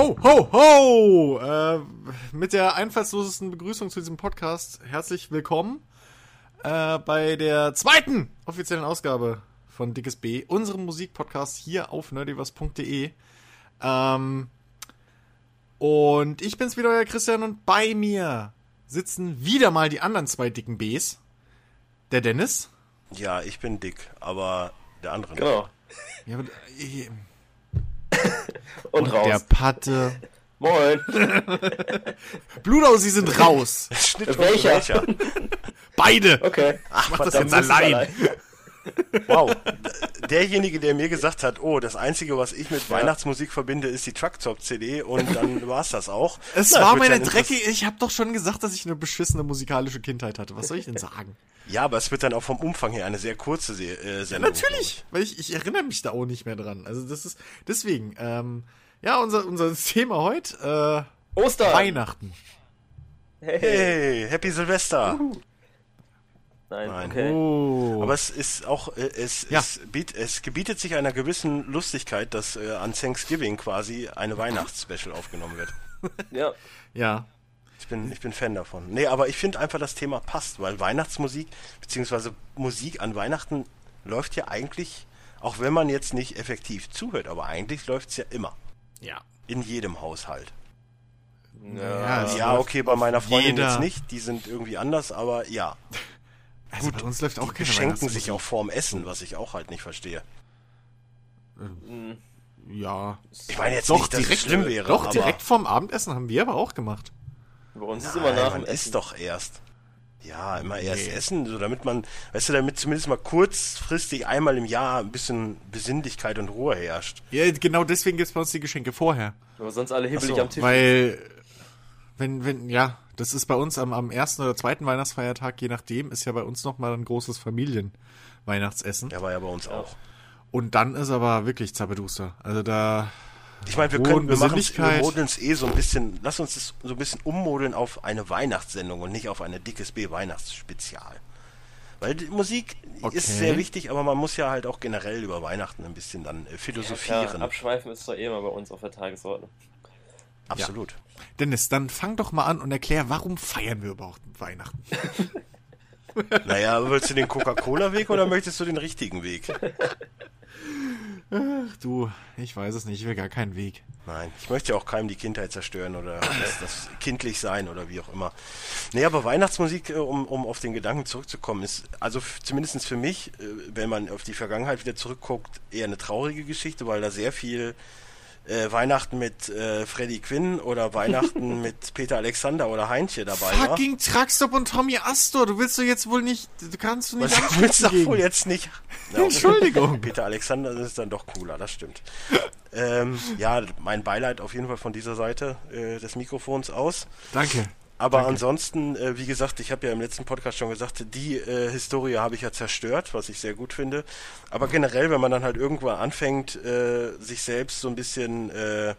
Ho, ho, ho! Äh, mit der einfallslosesten Begrüßung zu diesem Podcast herzlich willkommen äh, bei der zweiten offiziellen Ausgabe von Dickes B, unserem Musikpodcast hier auf nerdivers.de. Ähm, und ich bin's wieder, euer Christian, und bei mir sitzen wieder mal die anderen zwei dicken Bs. Der Dennis. Ja, ich bin dick, aber der andere nicht. Genau. Ja, aber, äh, Und, und raus. der Patte. Moin. Blutau, sie sind raus. Welcher? welcher? Beide. Okay. Ich mach das jetzt allein. Wow. Derjenige, der mir gesagt hat, oh, das Einzige, was ich mit Weihnachtsmusik verbinde, ist die Truck Top CD und dann war's das auch. Es Na, war ja meine ein dreckige. Ich habe doch schon gesagt, dass ich eine beschissene musikalische Kindheit hatte. Was soll ich denn sagen? Ja, aber es wird dann auch vom Umfang her eine sehr kurze Se äh, Sendung. Natürlich, weil ich, ich erinnere mich da auch nicht mehr dran. Also das ist deswegen. Ähm, ja, unser unser Thema heute äh, Ostern. Weihnachten. Hey. Hey, Happy Silvester. Nein, Nein. okay. Oh. Aber es ist auch, äh, es, Ja. es, biet, es gebietet sich einer gewissen Lustigkeit, dass äh, an Thanksgiving quasi eine Weihnachtsspecial aufgenommen wird. Ja. ja. Ich bin, ich bin Fan davon. Nee, aber ich finde einfach, das Thema passt, weil Weihnachtsmusik, beziehungsweise Musik an Weihnachten läuft ja eigentlich, auch wenn man jetzt nicht effektiv zuhört, aber eigentlich läuft's ja immer. Ja. In jedem Haushalt. Ja, es Ja, läuft okay, bei meiner Freundin jeder- jetzt nicht, die sind irgendwie anders, aber ja. Also bei uns läuft auch Die keine Weihnachtsmusik. sich auch vorm Essen, was ich auch halt nicht verstehe. Ja. Ich meine jetzt Doch, nicht, dass direkt, es schlimm wäre, doch aber direkt vorm Abendessen haben wir aber auch gemacht. Bei uns ist Nein, immer nach man dem isst Essen. doch erst. Ja, immer erst Nee. essen, so damit man, weißt du, damit zumindest mal kurzfristig einmal im Jahr ein bisschen Besinnlichkeit und Ruhe herrscht. Ja, genau deswegen gibt's bei uns die Geschenke vorher. Aber sonst alle hibbelig Ach so, am Tisch. Weil, wenn, wenn, ja, das ist bei uns am, am ersten oder zweiten Weihnachtsfeiertag, je nachdem, ist ja bei uns nochmal ein großes Familienweihnachtsessen. Der war ja bei uns auch. Und dann ist aber wirklich Zappeduster. Also da, Ich meine, wir können, wir machen wir modeln es eh so ein bisschen, lass uns das so ein bisschen ummodeln auf eine Weihnachtssendung und nicht auf eine dickes B Weihnachtsspezial. Weil die Musik Okay. ist sehr wichtig, aber man muss ja halt auch generell über Weihnachten ein bisschen dann äh, ja, philosophieren. klar, abschweifen ist doch eh immer bei uns auf der Tagesordnung. Absolut. Dennis, dann fang doch mal an und erklär, warum feiern wir überhaupt Weihnachten? Naja, willst du den Coca-Cola-Weg oder möchtest du den richtigen Weg? Ach du, ich weiß es nicht, ich will gar keinen Weg. Nein, ich möchte ja auch keinem die Kindheit zerstören oder das, das kindlich sein oder wie auch immer. Nee, aber Weihnachtsmusik, äh, um, um auf den Gedanken zurückzukommen, ist also zumindest für mich, äh, wenn man auf die Vergangenheit wieder zurückguckt, eher eine traurige Geschichte, weil da sehr viel äh, Weihnachten mit äh, Freddy Quinn oder Weihnachten mit Peter Alexander oder Heinche dabei war. Fucking Truckstop und Tommy Astor, du willst doch jetzt wohl nicht, du kannst du nicht Was willst doch wohl jetzt nicht? Ja. Entschuldigung. Peter Alexander ist dann doch cooler, das stimmt. Ähm, ja, mein Beileid auf jeden Fall von dieser Seite äh, des Mikrofons aus. Danke. Aber Danke. ansonsten, äh, wie gesagt, ich habe ja im letzten Podcast schon gesagt, die äh, Historie habe ich ja zerstört, was ich sehr gut finde. Aber generell, wenn man dann halt irgendwann anfängt, äh, sich selbst so ein bisschen äh,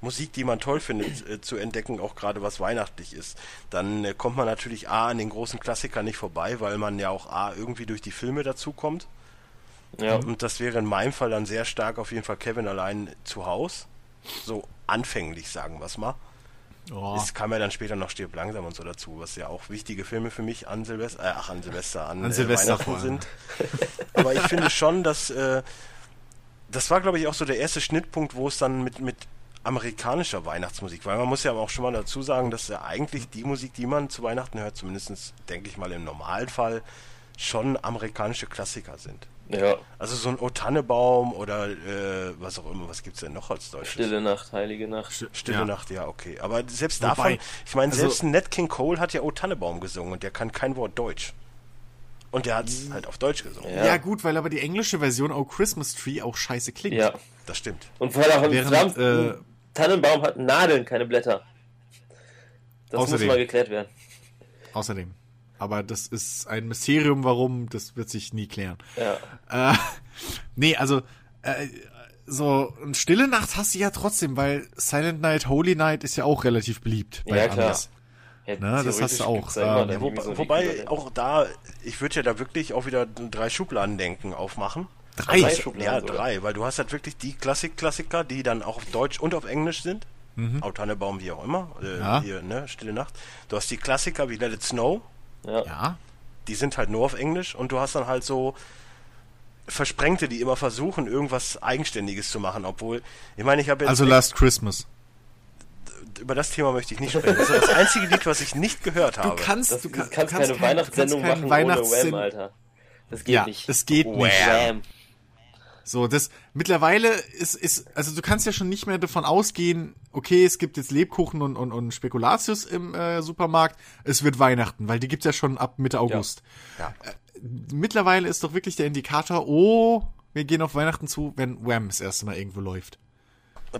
Musik, die man toll findet, äh, zu entdecken, auch gerade was weihnachtlich ist, dann äh, kommt man natürlich A an den großen Klassikern nicht vorbei, weil man ja auch A irgendwie durch die Filme dazukommt. Ja. Und das wäre in meinem Fall dann sehr stark auf jeden Fall Kevin allein zu Haus. So anfänglich, sagen wir es mal. Oh. Es kam ja dann später noch Stirb langsam und so dazu, was ja auch wichtige Filme für mich an Silvester, äh, ach an Silvester, an, An äh, Silvester Weihnachten sind. Aber ich finde schon, dass äh, das war, glaube ich, auch so der erste Schnittpunkt, wo es dann mit, mit amerikanischer Weihnachtsmusik, weil man muss ja auch schon mal dazu sagen, dass ja eigentlich die Musik, die man zu Weihnachten hört, zumindest denke ich mal im Normalfall, schon amerikanische Klassiker sind. Ja. Also so ein O Tannebaum oder äh, was auch immer, was gibt's denn noch als deutsches? Stille Nacht, heilige Nacht. Stille Ja. Nacht, ja, okay. Aber selbst Wobei, davon, ich meine, also- selbst ein Nat King Cole hat ja O Tannebaum gesungen und der kann kein Wort Deutsch. Und der hat halt auf Deutsch gesungen. Ja. Ja. gut, weil aber die englische Version Oh Christmas Tree auch scheiße klingt. Ja. Das stimmt. Und vor allem auch Während, verdammten äh, Tannenbaum hat Nadeln, keine Blätter. Das Außerdem. muss mal geklärt werden. Außerdem. Aber das ist ein Mysterium, warum, das wird sich nie klären. Ja. Äh, nee, also, äh, so eine stille Nacht hast du ja trotzdem, weil Silent Night, Holy Night ist ja auch relativ beliebt bei Ja, klar. Ja, Ne, das hast du auch. Ja Ähm, dann Wo, so wobei auch da, ich würde ja da wirklich auch wieder drei Schubladen denken aufmachen. Drei. Drei Ja, Schubladen sogar. drei, weil du hast halt wirklich die Klassik-Klassiker, die dann auch auf Deutsch und auf Englisch sind. Mhm. Tannenbaum, wie auch immer. Äh, Ja. Hier, ne, Stille Nacht. Du hast die Klassiker wie Let It Snow, Ja. Ja. die sind halt nur auf Englisch und du hast dann halt so Versprengte, die immer versuchen, irgendwas Eigenständiges zu machen, obwohl, ich meine, ich habe jetzt Also Last Christmas. über das Thema möchte ich nicht sprechen. Das ist das einzige Lied, was ich nicht gehört Du habe. kannst, Das, du, du kann- kannst, du kannst keine kein- Weihnachtssendung du kannst machen keinen ohne Wham, Alter. Das geht Ja, nicht. es geht Wham. nicht. Wham. So, das mittlerweile ist, ist, also du kannst ja schon nicht mehr davon ausgehen, okay, es gibt jetzt Lebkuchen und, und, und Spekulatius im äh, Supermarkt, es wird Weihnachten, weil die gibt's ja schon ab Mitte August. Ja. Mittlerweile ist doch wirklich der Indikator, oh, wir gehen auf Weihnachten zu, wenn Wham das erste Mal irgendwo läuft.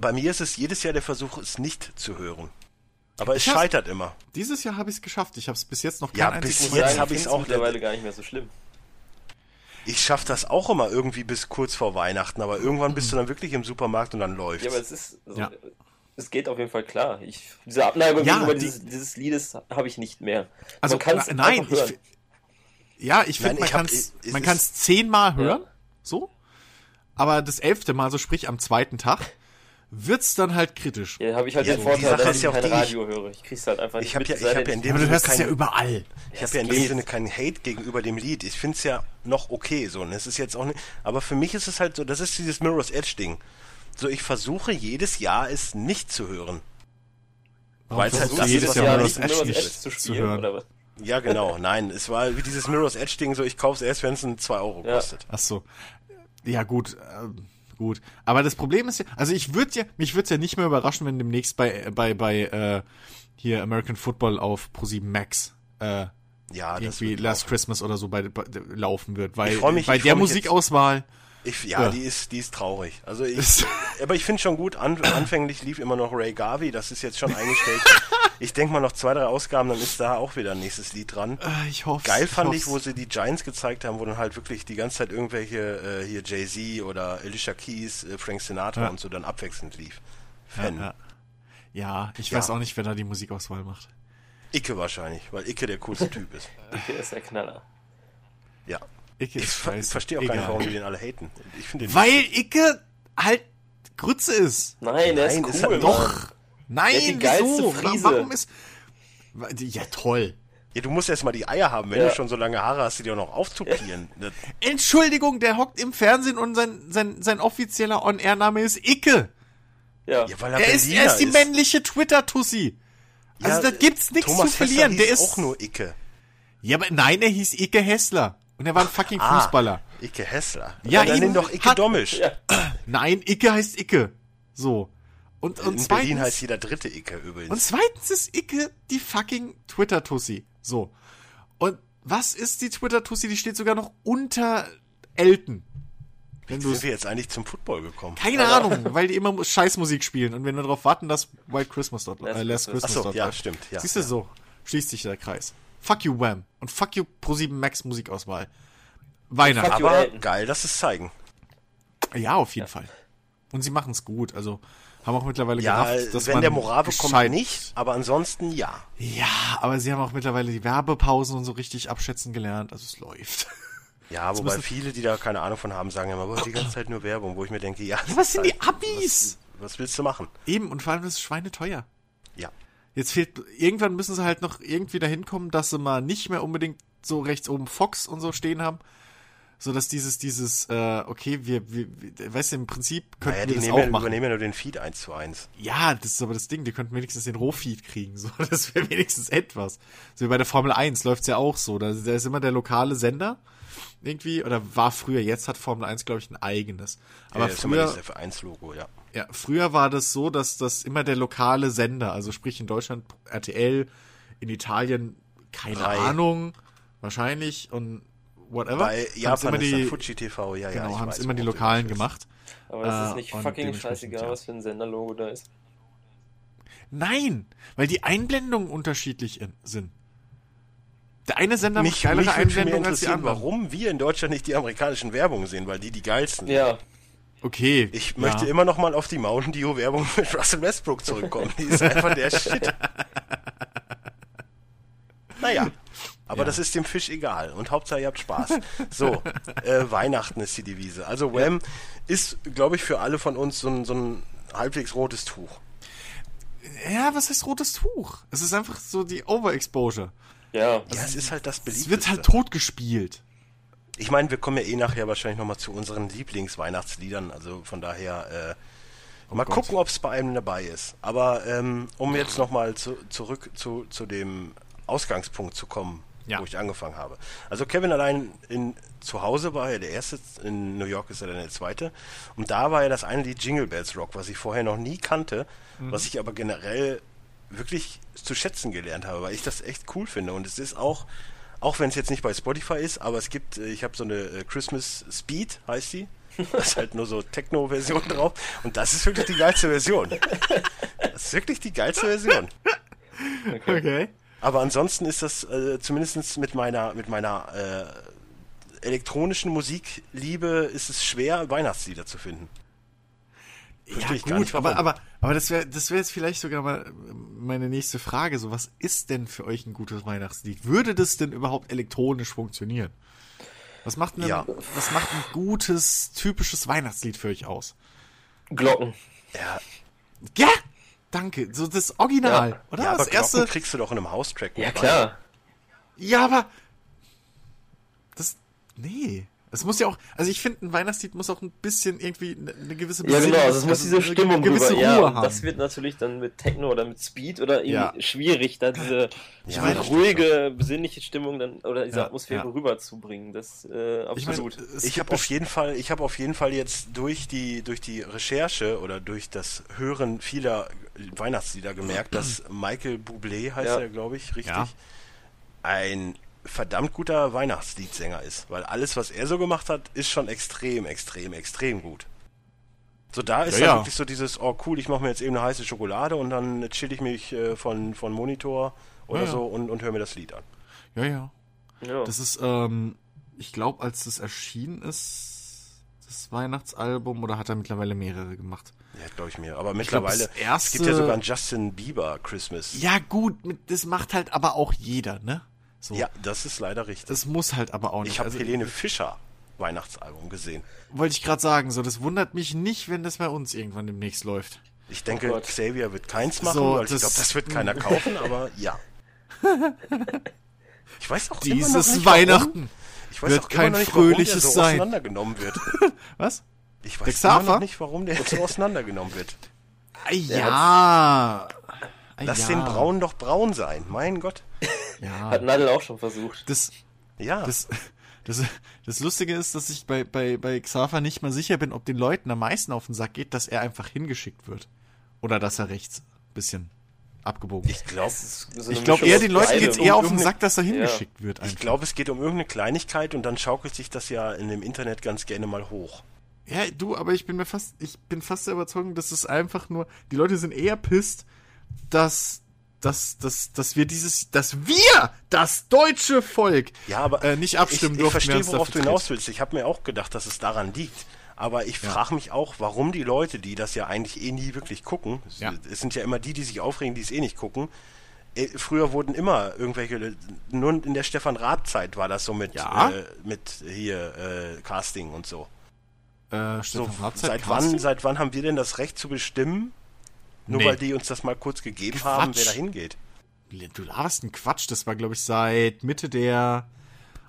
Bei mir ist es jedes Jahr der Versuch, es nicht zu hören. Aber es Ich scheitert immer. Dieses Jahr habe ich es geschafft. Ich habe es bis jetzt noch kein Ja, einziges bis jetzt Sagen, hab ich ich's find's auch- mittlerweile gar nicht mehr so schlimm. Ich schaffe das auch immer irgendwie bis kurz vor Weihnachten, aber irgendwann bist du dann wirklich im Supermarkt und dann läuft. Ja, aber es ist. Also, Ja. Es geht auf jeden Fall klar. Ich, diese Abneigung Ja, gegenüber die- dieses, dieses Liedes habe ich nicht mehr. Also Man nein, ich, ja, ich finde, man kann es man kann's zehnmal hören, Ja. so. Aber das elfte Mal, so sprich am zweiten Tag, wird's dann halt kritisch. Ja, habe ich halt Ja, den Vorteil, dass ist ich ja kein die, Radio höre. Ich krieg's halt einfach nicht Ich habe mit, ja, ich hab ja in Ja, dem aber du Sinne hörst es ja kein, überall. ich habe ja in dem. Sinne keinen Hate gegenüber dem Lied. Ich finde es ja noch okay so. Und es ist jetzt auch nicht, aber für mich ist es halt so, das ist dieses Mirror's Edge Ding. So, ich versuche jedes Jahr es nicht zu hören. Warum Weil es halt versuchst das ist, jedes was Jahr ja Mirror's nicht Edge Mirror's nicht Edge zu zu spielen, hören? oder was? Ja, genau. Nein, es war wie dieses Mirror's Edge Ding, so ich kaufe es erst, wenn es ein 2 Euro Ja. kostet. Ach so. Ja, gut, ähm, gut. Aber das Problem ist ja, also ich würde ja, mich würde es ja nicht mehr überraschen, wenn demnächst bei, bei, bei, äh, hier American Football auf Pro7 Max, äh, Ja, irgendwie Last laufen. Christmas oder so bei, bei laufen wird, weil mich- bei der Musikauswahl, Ich, ja, Ja. die ist, die ist traurig. Also ich, aber ich finde schon gut, an, anfänglich lief immer noch Ray Garvey, das ist jetzt schon eingestellt. Ich denke mal noch zwei, drei Ausgaben, dann ist da auch wieder ein nächstes Lied dran. äh, ich hoffe. Geil fand ich, wo sie die Giants gezeigt haben, wo dann halt wirklich die ganze Zeit irgendwelche, äh, hier Jay-Z oder Alicia Keys, äh, Frank Sinatra Ja. und so dann abwechselnd lief. Fan. Ja, ja ich Ja. weiß auch nicht, wer da die Musikauswahl macht. Icke wahrscheinlich, weil Icke der coolste Typ ist. Okay, ist der Knaller. Ja. Icke Ich ist ver scheiße. verstehe auch gar nicht, Egal. warum die den alle haten. Ich den Weil Icke halt Grütze ist. Nein, der Nein, ist ist cool, er Mann. Doch. Nein, wieso? Frise. Warum ist. Ja, toll. Ja, du musst erst mal die Eier haben, wenn Ja. du schon so lange Haare hast, die dir auch noch aufzupieren. Entschuldigung, der hockt im Fernsehen und sein, sein, sein offizieller On-Air-Name ist Icke. Ja. Ja, weil er, Er ist, er ist die männliche Twitter-Tussi. Also Ja, da gibt's nichts zu verlieren. Hessler Der ist. auch nur Icke. Ja, aber nein, er hieß Icke Hessler. Und er war ein fucking Ah, Fußballer. Icke Hessler. Ja, dann eben. nenn doch Icke Hat- Domisch. Ja. Nein, Icke heißt Icke. So. Und, und In zweitens. Berlin heißt jeder dritte Icke übrigens. Und zweitens ist Icke die fucking Twitter-Tussi. So. Und was ist die Twitter-Tussi? Die steht sogar noch unter Elton. Wenn Wie du sind wir jetzt eigentlich zum Football gekommen? keine Ahnung, weil die immer Scheißmusik spielen und wir nur darauf warten, dass White Christmas dort, äh, Last Christmas. Christmas Ach so, dort ja, läuft. stimmt, ja, Siehst du ja. so? Schließt sich der Kreis. Fuck you Wham und fuck you Pro7 Max Musikauswahl. Weihnachten. Fuck you, Aber Elton. geil, dass es zeigen. Ja, auf jeden Fall. Und sie machen's gut. Also haben auch mittlerweile Ja, gerafft, dass wenn man der Morave kommt, nicht, aber ansonsten ja. Ja, aber sie haben auch mittlerweile die Werbepausen und so richtig abschätzen gelernt. Also es läuft. Ja, wobei müssen- viele, die da keine Ahnung von haben, sagen immer, boah, die ganze Zeit nur Werbung, wo ich mir denke, ja. was sind die Abis? Was, was willst du machen? Eben, und vor allem das ist schweineteuer. Ja. Jetzt fehlt, irgendwann müssen sie halt noch irgendwie dahin kommen, dass sie mal nicht mehr unbedingt so rechts oben Fox und so stehen haben. So dass dieses, dieses, äh, okay, wir, wir, wir weißt du, im Prinzip könnten Naja, wir das nehmen ja, auch machen. übernehmen ja nur den Feed eins zu eins. Ja, das ist aber das Ding, die könnten wenigstens den Rohfeed kriegen, so. Das wäre wenigstens etwas. So wie bei der Formel 1 läuft's ja auch so. Da, da ist immer der lokale Sender. Irgendwie, oder war früher, jetzt hat Formel 1, glaube ich, ein eigenes. Aber ja, früher, das F1-Logo, ja. ja, früher war das so, dass das immer der lokale Sender, also sprich in Deutschland RTL, in Italien, keine Drei. Ahnung, wahrscheinlich und whatever. Bei Japan immer ist dann die, Fuji TV, ja, ja. genau, haben es immer die Lokalen gemacht. Aber es Äh, ist nicht und fucking scheißegal, ja. was für ein Senderlogo da ist. Nein, weil die Einblendungen unterschiedlich in, sind. Der eine Sender Mich, macht mich geilere Einblendungen als die interessieren, anderen. warum wir in Deutschland nicht die amerikanischen Werbungen sehen, weil die die geilsten sind. Ja, Okay. Ich ja. möchte immer noch mal auf die Mountain Dew Werbung mit Russell Westbrook zurückkommen. Die ist einfach der Shit. Naja, Aber Ja. das ist dem Fisch egal. Und Hauptsache ihr habt Spaß. So, äh, Weihnachten ist die Devise. Also Wham ist, glaube ich, für alle von uns so ein, so ein halbwegs rotes Tuch. Ja, was heißt rotes Tuch? Es ist einfach so die Overexposure. Ja. Ja, es ist halt das Es Beliebteste. wird halt totgespielt. Ich meine, wir kommen ja eh nachher wahrscheinlich nochmal zu unseren Lieblingsweihnachtsliedern. Also von daher äh, mal Gott. gucken, ob es bei einem dabei ist. Aber ähm, um jetzt nochmal zu, zurück zu, zu dem Ausgangspunkt zu kommen, Ja. wo ich angefangen habe. Also Kevin allein in zu Hause war ja der erste, in New York ist er dann der zweite. Und da war ja das eine Lied Jingle Bells Rock, was ich vorher noch nie kannte, was ich aber generell wirklich zu schätzen gelernt habe, weil ich das echt cool finde. Und es ist auch, auch wenn es jetzt nicht bei Spotify ist, aber es gibt, äh, ich habe so eine äh, Christmas Speed, heißt die. Da ist halt nur so Techno-Version drauf. Und das ist wirklich die geilste Version. Das ist wirklich die geilste Version. Okay. Aber ansonsten ist das äh, zumindest mit meiner, mit meiner äh, elektronischen Musikliebe ist es schwer, Weihnachtslieder zu finden. Verstehe Ja, ich gar nicht, gut, aber, aber, aber das wäre das wär jetzt vielleicht sogar mal äh, meine nächste Frage. So, was ist denn für euch ein gutes Weihnachtslied? Würde das denn überhaupt elektronisch funktionieren? Was macht denn, Ja. was macht ein gutes, typisches Weihnachtslied für euch aus? Glocken. Ja, Ja! Danke, so das Original, Ja. oder? ja aber das erste. Glocken kriegst du doch in einem House-Track. Ja, klar. Ja, aber. Das. Nee. Es muss ja auch. Also ich finde, ein Weihnachtslied muss auch ein bisschen irgendwie eine, eine gewisse Ja, genau, also es muss diese eine Stimmung gewisse rüber. Ruhe Ja, haben. das wird natürlich dann mit Techno oder mit Speed oder irgendwie Ja. schwierig, da diese, das stimmt ruhige, besinnliche Stimmung dann oder diese Ja, Atmosphäre ja. rüberzubringen. Das äh, ich meine, absolut. Ich gibt habe auf jeden Fall, ich habe auf jeden Fall jetzt durch die durch die Recherche oder durch das Hören vieler Weihnachtslieder gemerkt, dass Michael Bublé heißt Ja. er, glaube ich, richtig, Ja. ein verdammt guter Weihnachtsliedsänger ist, weil alles, was er so gemacht hat, ist schon extrem, extrem, extrem gut. So da ist Ja, dann ja. wirklich so dieses, oh cool, ich mache mir jetzt eben eine heiße Schokolade und dann chill ich mich äh, von von Monitor oder Ja, ja. so und, und höre mir das Lied an. Ja, ja. ja. Das ist, ähm, ich glaube, als das erschienen ist, das Weihnachtsalbum, oder hat er mittlerweile mehrere gemacht? Ja, glaube ich mir. Aber glaub, mittlerweile, das erste- es gibt ja sogar ein Justin Bieber Christmas. Ja, gut, das macht halt aber auch jeder, ne? So. Ja, das ist leider richtig. Das muss halt aber auch nicht. ich habe also, Helene Fischer Weihnachtsalbum gesehen. Wollte ich gerade sagen, so, das wundert mich nicht, wenn das bei uns irgendwann demnächst läuft. Ich denke, Oh. Xavier wird keins machen, So, weil ich glaube, das wird keiner kaufen, aber ja. Ich weiß auch immer noch Dieses nicht, Weihnachten Warum, ich weiß wird auch kein immer noch nicht, warum der fröhliches so sein. auseinandergenommen wird. Was? Ich weiß noch nicht, warum der so auseinandergenommen wird. Ah, ja. Ah, Lass ja. den Braun doch braun sein, mein Gott. Ja. Hat Nadel auch schon versucht. Das, Ja, das, das, das Lustige ist, dass ich bei, bei, bei Xaver nicht mal sicher bin, ob den Leuten am meisten auf den Sack geht, dass er einfach hingeschickt wird. Oder dass er rechts ein bisschen abgebogen ist. ich glaube, so Ich glaube eher, den Leuten beidem. geht's eher auf den Sack, dass er hingeschickt wird. ich Einfach. glaube, es geht um irgendeine Kleinigkeit und dann schaukelt sich das ja in dem Internet ganz gerne mal hoch. Ja, du, aber ich bin mir fast, ich bin fast der Überzeugung, dass es einfach nur, die Leute sind eher pisst, dass, dass, dass, dass wir dieses, dass wir, das deutsche Volk, Ja, aber äh, nicht abstimmen ich, ich durften. wer verstehe, worauf du hinaus willst. Ich habe mir auch gedacht, dass es daran liegt. Aber ich Ja. frage mich auch, warum die Leute, die das ja eigentlich eh nie wirklich gucken, es- Ja. es sind ja immer die, die sich aufregen, die es eh nicht gucken. Äh, Früher wurden immer irgendwelche, nur in der Stefan Raab-Zeit war das so mit, Ja. äh, mit hier äh, Casting und so. Äh, So, seit wann, seit wann haben wir denn das Recht zu bestimmen? Nur Nee. weil die uns das mal kurz gegeben haben, Quatsch. wer da hingeht. Du laberst einen Quatsch, das war, glaube ich, seit Mitte der,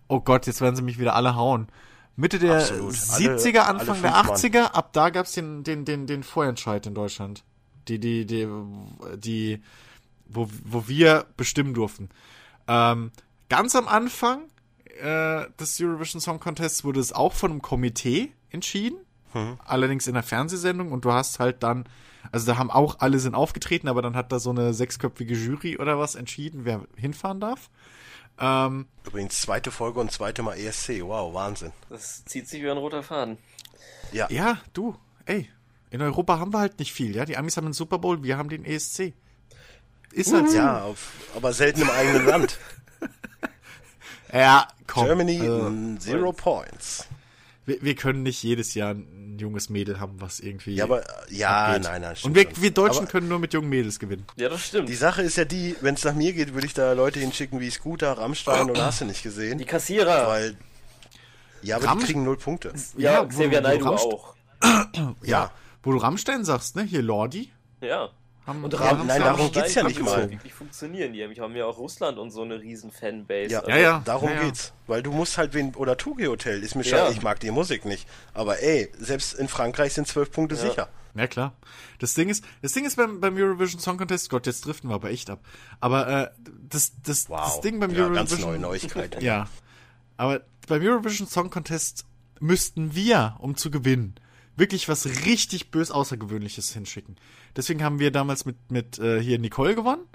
oh Gott, jetzt werden sie mich wieder alle hauen. Mitte der Absolut. 70er, Alle- Anfang alle der fünf 80er, ab da gab's den, den, den, den Vorentscheid in Deutschland. Die, die, die, die, wo, wo wir bestimmen durften. Ähm, ganz am Anfang äh, des Eurovision Song Contests wurde es auch von einem Komitee entschieden. Allerdings in der Fernsehsendung und du hast halt dann, also da haben auch alle sind aufgetreten, aber dann hat da so eine sechsköpfige Jury oder was entschieden, wer hinfahren darf. Ähm, Übrigens, zweite Folge und zweite Mal ESC. Wow, Wahnsinn. Das zieht sich wie ein roter Faden. Ja, ja, du, ey, in Europa haben wir halt nicht viel, ja. Die Amis haben den Super Bowl, wir haben den ESC. Ist halt so. ja auf, aber selten im eigenen Land. Ja, komm. Germany, mm, zero points. Wir, wir können nicht jedes Jahr ein junges Mädel haben, was irgendwie. Ja, aber ja, abgeht. nein, nein. Und wir, wir Deutschen Aber können nur mit jungen Mädels gewinnen. Ja, das stimmt. Die Sache ist ja die, wenn es nach mir geht, würde ich da Leute hinschicken wie Scooter, Rammstein oder hast du nicht gesehen? Die Kassierer. Weil. Ja, aber Ramm- die kriegen null Punkte. ja, Ja, Xavier Rammst- auch. Ja. Wo du Rammstein sagst, ne? Hier Lordi. Ja. Haben, Und haben nein, darum geht's ja nicht mal. Wirklich funktionieren. Die haben ja auch Russland und so eine riesen Fanbase. Ja, Also, Ja, ja. darum ja, ja. geht's. Weil du musst halt wen, oder Tugi Hotel, ist mir Ja. schade, ich mag die Musik nicht. Aber ey, selbst in Frankreich sind zwölf Punkte Ja. sicher. Ja, klar. Das Ding ist, das Ding ist beim, beim Eurovision Song Contest, Gott, jetzt driften wir aber echt ab. Aber äh, das, das, Wow. das Ding beim ja, Eurovision. ganz neue Neuigkeiten. Ja. Aber beim Eurovision Song Contest müssten wir, um zu gewinnen, wirklich was richtig bös Außergewöhnliches hinschicken. Deswegen haben wir damals mit, mit äh, hier Nicole gewonnen,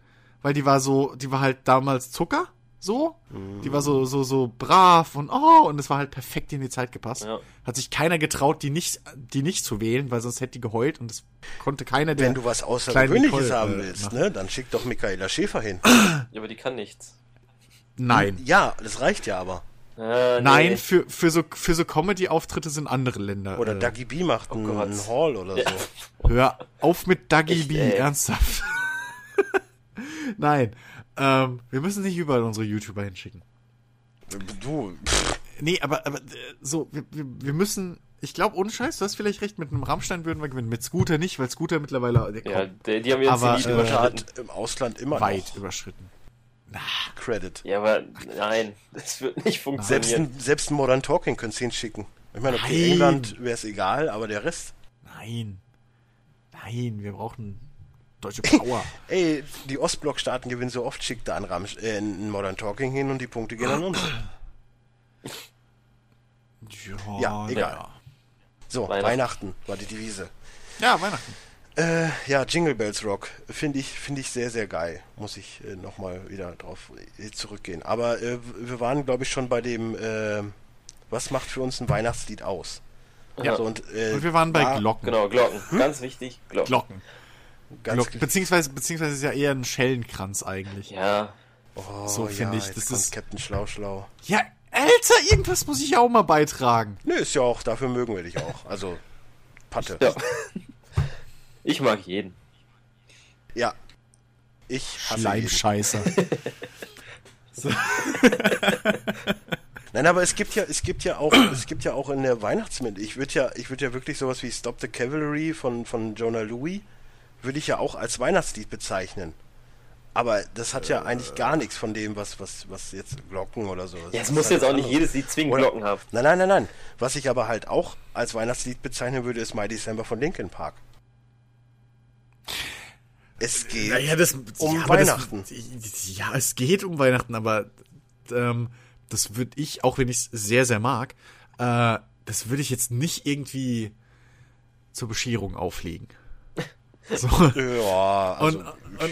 weil die war so, die war halt damals Zucker, so. Die war so, so, so brav und oh, und es war halt perfekt in die Zeit gepasst. Ja. Hat sich keiner getraut, die nicht, die nicht zu wählen, weil sonst hätte die geheult und es konnte keiner, der Wenn du was Außergewöhnliches Nicole, haben äh, willst, machen. ne, dann schick doch Michaela Schäfer hin. Ja, aber die kann nichts. Nein. Ja, das reicht ja aber. Äh, nee. Nein, für, für so, für so Comedy-Auftritte sind andere Länder. Oder äh, Dagi B macht einen, Gott. einen Hall oder Ja. so. Hör auf mit Dagi Echt, B, ey. ernsthaft. Nein, ähm, wir müssen nicht überall unsere YouTuber hinschicken. Du, pff, Nee, aber, aber äh, so, wir, wir, wir müssen, ich glaube, ohne Scheiß, du hast vielleicht recht, mit einem Rammstein würden wir gewinnen. Mit Scooter nicht, weil Scooter mittlerweile der Ja, kommt die, die haben ihren Aber, Zenit äh, überschritten. hat im Ausland immer weit noch überschritten. Credit. Ja, aber nein, das wird nicht funktionieren. Selbst ein, selbst ein Modern Talking könntest du hinschicken. Ich meine, okay, Nein. England wäre es egal, aber der Rest. Nein. Nein, wir brauchen deutsche Power. Ey, die Ostblock-Staaten gewinnen so oft, schickt da ein, Ram äh, ein Modern Talking hin und die Punkte gehen an uns. Ja, egal. naja. So, Weihnachten. Weihnachten. war die Devise. Ja, Weihnachten. Äh, ja, Jingle Bells Rock finde ich, finde ich sehr, sehr geil. Muss ich äh, nochmal wieder drauf äh, zurückgehen. Aber äh, wir waren, glaube ich, schon bei dem, äh, was macht für uns ein Weihnachtslied aus? Ja. So, und, äh, Und wir waren bei da- Glocken. Genau, Glocken. Ganz wichtig, Glocken. Glocken. Ganz Glocken. Beziehungsweise, beziehungsweise ist ja eher ein Schellenkranz eigentlich. Ja, oh, so finde ich, jetzt das ist- Captain Schlau Schlau. Ja, Alter, irgendwas muss ich ja auch mal beitragen. Nö, ist ja auch, dafür mögen wir dich auch. Also, Patte. ja. Ich mag jeden. Ja. Ich. Schleimscheißer. Nein, aber es gibt ja, es gibt ja auch, es gibt ja auch in der Weihnachtsmittel. Ich würde ja, ich würde ja wirklich sowas wie Stop the Cavalry von, von Jonah Louis, würde ich ja auch als Weihnachtslied bezeichnen. Aber das hat ja eigentlich gar nichts von dem, was, was, was jetzt Glocken oder so. Ja, es muss jetzt auch nicht jedes Lied zwingend Oder- Glocken haben. Nein, nein, nein, nein. Was ich aber halt auch als Weihnachtslied bezeichnen würde, ist My December von Linkin Park. Es geht Naja, das, um ja, Weihnachten. Das, ja, es geht um Weihnachten, aber ähm, das würde ich, auch wenn ich es sehr, sehr mag, äh, das würde ich jetzt nicht irgendwie zur Bescherung auflegen. So. Ja, also, und,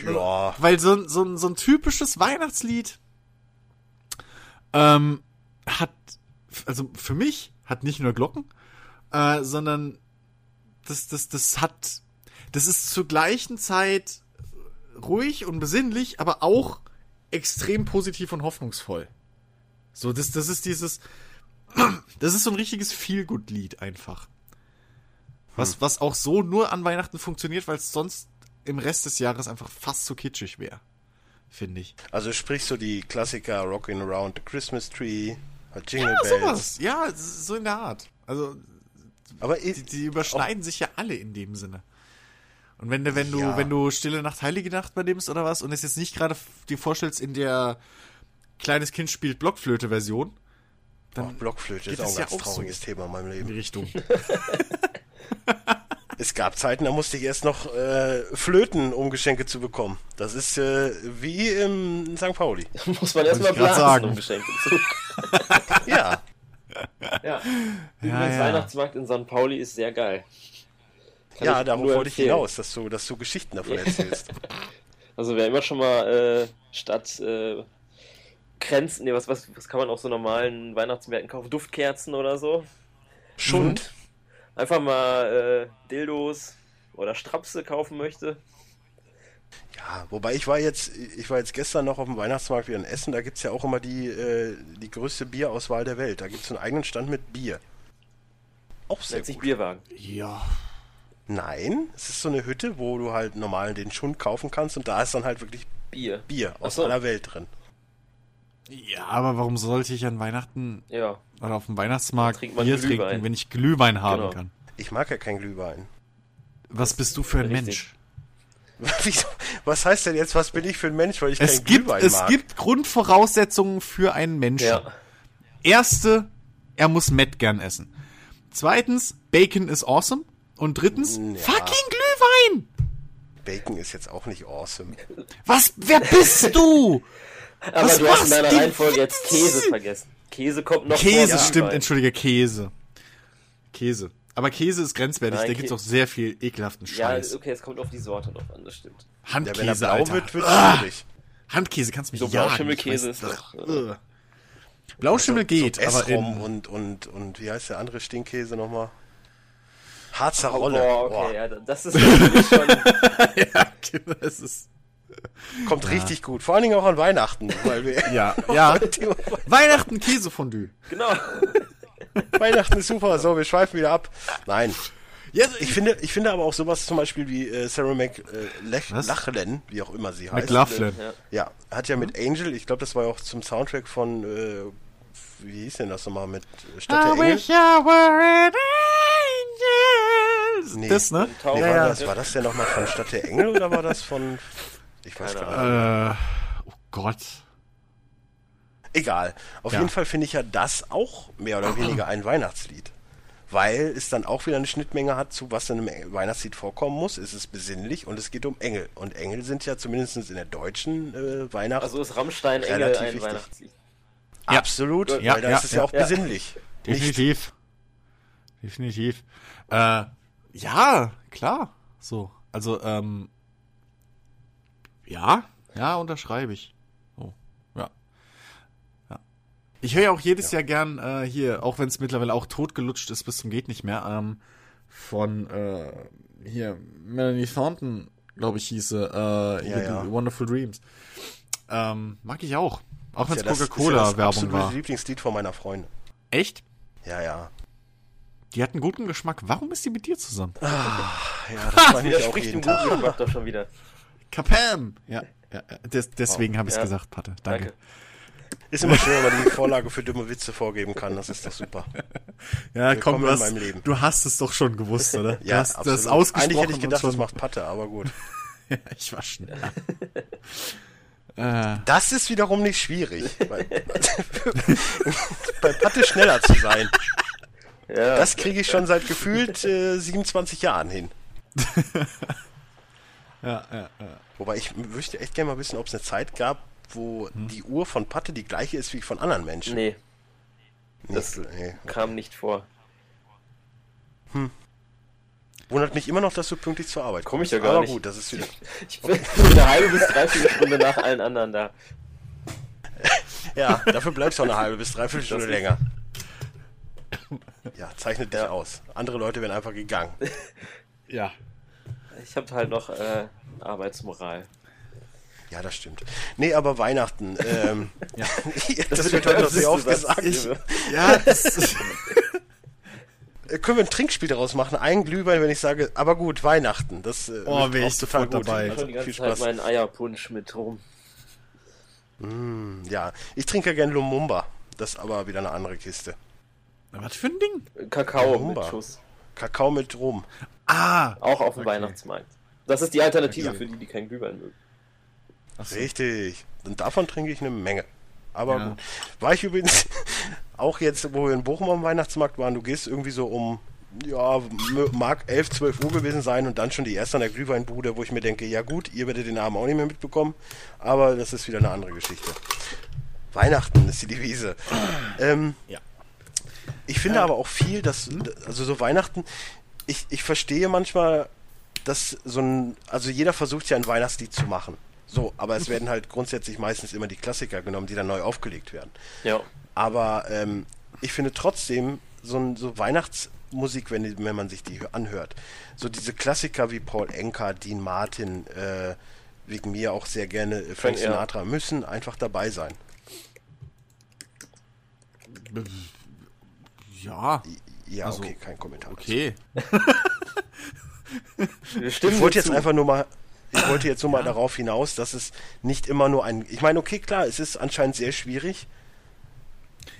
und, ja. Weil so, ein- so, so ein typisches Weihnachtslied ähm, hat, also für mich, hat nicht nur Glocken, äh, sondern das, das, das hat, das ist zur gleichen Zeit ruhig und besinnlich, aber auch extrem positiv und hoffnungsvoll. So, das, das ist dieses, das ist so ein richtiges Feel-Good-Lied einfach. Was, was auch so nur an Weihnachten funktioniert, weil es sonst im Rest des Jahres einfach fast zu kitschig wäre. Finde ich. Also sprich so die Klassiker Rockin' Around the Christmas Tree, Jingle Ja, Bells. sowas. Ja, so in der Art. Also, Aber die, die überschneiden sich ja alle in dem Sinne. Und wenn du, wenn du, Ja. wenn du Stille Nacht, Heilige Nacht bei nimmst oder was und es jetzt nicht gerade dir vorstellst in der kleines Kind spielt Blockflöte-Version, oh, Blockflöte ist auch es ein ja ganz so. trauriges Thema in meinem in die Leben. Richtung. Es gab Zeiten, da musste ich erst noch äh, Flöten, um Geschenke zu bekommen. Das ist äh, wie im St. Pauli. Muss man erstmal blasen, sagen. um Geschenke zu Ja, Ja. Übrigens, ja. Weihnachtsmarkt in St. Pauli ist sehr geil. Kann ja, darauf nur wollte ich hinaus, dass du, dass du Geschichten davon erzählst. Also wer immer schon mal äh, statt äh, Kränzen, nee, was, was, was kann man auf so normalen Weihnachtsmärkten kaufen? Duftkerzen oder so? Schund. Einfach mal äh, Dildos oder Strapse kaufen möchte. Ja, wobei ich war jetzt, ich war jetzt gestern noch auf dem Weihnachtsmarkt wieder in Essen, da gibt's ja auch immer die, äh, die größte Bierauswahl der Welt. Da gibt's einen eigenen Stand mit Bier. Auch sehr Nennt sich gut. Bierwagen. Ja. Nein, es ist so eine Hütte, wo du halt normal den Schund kaufen kannst und da ist dann halt wirklich Bier. Bier aus so. aller Welt drin. Ja, aber warum sollte ich an Weihnachten Ja. oder auf dem Weihnachtsmarkt Bier Glühwein. trinken, wenn ich Glühwein haben Genau. kann? Ich mag ja kein Glühwein. Was bist du für ein Richtig. Mensch? Was heißt denn jetzt, was bin ich für ein Mensch, weil ich Es kein gibt, Glühwein es mag? gibt Grundvoraussetzungen für einen Menschen. Ja. Erste, er muss Met gern essen. Zweitens, Bacon is awesome. Und drittens, Ja. fucking Glühwein! Bacon ist jetzt auch nicht awesome. Was, wer bist du? Aber Was du hast in deiner? Reihenfolge jetzt Käse vergessen. Käse kommt noch Käse, vor stimmt, entschuldige, Käse. Käse. Aber Käse ist grenzwertig, Nein, da gibt's Kä- auch sehr viel ekelhaften Ja, Scheiß. okay, es kommt auf die Sorte drauf an, das stimmt. Ja, wenn er Handkäse, blau Alter. wird, wird Ah, schwierig. Handkäse kannst du mich So jagen. Blauschimmelkäse ist doch, Ugh. Blauschimmel geht, so aber Essrum in, und, und, und wie heißt der andere Stinkkäse nochmal? Harzer Oh, Rolle. boah, Boah, okay, ja, das ist schon. ja, es ist, Kommt richtig gut. Vor allen Dingen auch an Weihnachten, weil wir ja, ja. Weihnachten Käsefondue. Genau. Weihnachten ist super. So, wir schweifen wieder ab. Nein. Ja, Ich finde, ich finde aber auch sowas zum Beispiel wie äh, Sarah? McLachlan, wie auch immer sie heißt. McLaughlin. Ja. Ja, hat ja mit Angel, ich glaube, das war ja auch zum Soundtrack von, äh, wie hieß denn das nochmal, mit äh, Stadt der I Engel? Wish I were an angel. Nee. Das, ne? Nee, Ja, war, ja. Das, war das denn nochmal von Stadt der Engel oder war das von, ich weiß Keine gar nicht. Äh, oh Gott. Egal. Auf Ja. jeden Fall finde ich ja das auch mehr oder weniger ein Weihnachtslied. Weil es dann auch wieder eine Schnittmenge hat zu was in einem Weihnachtslied vorkommen muss. Es ist besinnlich und es geht um Engel. Und Engel sind ja zumindest in der deutschen äh, Weihnacht Also ist Rammstein Engel Relativ ein wichtig. Weihnachtslied. Ja. absolut, Ja, weil da ja, ist es ja, ja. auch Ja. besinnlich. Nicht, Definitiv. Äh, ja, klar. So. Also, ähm. Ja, ja, unterschreibe ich. Oh, ja. Ja. Ich höre ja auch jedes Jahr gern äh, hier, auch wenn es mittlerweile auch totgelutscht ist bis zum geht nicht mehr, ähm, von äh, hier, Melanie Thornton, glaube ich, hieße, äh, ja. die Wonderful Dreams. Ähm, mag ich auch. Auch wenn ja es das- ist ja das Coca-Cola-Werbung absolute war. Lieblingslied von meiner Freundin. Echt? Ja, ja. Die hat einen guten Geschmack. Warum ist die mit dir zusammen? Ja, das meine ich auch Widerspricht jeden dem guten Tag. Geschmack doch schon wieder. Kapam! Ja, ja. Des, deswegen habe ich es Ja. gesagt, Patte. Danke. Danke. Ist immer schön, wenn man die Vorlage für dumme Witze vorgeben kann. Das ist doch super. Ja, komm, Willkommen du in hast, meinem Leben. du hast es doch schon gewusst, oder? Du Ja, hast absolut. das ausgesprochen. Eigentlich hätte ich gedacht, das macht Patte, aber gut. Ja, ich war schnell. äh, Das ist wiederum nicht schwierig. Bei, bei Patte schneller zu sein. Ja. Das kriege ich schon seit gefühlt äh, 27 Jahren hin. ja, ja, ja. Wobei ich möchte echt gerne mal wissen, ob es eine Zeit gab, wo die Uhr von Patte die gleiche ist wie von anderen Menschen. nee, Nicht- das- nee. kam nicht vor. Wundert mich immer noch, dass du pünktlich zur Arbeit Komm ich kommst. ja gar Aber nicht. gut, das ist wieder. Ich bin eine halbe bis dreiviertel Stunde nach allen anderen da. Ja, dafür bleibst du auch eine halbe bis dreiviertel Stunde länger. Ja, zeichnet dich aus. Andere Leute wären einfach gegangen. ja. Ich habe halt noch äh, Arbeitsmoral. Ja, das stimmt. Nee, aber Weihnachten. Ähm, Ja. das, wird heute noch sehr oft gesagt. Ich, ja, das, Äh, Können wir ein Trinkspiel daraus machen? Ein Glühwein, wenn ich sage, aber gut, Weihnachten. Das äh, Oh, wird wär auch ich sofort dabei. Ich Also, viel Zeit Spaß. meinen Eierpunsch mit rum. Ja, ich trinke ja gern Lumumba. Das ist aber wieder eine andere Kiste. Was für ein Ding? Kakao Humba. mit Schuss. Kakao mit Rum. Ah, Auch auf dem Weihnachtsmarkt. Das ist die Alternative Okay. für die, die keinen Glühwein mögen. Achso. Richtig. Und davon trinke ich eine Menge. Aber Ja. gut. War ich übrigens auch jetzt, wo wir in Bochum am Weihnachtsmarkt waren, du gehst irgendwie so um, ja, mag 11, 12 Uhr gewesen sein und dann schon die erste an der Glühweinbude, wo ich mir denke, ja gut, ihr werdet den Abend auch nicht mehr mitbekommen, aber das ist wieder eine andere Geschichte. Weihnachten ist die Devise. Ähm, Ja. Ich finde aber auch viel, dass, also so Weihnachten, ich, ich verstehe manchmal, dass so ein, also jeder versucht ja ein Weihnachtslied zu machen. So, aber es werden halt grundsätzlich meistens immer die Klassiker genommen, die dann neu aufgelegt werden. Ja. Aber ähm, ich finde trotzdem, so, ein, so Weihnachtsmusik, wenn, die- wenn man sich die anhört, so diese Klassiker wie Paul Enka, Dean Martin, äh, wegen mir auch sehr gerne äh, Frank Ja. Sinatra, müssen einfach dabei sein. Ja. Ja, Also, okay, kein Kommentar. Okay. Ich wollte jetzt einfach nur mal, ich wollte jetzt nur mal darauf hinaus, dass es nicht immer nur ein, ich meine, okay, klar, es ist anscheinend sehr schwierig,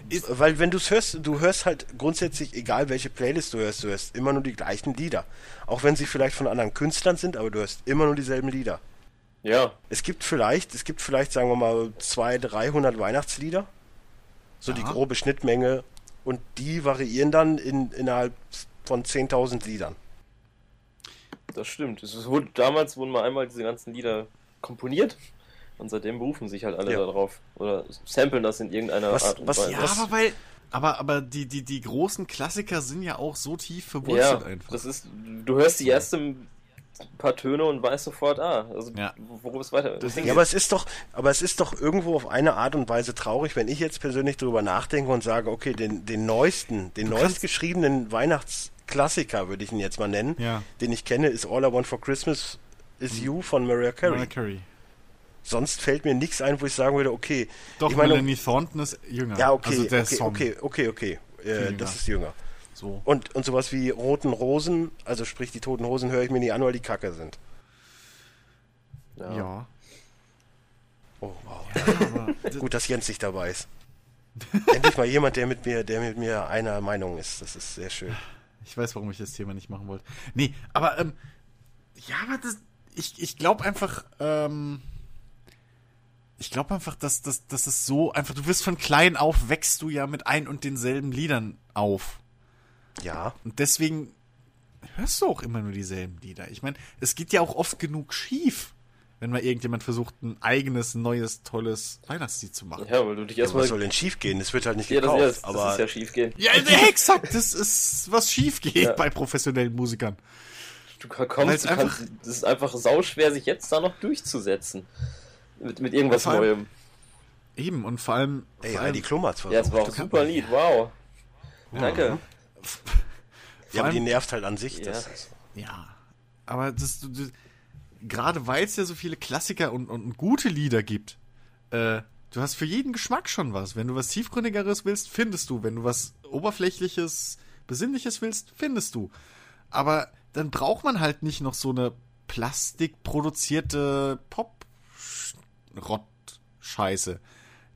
Ist- weil wenn du es hörst, du hörst halt grundsätzlich, egal welche Playlist du hörst, du hörst immer nur die gleichen Lieder. Auch wenn sie vielleicht von anderen Künstlern sind, aber du hörst immer nur dieselben Lieder. Ja, Es gibt vielleicht, es gibt vielleicht, sagen wir mal, 200, 300 Weihnachtslieder. So die Ja. grobe Schnittmenge. Und die variieren dann in, innerhalb von 10.000 Liedern. das stimmt. Es wurde, damals wurden mal einmal diese ganzen Lieder komponiert und seitdem berufen sich halt alle Ja. darauf. Oder samplen das in irgendeiner Was- Art und was- Weise. Ja, Was- aber weil. Aber, aber die, die, die großen Klassiker sind ja auch so tief verwurzelt Ja, einfach. das ist, du hörst die ersten paar Töne und weißt sofort, ah, also Ja. worum es weiter Deswegen- Ja, aber es ist doch, aber es ist doch irgendwo auf eine Art und Weise traurig, wenn ich jetzt persönlich darüber nachdenke und sage, okay, den, den neuesten, den Du neuest kannst- geschriebenen Weihnachtsklassiker, würde ich ihn jetzt mal nennen, Ja. den ich kenne, ist All I Want for Christmas is You von Mariah Carey. Mariah Carey. Sonst fällt mir nichts ein, wo ich sagen würde, okay, Doch, ich meine, Melanie Thornton ist jünger. ja, okay, Also der okay, Song. okay, okay, okay, äh, das ist jünger. So. Und, und sowas wie Roten Rosen, also sprich die Toten Hosen höre ich mir nie an, weil die Kacke sind. Ja. Ja. Oh, wow. aber Gut, dass Jens nicht dabei ist. Endlich mal jemand, der mit mir, der mit mir einer Meinung ist. Das ist sehr schön. Ich weiß, warum ich das Thema nicht machen wollte. Nee, aber, ähm, ja, aber das, ich, ich glaube einfach, ähm, ich glaube einfach, dass, dass, dass es so einfach, du wirst von klein auf, wächst du ja mit ein und denselben Liedern auf. Ja, Und deswegen hörst du auch immer nur dieselben Lieder. Ich meine, es geht ja auch oft genug schief, wenn mal irgendjemand versucht, ein eigenes, neues, tolles Weihnachtslied zu machen. Ja, weil du dich ja erstmal. was soll denn schief gehen? Es wird halt nicht Ja, das, gekauft. ja, das, das aber ist ja schief gehen. Ja, ja, exakt, das ist, was schief geht Ja. bei professionellen Musikern. Du kommst, du einfach- kannst, das ist einfach sauschwer, sich jetzt da noch durchzusetzen. Mit, mit irgendwas allem- Neuem. Eben, und vor allem, ey, vor allem Heidi Klum hat's Ja, es war auch ein versucht. super Lied, wow. Danke. Ja, aber die nervt halt an sich. Ja. Das ist, Ja, aber das, du, gerade weil es ja so viele Klassiker und, und gute Lieder gibt, äh, du hast für jeden Geschmack schon was. Wenn du was tiefgründigeres willst, findest du. Wenn du was oberflächliches, besinnliches willst, findest du. Aber dann braucht man halt nicht noch so eine plastikproduzierte Pop-Rott-Scheiße,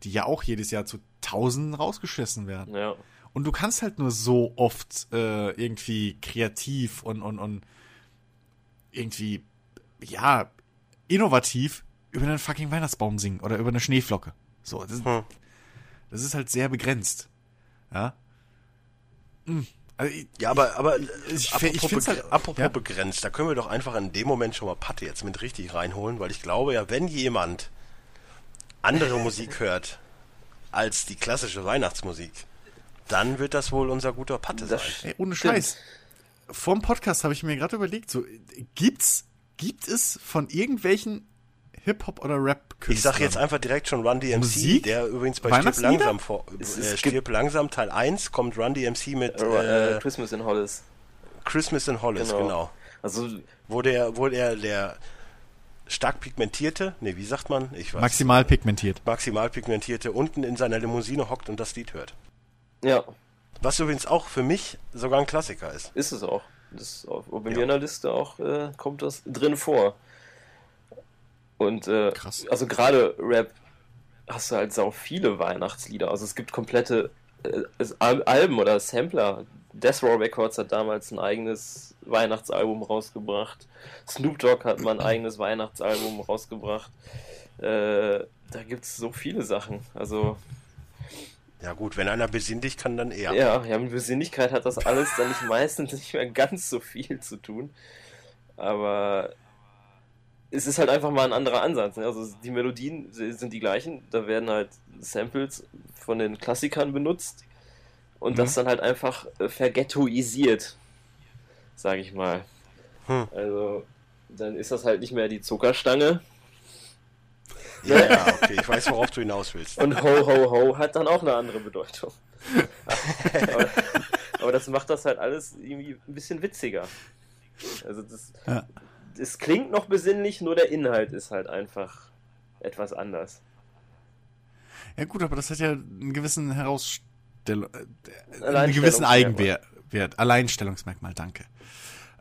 die ja auch jedes Jahr zu Tausenden rausgeschissen werden. Ja. Und du kannst halt nur so oft äh, irgendwie kreativ und, und, und irgendwie, ja, innovativ über einen fucking Weihnachtsbaum singen oder über eine Schneeflocke. So, das, Hm. das ist halt sehr begrenzt. Ja. Hm. Also, ich, ja, aber, aber Ich- ich apropos, find's begre- halt- apropos ja. begrenzt, da können wir doch einfach in dem Moment schon mal Patte jetzt mit richtig reinholen, weil ich glaube ja, wenn jemand andere Musik hört als die klassische Weihnachtsmusik, dann wird das wohl unser guter Patte sein. Das ey, ohne. Scheiß. Vorm Podcast habe ich mir gerade überlegt, so, gibt's, gibt es von irgendwelchen Hip-Hop- oder Rap-Künstlern? Ich sag jetzt einfach direkt schon Run DMC, Musik? der übrigens bei Stirb Weihnachtslieder? langsam vor, äh, Stirb langsam Teil 1 kommt Run DMC mit Äh, äh, Christmas in Hollis. Christmas in Hollis, Genau. genau. Also, Wo der, wo der, der stark pigmentierte, nee, wie sagt man? Ich weiß. Maximal pigmentiert. maximal pigmentierte unten in seiner Limousine hockt und das Lied hört. Ja, Was übrigens auch für mich sogar ein Klassiker ist. ist es auch. Das bei mir Ja. in der Liste auch äh, kommt das drin vor. Und äh, Krass. also gerade Rap hast du halt sau viele Weihnachtslieder. Also es gibt komplette äh, Alben oder Sampler. Death Row Records hat damals ein eigenes Weihnachtsalbum rausgebracht. Snoop Dogg hat mal ein eigenes Weihnachtsalbum rausgebracht. Äh, da gibt es so viele Sachen. Also Ja gut, wenn einer besinnlich kann, dann eher. ja, ja, mit Besinnlichkeit hat das alles dann nicht meistens nicht mehr ganz so viel zu tun. Aber es ist halt einfach mal ein anderer Ansatz. Ne? Also die Melodien sind die gleichen, da werden halt Samples von den Klassikern benutzt und das dann halt einfach äh, verghettoisiert, sag ich mal. Hm. Also dann ist das halt nicht mehr die Zuckerstange Ja, ja, okay, ich weiß, worauf du hinaus willst. Und ho ho ho hat dann auch eine andere Bedeutung. aber, aber das macht das halt alles irgendwie ein bisschen witziger. Also das, Ja. es klingt noch besinnlich, nur der Inhalt ist halt einfach etwas anders. Ja gut, aber das hat ja einen gewissen Herausstellung, äh, einen gewissen Eigenwert. wert. Alleinstellungsmerkmal, danke.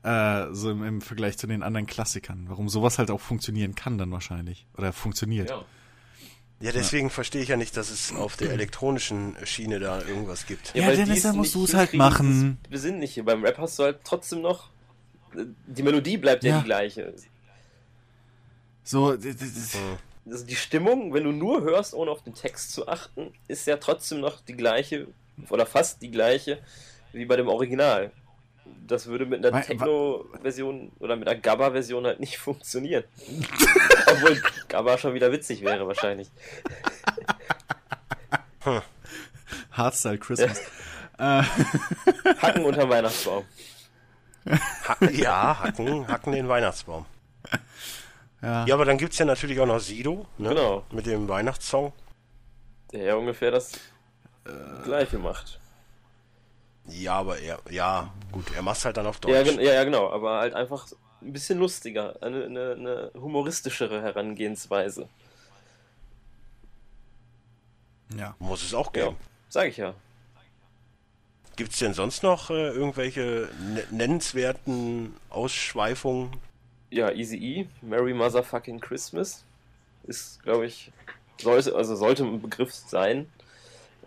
Äh, so im, im Vergleich zu den anderen Klassikern. Warum sowas halt auch funktionieren kann dann wahrscheinlich. Oder funktioniert. Ja. Ja, deswegen verstehe ich ja nicht, dass es auf der elektronischen Schiene da irgendwas gibt. Ja, weil Dennis, es dann musst nicht du's halt hinkriegen, machen. dieses Besinnliche. Beim Rap hast du halt trotzdem noch. Die Melodie bleibt ja, Ja. die gleiche. So, Hm. Also die Stimmung, wenn du nur hörst, ohne auf den Text zu achten, ist ja trotzdem noch die gleiche oder fast die gleiche wie bei dem Original. Das würde mit einer Techno-Version oder mit einer GABA-Version halt nicht funktionieren. Obwohl GABA schon wieder witzig wäre wahrscheinlich. Hardstyle Christmas. äh, Hacken unterm Weihnachtsbaum. Ha ja, hacken, hacken den Weihnachtsbaum. ja. Ja, aber dann gibt's ja natürlich auch noch Sido, ne? Genau. Mit dem Weihnachtssong. Der ja ungefähr das gleiche macht. Ja, aber er, ja, gut, er macht's halt dann auf Deutsch. Ja, gen- ja, ja, genau, aber halt einfach ein bisschen lustiger, eine, eine, eine humoristischere Herangehensweise. ja. Muss es auch Ja, geben. sag ich ja. Gibt's denn sonst noch äh, irgendwelche ne nennenswerten Ausschweifungen? Ja, Easy E, Merry Motherfucking Christmas ist, glaube ich, sollte, also sollte ein Begriff sein.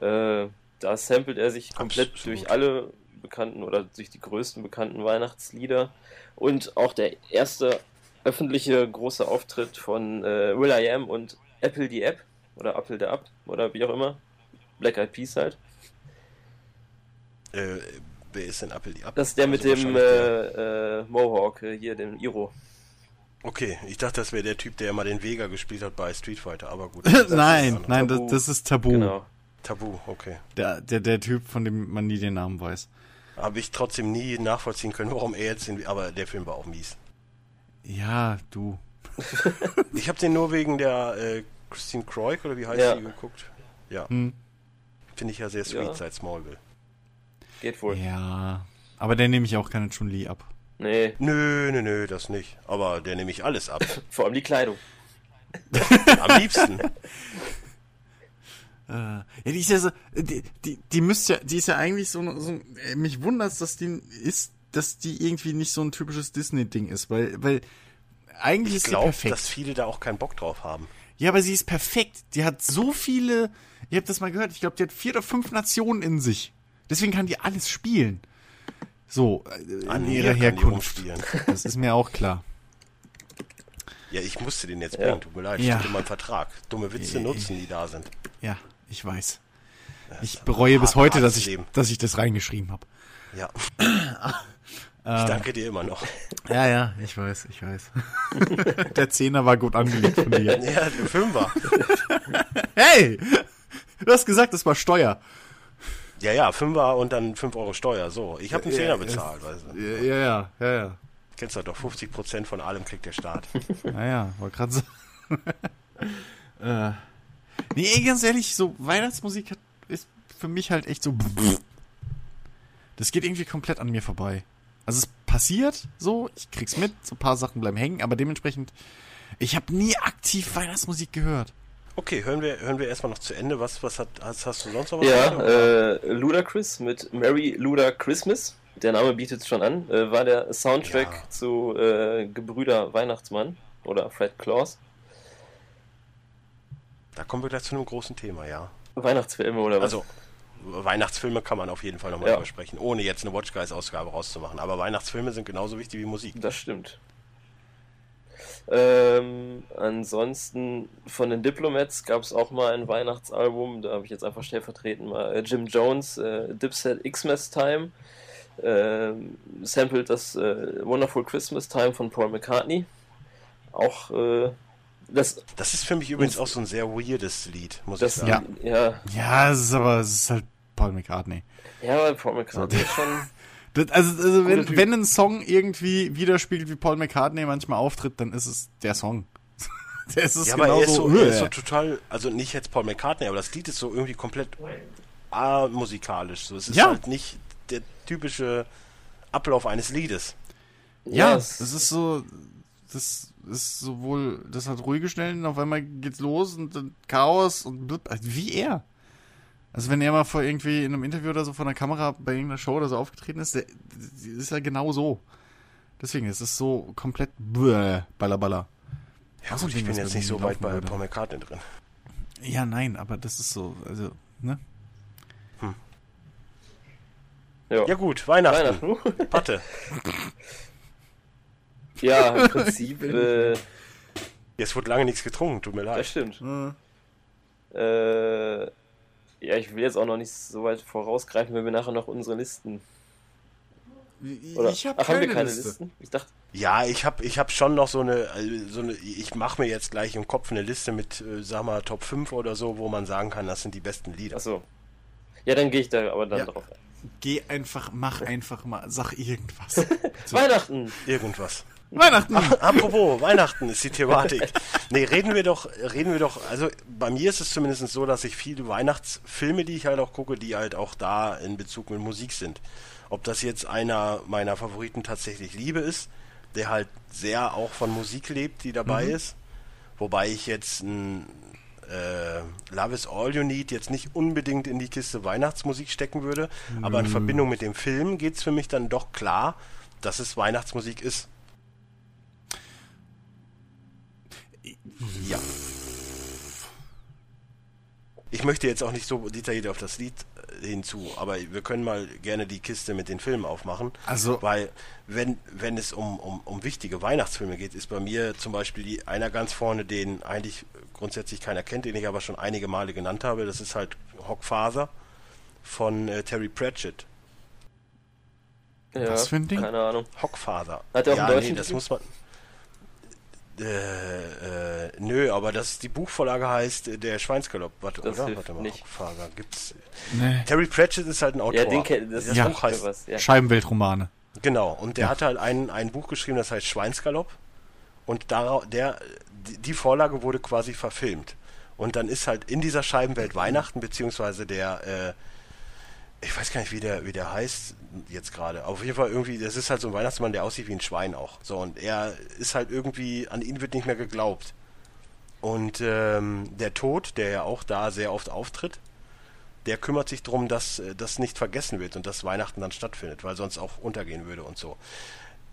Äh, da samplet er sich komplett Absolut. durch alle bekannten oder durch die größten bekannten Weihnachtslieder. Und auch der erste öffentliche große Auftritt von äh, Will I Am und Apple die App oder Apple der App oder wie auch immer. Black Eyed Peas halt. Äh, wer ist denn Apple die ab? Das ist der mit Also dem wahrscheinlich der- äh, äh, Mohawk, äh, hier, dem Iro. Okay, ich dachte, das wäre der Typ, der immer den Vega gespielt hat bei Street Fighter, aber gut. nein, nein, das, das ist Tabu. Genau. Tabu, okay. Der, der, der Typ, von dem man nie den Namen weiß. Habe ich trotzdem nie nachvollziehen können, warum er jetzt den, aber der Film war auch mies. Ja, du. Ich habe den nur wegen der äh, Christine Croik oder wie heißt Ja. die geguckt. Ja, Hm. finde ich ja sehr sweet Ja. seit Smallville. Geht wohl. Ja. Aber der nehme ich auch keine Chun-Li ab. Nee, Nö, nö, nö, das nicht. Aber der nehme ich alles ab. vor allem die Kleidung. Am liebsten. Äh, ja, die ist ja so, die, die, die müsste ja, die ist ja eigentlich so, so äh, mich wundert's, dass die ist, dass die irgendwie nicht so ein typisches Disney-Ding ist, weil, weil eigentlich Ich ist sie glaube, perfekt. dass viele da auch keinen Bock drauf haben. Ja, aber sie ist perfekt. Die hat so viele, ihr habt das mal gehört, ich glaube, die hat vier oder fünf Nationen in sich. Deswegen kann die alles spielen. So, äh, An ihrer Herkunft. Das ist mir auch klar. Ja, ich musste den jetzt Ja. bringen, tut mir leid, Ja. steht in meinem Vertrag. Dumme Witze Äh, nutzen, die da sind. Ja, ich weiß. Ich bereue bis heute, dass ich, Leben. dass ich das reingeschrieben habe. Ja. Ich danke dir immer noch. Ja, ja, ich weiß, ich weiß. Der Zehner war gut angelegt von dir. Ja, der Fünfer. Hey! Du hast gesagt, das war Steuer. Ja, ja, Fünfer und dann 5 Euro Steuer. So, ich habe einen Ja, Zehner ja, bezahlt. Weißt du. Ja, ja, ja, ja. ja. Kennst du doch, 50% von allem kriegt der Staat. Naja, wollte gerade sagen. äh. Nee, ganz ehrlich, so Weihnachtsmusik hat, ist für mich halt echt so. Das geht irgendwie komplett an mir vorbei. Also es passiert so, ich krieg's mit, so ein paar Sachen bleiben hängen, aber dementsprechend, ich habe nie aktiv Weihnachtsmusik gehört. Okay, hören wir, hören wir erstmal noch zu Ende. Was, was hat, hast, hast du sonst noch was? Ja, äh, Ludacris mit Merry Luda Christmas. Der Name bietet es schon an. Äh, war der Soundtrack Ja. zu äh, Gebrüder Weihnachtsmann oder Fred Claus. Da kommen wir gleich zu einem großen Thema, ja. Weihnachtsfilme oder was? Also, Weihnachtsfilme kann man auf jeden Fall nochmal Ja. drüber sprechen, ohne jetzt eine Watch Guys Ausgabe rauszumachen. Aber Weihnachtsfilme sind genauso wichtig wie Musik. Das stimmt. Ähm, ansonsten von den Diplomats gab es auch mal ein Weihnachtsalbum, da habe ich jetzt einfach stellvertretend mal äh, Jim Jones, äh, Dipset Xmas Time, ähm, sampled das äh, Wonderful Christmas Time von Paul McCartney. Auch äh, das, Das ist für mich übrigens auch so ein sehr weirdes Lied, muss das ich sagen. Ja. ja, Ja, es ist aber, es ist halt Paul McCartney. ja, weil Paul McCartney ist schon, Das, also, also wenn, Typ. wenn ein Song irgendwie widerspiegelt, wie Paul McCartney manchmal auftritt, dann ist es der Song. das ist Ja, aber er ist, so, genauso, er ist so äh, total, also nicht jetzt Paul McCartney, aber das Lied ist so irgendwie komplett amusikalisch. So. Es ist Ja. halt nicht der typische Ablauf eines Liedes. Ja, es- das ist so, das ist sowohl, das hat ruhige Stellen, auf einmal geht's los und dann Chaos und blub, also wie er. Also wenn er mal vor irgendwie in einem Interview oder so vor einer Kamera bei irgendeiner Show oder so aufgetreten ist, der, der ist ja genau so. Deswegen ist es so komplett bläh, ballerballer. Ja Also gut, ich bin jetzt nicht so weit bei würde. Paul McCartney drin. Ja, nein, aber das ist so, also, ne? Ja, Ja gut, Weihnachten. Weihnachten. Patte. ja, im Prinzip, äh, Jetzt wurde lange nichts getrunken, tut mir das leid. stimmt. Hm. Äh, ja, ich will jetzt auch noch nicht so weit vorausgreifen, wenn wir nachher noch unsere Listen. Oder? Ich habe Ach, haben keine, wir keine Liste. Listen? Ich dachte, Ja, ich habe ich hab schon noch so eine, also so eine ich mache mir jetzt gleich im Kopf eine Liste mit, äh, sag mal, Top 5 oder so, wo man sagen kann, das sind die besten Lieder. achso. Ja, dann gehe ich da aber dann Ja. drauf ein. Geh einfach, mach einfach mal, sag irgendwas. Weihnachten! Irgendwas. Weihnachten! Apropos, Weihnachten ist die Thematik. Nee, reden wir doch, reden wir doch, also bei mir ist es zumindest so, dass ich viele Weihnachtsfilme, die ich halt auch gucke, die halt auch da in Bezug mit Musik sind. Ob das jetzt einer meiner Favoriten tatsächlich Liebe ist, der halt sehr auch von Musik lebt, die dabei ist. Wobei ich jetzt ein äh, Love is All You Need jetzt nicht unbedingt in die Kiste Weihnachtsmusik stecken würde, aber in Verbindung mit dem Film geht's für mich dann doch klar, dass es Weihnachtsmusik ist. Ja. Ich möchte jetzt auch nicht so detailliert auf das Lied äh, hinzu, aber wir können mal gerne die Kiste mit den Filmen aufmachen. Also- weil wenn, wenn es um, um, um wichtige Weihnachtsfilme geht, ist bei mir zum Beispiel die, einer ganz vorne, den eigentlich grundsätzlich keiner kennt, den ich aber schon einige Male genannt habe. Das ist halt Hockfaser von äh, Terry Pratchett. Ja, Was für ein Ding? Keine Ahnung. Hockfaser. Hat er auch ja, einen deutschen nee, das Titel? muss man. Äh, äh, nö, aber das die Buchvorlage heißt äh, der Schweinsgalopp. Warte, Das oder? hilft Warte mal, nicht. Hockfaser gibt's. Nee. Terry Pratchett ist halt ein Autor. Ja, den kennt das das Ja. Buch heißt, was. Ja. Scheibenweltromane. Genau, und der Ja. hat halt ein, ein Buch geschrieben, das heißt Schweinsgalopp. Und dara- der, die, die Vorlage wurde quasi verfilmt. Und dann ist halt in dieser Scheibenwelt Weihnachten, beziehungsweise der, äh, ich weiß gar nicht, wie der, wie der heißt jetzt gerade. Auf jeden Fall irgendwie, das ist halt so ein Weihnachtsmann, der aussieht wie ein Schwein auch. So, und er ist halt irgendwie, an ihn wird nicht mehr geglaubt. Und ähm, der Tod, der ja auch da sehr oft auftritt, der kümmert sich darum, dass äh, das nicht vergessen wird und dass Weihnachten dann stattfindet, weil sonst auch untergehen würde und so.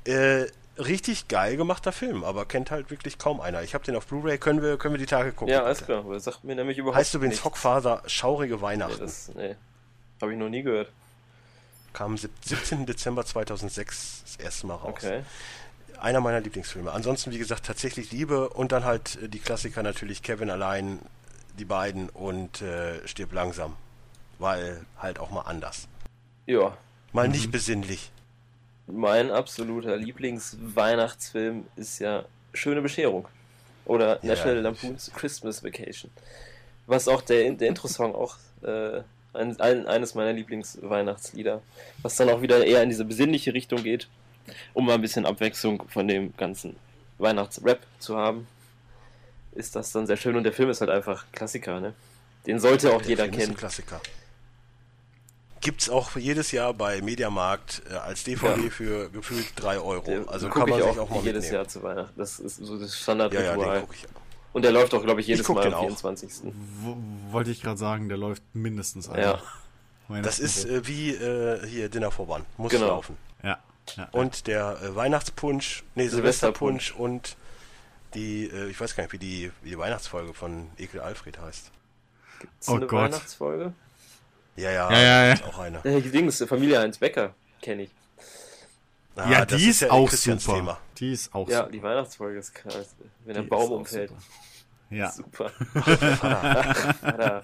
Äh, richtig geil gemachter Film, aber kennt halt wirklich kaum einer. Ich habe den auf Blu-ray, können wir, können wir die Tage gucken. Ja, alles bitte. klar. Aber sagt mir nämlich überhaupt Heißt übrigens nichts. Hockfaser Schaurige Nee, Weihnachten. das, nee. Habe ich noch nie gehört. Kam sieb- 17. Dezember 2006 das erste Mal raus. Okay. Einer meiner Lieblingsfilme. Ansonsten, wie gesagt, tatsächlich Liebe und dann halt äh, die Klassiker natürlich Kevin allein, die beiden und äh, Stirb langsam. Weil halt auch mal anders. Ja. Mal Mhm. nicht besinnlich. Mein absoluter Lieblingsweihnachtsfilm ist ja Schöne Bescherung. Oder Ja, National ich- Lampoon's Christmas Vacation. Was auch der, der Intro-Song auch äh, ein, ein, eines meiner Lieblingsweihnachtslieder. Was dann auch wieder eher in diese besinnliche Richtung geht, um mal ein bisschen Abwechslung von dem ganzen Weihnachtsrap zu haben. Ist das dann sehr schön und der Film ist halt einfach Klassiker, ne? Den sollte auch Der jeder Film ist ein kennen. Klassiker. Gibt's auch jedes Jahr bei Mediamarkt äh, als DVD Ja. für gefühlt 3 Euro. Der also guck kann man ich sich auch mal jedes mitnehmen. Jahr zu Weihnachten. Das ist so das Ja, ja, Standardritual. den gucke ich. Und der läuft auch, glaube ich, jedes guck Mal den am auch. 24. Wo, wollte ich gerade sagen, der läuft mindestens ein. Ja. Das ist äh, wie äh, hier Dinner for One. Muss Genau. laufen. ja. ja. Und der äh, Weihnachtspunsch, nee, Silvesterpunsch. Und die, äh, ich weiß gar nicht, wie die, wie die Weihnachtsfolge von Ekel Alfred heißt. Gibt's Oh eine Gott. Gott. Ja, ja, Ja, ja, ja. auch eine. Äh, Dings, Familie Heinz Becker, kenne ich. Ah, ja, die ist, ja auch super. Thema. Die ist auch Ja, super. die Weihnachtsfolge ist krass. Wenn der Die Baum umfällt. super. Ja. Super.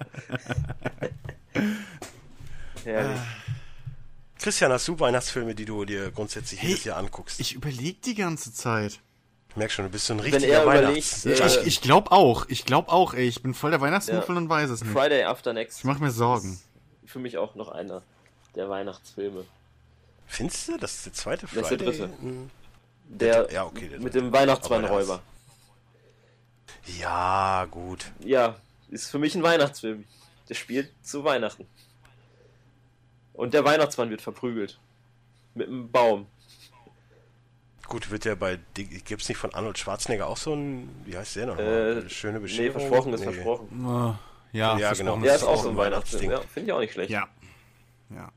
Herrlich. Christian, hast du Weihnachtsfilme, die du dir grundsätzlich Hey, jedes Jahr anguckst? Ich überlege die ganze Zeit. Ich merk schon, du bist so ein Wenn richtiger er überlegt, Weihnachts... äh, ich ich glaube auch. Ich glaube auch, ey. Ich bin voll der Weihnachtsmuffel Ja. und weiß es nicht. Friday After Next. Ich mache mir Sorgen. Für mich auch noch einer der Weihnachtsfilme. Findest du? Das ist der zweite ist der Friday? dritte. Hm. Der Ja, okay, der mit dritte. dem Weihnachtsweinräuber. Ja, gut. Ja, ist für mich ein Weihnachtsfilm. Der spielt zu Weihnachten. Und der Weihnachtsmann wird verprügelt. Mit einem Baum. Gut, wird ja bei... Gibt es nicht von Arnold Schwarzenegger auch so ein... Wie heißt der noch? Äh, Schöne Nee, Bescherung? versprochen ist Nee. versprochen. Oh, Ja, Ja, versprochen. genau. Der Das ist ist auch so ein. Weihnachtsding. Ja, finde ich auch nicht schlecht. Ja. Ja.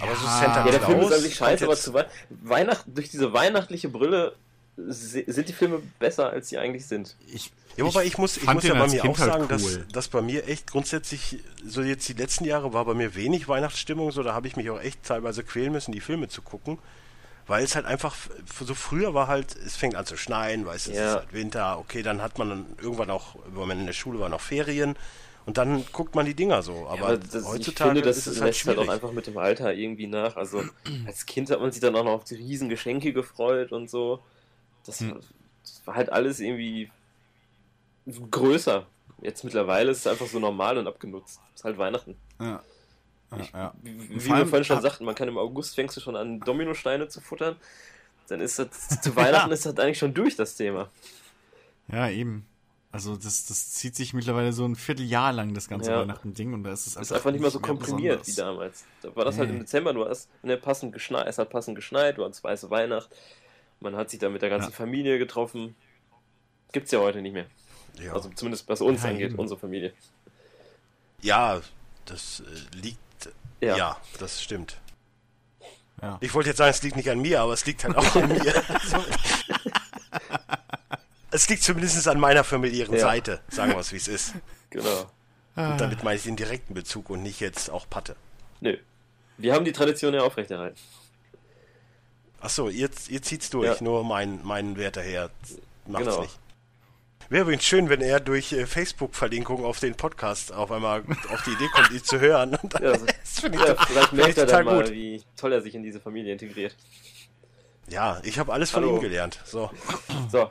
Aber so Ja. Santa Ja, der Film ist an sich scheiße, aber zu Weihnacht, durch diese weihnachtliche Brille sind die Filme besser, als sie eigentlich sind. Ich, Ja, wobei ich muss, ich muss ja bei mir Kind auch halt sagen, dass, cool. dass bei mir echt grundsätzlich, so jetzt die letzten Jahre war bei mir wenig Weihnachtsstimmung, so da habe ich mich auch echt teilweise quälen müssen, die Filme zu gucken. Weil es halt einfach, so früher war halt, es fängt an zu schneien, weißt du, es Ja. ist halt Winter, okay, dann hat man dann irgendwann auch, wenn man in der Schule war, noch Ferien und dann guckt man die Dinger so. Aber, Ja, aber das, heutzutage ich finde, das ist es halt lässt halt auch einfach mit dem Alter irgendwie nach. Also als Kind hat man sich dann auch noch auf die riesen Geschenke gefreut und so. Das, Hm. war- das war halt alles irgendwie größer. Jetzt mittlerweile ist es einfach so normal und abgenutzt. ist halt Weihnachten. ja. Ja, ja. Wie, wir vorhin schon sagten, man kann im August fängst du schon an, Dominosteine zu futtern. Dann ist das zu Weihnachten ist das eigentlich schon durch, das Thema. Ja, eben. Also das, das zieht sich mittlerweile so ein Vierteljahr lang, das ganze Ja. Weihnachten-Ding. Und da ist es einfach, ist einfach nicht mehr so komprimiert wie besonders. damals. Da war das halt im. Dezember, du hast ne, passend geschneit, es hat passend geschneit, du hattest weiße Weihnacht, man hat sich da mit der ganzen Ja. Familie getroffen. Gibt's ja heute nicht mehr. Ja. Also zumindest was uns Ja, angeht, eben. unsere Familie. ja, das äh, liegt, Ja. ja. das stimmt. Ja. Ich wollte jetzt sagen, es liegt nicht an mir, aber es liegt halt auch an mir. Es liegt zumindest an meiner familiären Ja. Seite, sagen wir es wie es ist. Genau. Ah. Und damit meine ich den direkten Bezug und nicht jetzt auch Patte. Nö. Wir haben die Tradition ja aufrechterhalten. Achso, ihr, ihr zieht's durch, Ja. nur mein, mein Werter Herr macht's Genau. nicht. Wäre übrigens schön, wenn er durch äh, Facebook-Verlinkung auf den Podcast auf einmal auf die Idee kommt, ihn zu hören. Und dann, Ja, das finde ich, Ja, vielleicht merkt er total dann mal, gut. wie toll er sich in diese Familie integriert. Ja, ich habe alles von Hallo. ihm gelernt. So. So,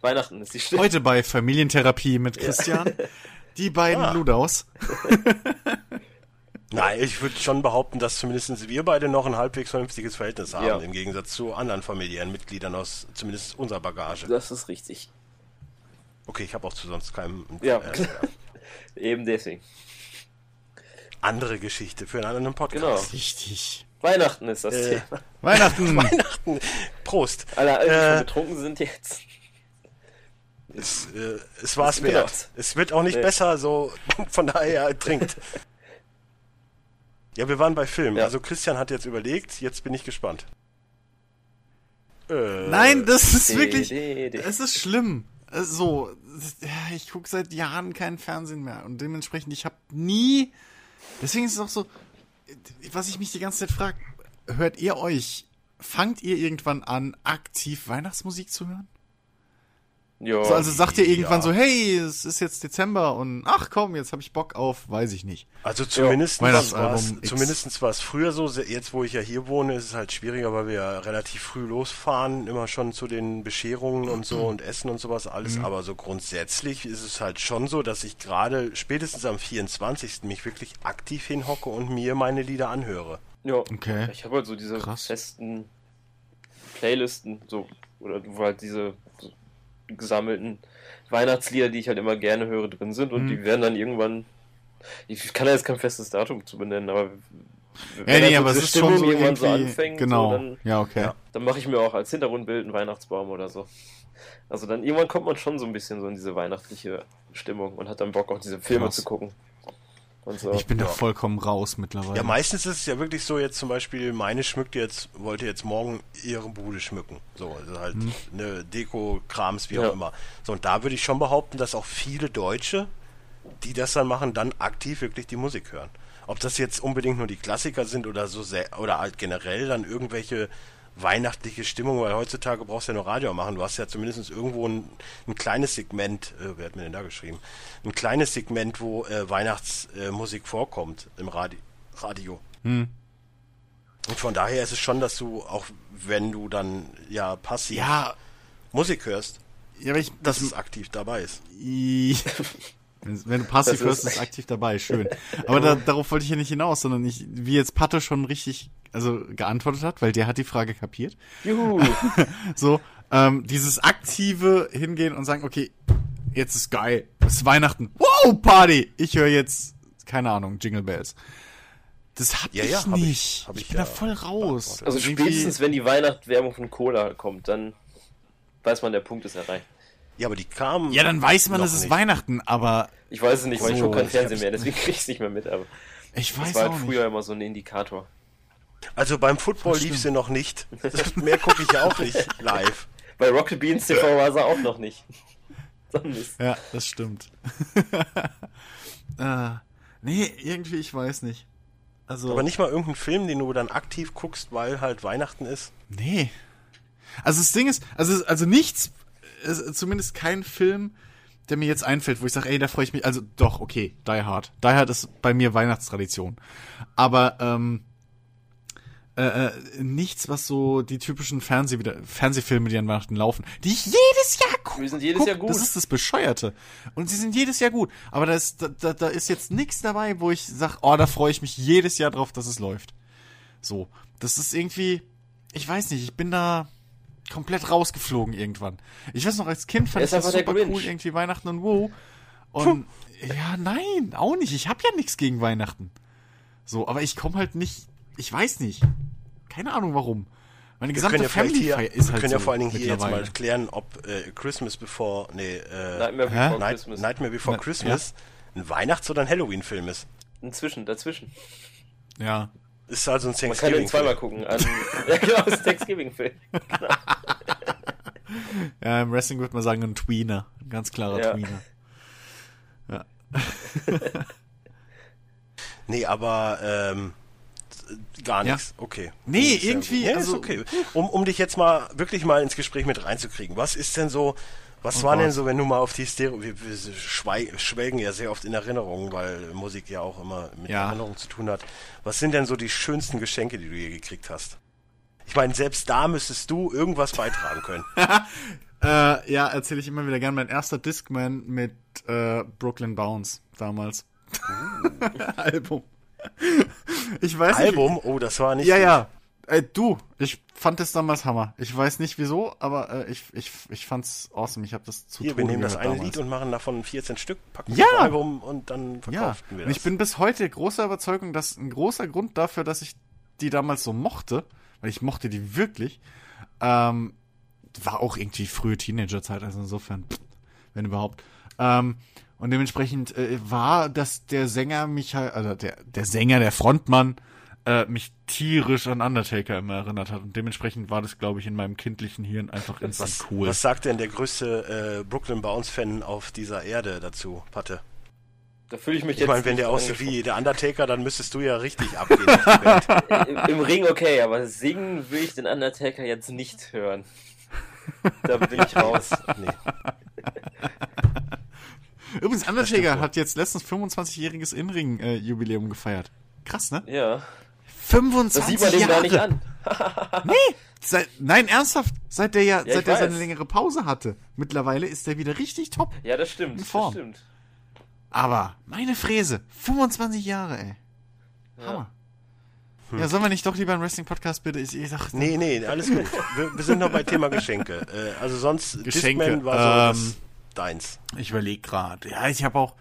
Weihnachten ist die Stimme. Heute bei Familientherapie mit Christian. Die beiden Ah. Ludaus. Nein, ich würde schon behaupten, dass zumindest wir beide noch ein halbwegs vernünftiges Verhältnis haben, Ja. im Gegensatz zu anderen familiären Mitgliedern aus zumindest unserer Bagage. Das ist richtig. Okay, ich habe auch zu sonst keinem Ja. äh, Eben deswegen. andere Geschichte für einen anderen Podcast. Genau. Richtig. Weihnachten ist das Äh, Thema. Weihnachten. Weihnachten. Prost. Alle, alle die Äh, schon betrunken sind jetzt. Es, äh, es war es wert. Es wird auch nicht Nee. besser, so von daher trinkt. Ja, wir waren bei Film. Ja. Also Christian hat jetzt überlegt, jetzt bin ich gespannt. Äh, Nein, das ist wirklich. Es ist schlimm. Äh, So, ich gucke seit Jahren keinen Fernsehen mehr und dementsprechend, ich habe nie. Deswegen ist es auch so, was ich mich die ganze Zeit frage, hört ihr euch, fangt ihr irgendwann an, aktiv Weihnachtsmusik zu hören? Jo. So, also sagt ihr irgendwann ja. so, hey, es ist jetzt Dezember und ach komm, jetzt habe ich Bock auf, weiß ich nicht. Also zumindest war es X. zumindest war es früher so, jetzt wo ich ja hier wohne, ist es halt schwieriger, weil wir ja relativ früh losfahren, immer schon zu den Bescherungen und so und Essen und sowas alles, Mhm. aber so grundsätzlich ist es halt schon so, dass ich gerade spätestens am 24. mich wirklich aktiv hinhocke und mir meine Lieder anhöre. ja. Okay. Ich habe halt so diese Krass. festen Playlisten, so, oder wo halt diese so gesammelten Weihnachtslieder, die ich halt immer gerne höre, drin sind und Mhm. die werden dann irgendwann. Ich kann da jetzt kein festes Datum zu benennen, aber wenn Ja, nee, dann aber es ist schon so irgendwann so irgendwie, anfängt, genau. so, dann, ja, okay. Ja. dann mache ich mir auch als Hintergrundbild einen Weihnachtsbaum oder so. Also dann irgendwann kommt man schon so ein bisschen so in diese weihnachtliche Stimmung und hat dann Bock auch diese Filme Krass. zu gucken. Und so. Ich bin da Ja. vollkommen raus mittlerweile. Ja, meistens ist es ja wirklich so, jetzt zum Beispiel, meine schmückt jetzt, wollte jetzt morgen ihre Bude schmücken. So, also halt eine Deko-Krams, wie Ja. auch immer. So, und da würde ich schon behaupten, dass auch viele Deutsche, die das dann machen, dann aktiv wirklich die Musik hören. Ob das jetzt unbedingt nur die Klassiker sind oder so sehr, oder halt generell dann irgendwelche weihnachtliche Stimmung, weil heutzutage brauchst du ja nur Radio machen. Du hast ja zumindest irgendwo ein, ein kleines Segment, äh, wer hat mir denn da geschrieben? Ein kleines Segment, wo äh, Weihnachtsmusik äh, Musik vorkommt im Radi Radio. Hm. Und von daher ist es schon, dass du auch, wenn du dann ja passiv Ja, Musik hörst, ja, ich, dass es aktiv dabei ist. Wenn du passiv Das hörst, ist- ist aktiv dabei, schön. Aber da, darauf wollte ich ja nicht hinaus, sondern ich, wie jetzt Patte schon richtig, also geantwortet hat, weil der hat die Frage kapiert. Juhu! So, ähm, dieses aktive Hingehen und sagen, okay, jetzt ist geil, es ist Weihnachten, wow, Party! Ich höre jetzt, keine Ahnung, Jingle Bells. Das hab Ja, ich ja, hab ich- nicht. hab ich, ich bin ja da voll raus. Also spätestens, wenn die Weihnachtswerbung von Cola kommt, dann weiß man, der Punkt ist erreicht. Ja, aber die kamen. Ja, dann weiß man, es ist nicht. Weihnachten, aber Ich weiß es nicht, weil ich So, gucke kein ich Fernsehen mehr, deswegen krieg ich es nicht mehr mit, aber ich das weiß war auch halt nicht. früher immer so ein Indikator. Also beim Football lief sie noch nicht. Mehr gucke ich ja auch nicht live. Bei Rocket Beans TV war sie auch noch nicht. Ja, das stimmt. äh, nee, irgendwie, ich weiß nicht. Also, Aber nicht mal irgendein Film, den du dann aktiv guckst, weil halt Weihnachten ist. nee. Also das Ding ist, also, also nichts, äh, zumindest kein Film, der mir jetzt einfällt, wo ich sage, ey, da freue ich mich, also doch, okay, Die Hard. Die Hard ist bei mir Weihnachtstradition. Aber, ähm, äh, äh, nichts, was so die typischen Fernseh Fernsehfilme, die an Weihnachten laufen, die ich jedes Jahr gucke. Die sind jedes Jahr gut. Das ist das Bescheuerte. Und sie sind jedes Jahr gut. Aber da ist, da, da, da ist jetzt nichts dabei, wo ich sag, oh, da freue ich mich jedes Jahr drauf, dass es läuft. So. Das ist irgendwie, ich weiß nicht, ich bin da komplett rausgeflogen irgendwann. Ich weiß noch, als Kind fand ich das super cool, irgendwie Weihnachten und wow. Und ja, nein, auch nicht. Ich habe ja nichts gegen Weihnachten. So, aber ich komme halt nicht, ich weiß nicht. Keine Ahnung warum. Meine Wir gesamte können ja vielleicht Family hier, ist wir halt können so ja vor allen Dingen hier jetzt mal klären, ob äh, Christmas Before, nee, äh, Nightmare? Before Night, Christmas. Nightmare Before Na, Christmas ein Weihnachts- oder ein Halloween-Film ist. Inzwischen, dazwischen. Ja. Ist also ein Man kann den Thanksgiving-Film. zweimal gucken. An, ja, genau, ist Thanksgiving-Film. ja, im Wrestling würde man sagen, ein Tweener. Ein ganz klarer Ja. Tweener. Ja. Nee, aber ähm, gar Ja. nichts. Okay. Nee, Ist ja- irgendwie, Nee, also- okay. Um, um dich jetzt mal wirklich mal ins Gespräch mit reinzukriegen. Was ist denn so, was Oh war denn Gott. so, wenn du mal auf die Stereo, wir, wir schwelgen ja sehr oft in Erinnerungen, weil Musik ja auch immer mit Ja. Erinnerungen zu tun hat. Was sind denn so die schönsten Geschenke, die du je gekriegt hast? Ich meine, selbst da müsstest du irgendwas beitragen können. Äh, ja, erzähle ich immer wieder gern. Mein erster Discman mit äh, Brooklyn Bounce damals. Album. Ich weiß Album? Oh, das war nicht. nicht. Ja, gut. ja. Ey, du, ich fand es damals Hammer. Ich weiß nicht wieso, aber äh, ich, ich, ich fand's awesome. Ich habe das zu Hier, wir nehmen das eine damals. Lied und machen davon 14 Stück, packen Ja! das Album und dann Ja, verkauften wir und das. ich bin bis heute großer Überzeugung, dass ein großer Grund dafür, dass ich die damals so mochte, weil ich mochte die wirklich, ähm, war auch irgendwie frühe Teenagerzeit, also insofern, pff, wenn überhaupt. Ähm, und dementsprechend äh, war, dass der Sänger mich halt, also der, der Sänger, der Frontmann, äh, mich tierisch an Undertaker immer erinnert hat. Und dementsprechend war das, glaube ich, in meinem kindlichen Hirn einfach instant was, cool. was sagt denn der größte äh, Brooklyn Bounce-Fan auf dieser Erde dazu, Patte? Da fühle ich mich Ich jetzt. meine, wenn der aussieht wie der Undertaker, dann müsstest du ja richtig abgehen. Im, Im Ring okay, aber singen will ich den Undertaker jetzt nicht hören. Da bin ich raus. nee. Übrigens, Undertaker hat jetzt letztens 25-jähriges In-Ring-Jubiläum gefeiert. Krass, ne? Ja. 25 Das sieht man dem Jahre. gar nicht an. Nee, seit, nein, ernsthaft. Seit der ja, Ja, seit der weiß. seine längere Pause hatte. Mittlerweile ist der wieder richtig top. Ja, das stimmt. In Das stimmt. Aber, meine Fräse, 25 Jahre, ey. Hammer. Ja, sollen wir nicht doch lieber einen Wrestling-Podcast bitte? Ich, ich dachte, nee, nee, alles gut. Wir, wir sind noch bei Thema Geschenke. Äh, also sonst, Geschenke, Discman war so ähm, das, deins. ich überlege gerade. Ja, ich habe auch.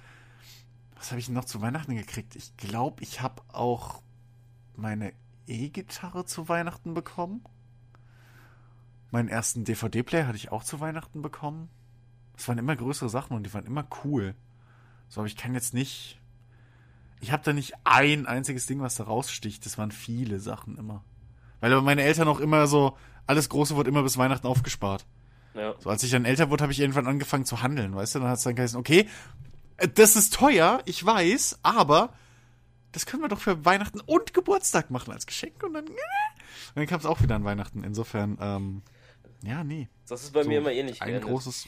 Was habe ich noch zu Weihnachten gekriegt? Ich glaube, ich habe auch meine E-Gitarre zu Weihnachten bekommen. Meinen ersten DVD-Player hatte ich auch zu Weihnachten bekommen. Das waren immer größere Sachen und die waren immer cool. So, aber ich kann jetzt nicht. Ich habe da nicht ein einziges Ding, was da raussticht. Das waren viele Sachen immer. Weil aber meine Eltern auch immer so, alles Große wurde immer bis Weihnachten aufgespart. Ja. So, als ich dann älter wurde, habe ich irgendwann angefangen zu handeln, weißt du? Dann hat es dann geheißen, okay, äh, das ist teuer, ich weiß, aber das können wir doch für Weihnachten und Geburtstag machen als Geschenk und dann, äh, und dann kam es auch wieder an Weihnachten. Insofern, ähm, ja, nee. Das ist bei So, mir immer ähnlich Ein geendet. großes,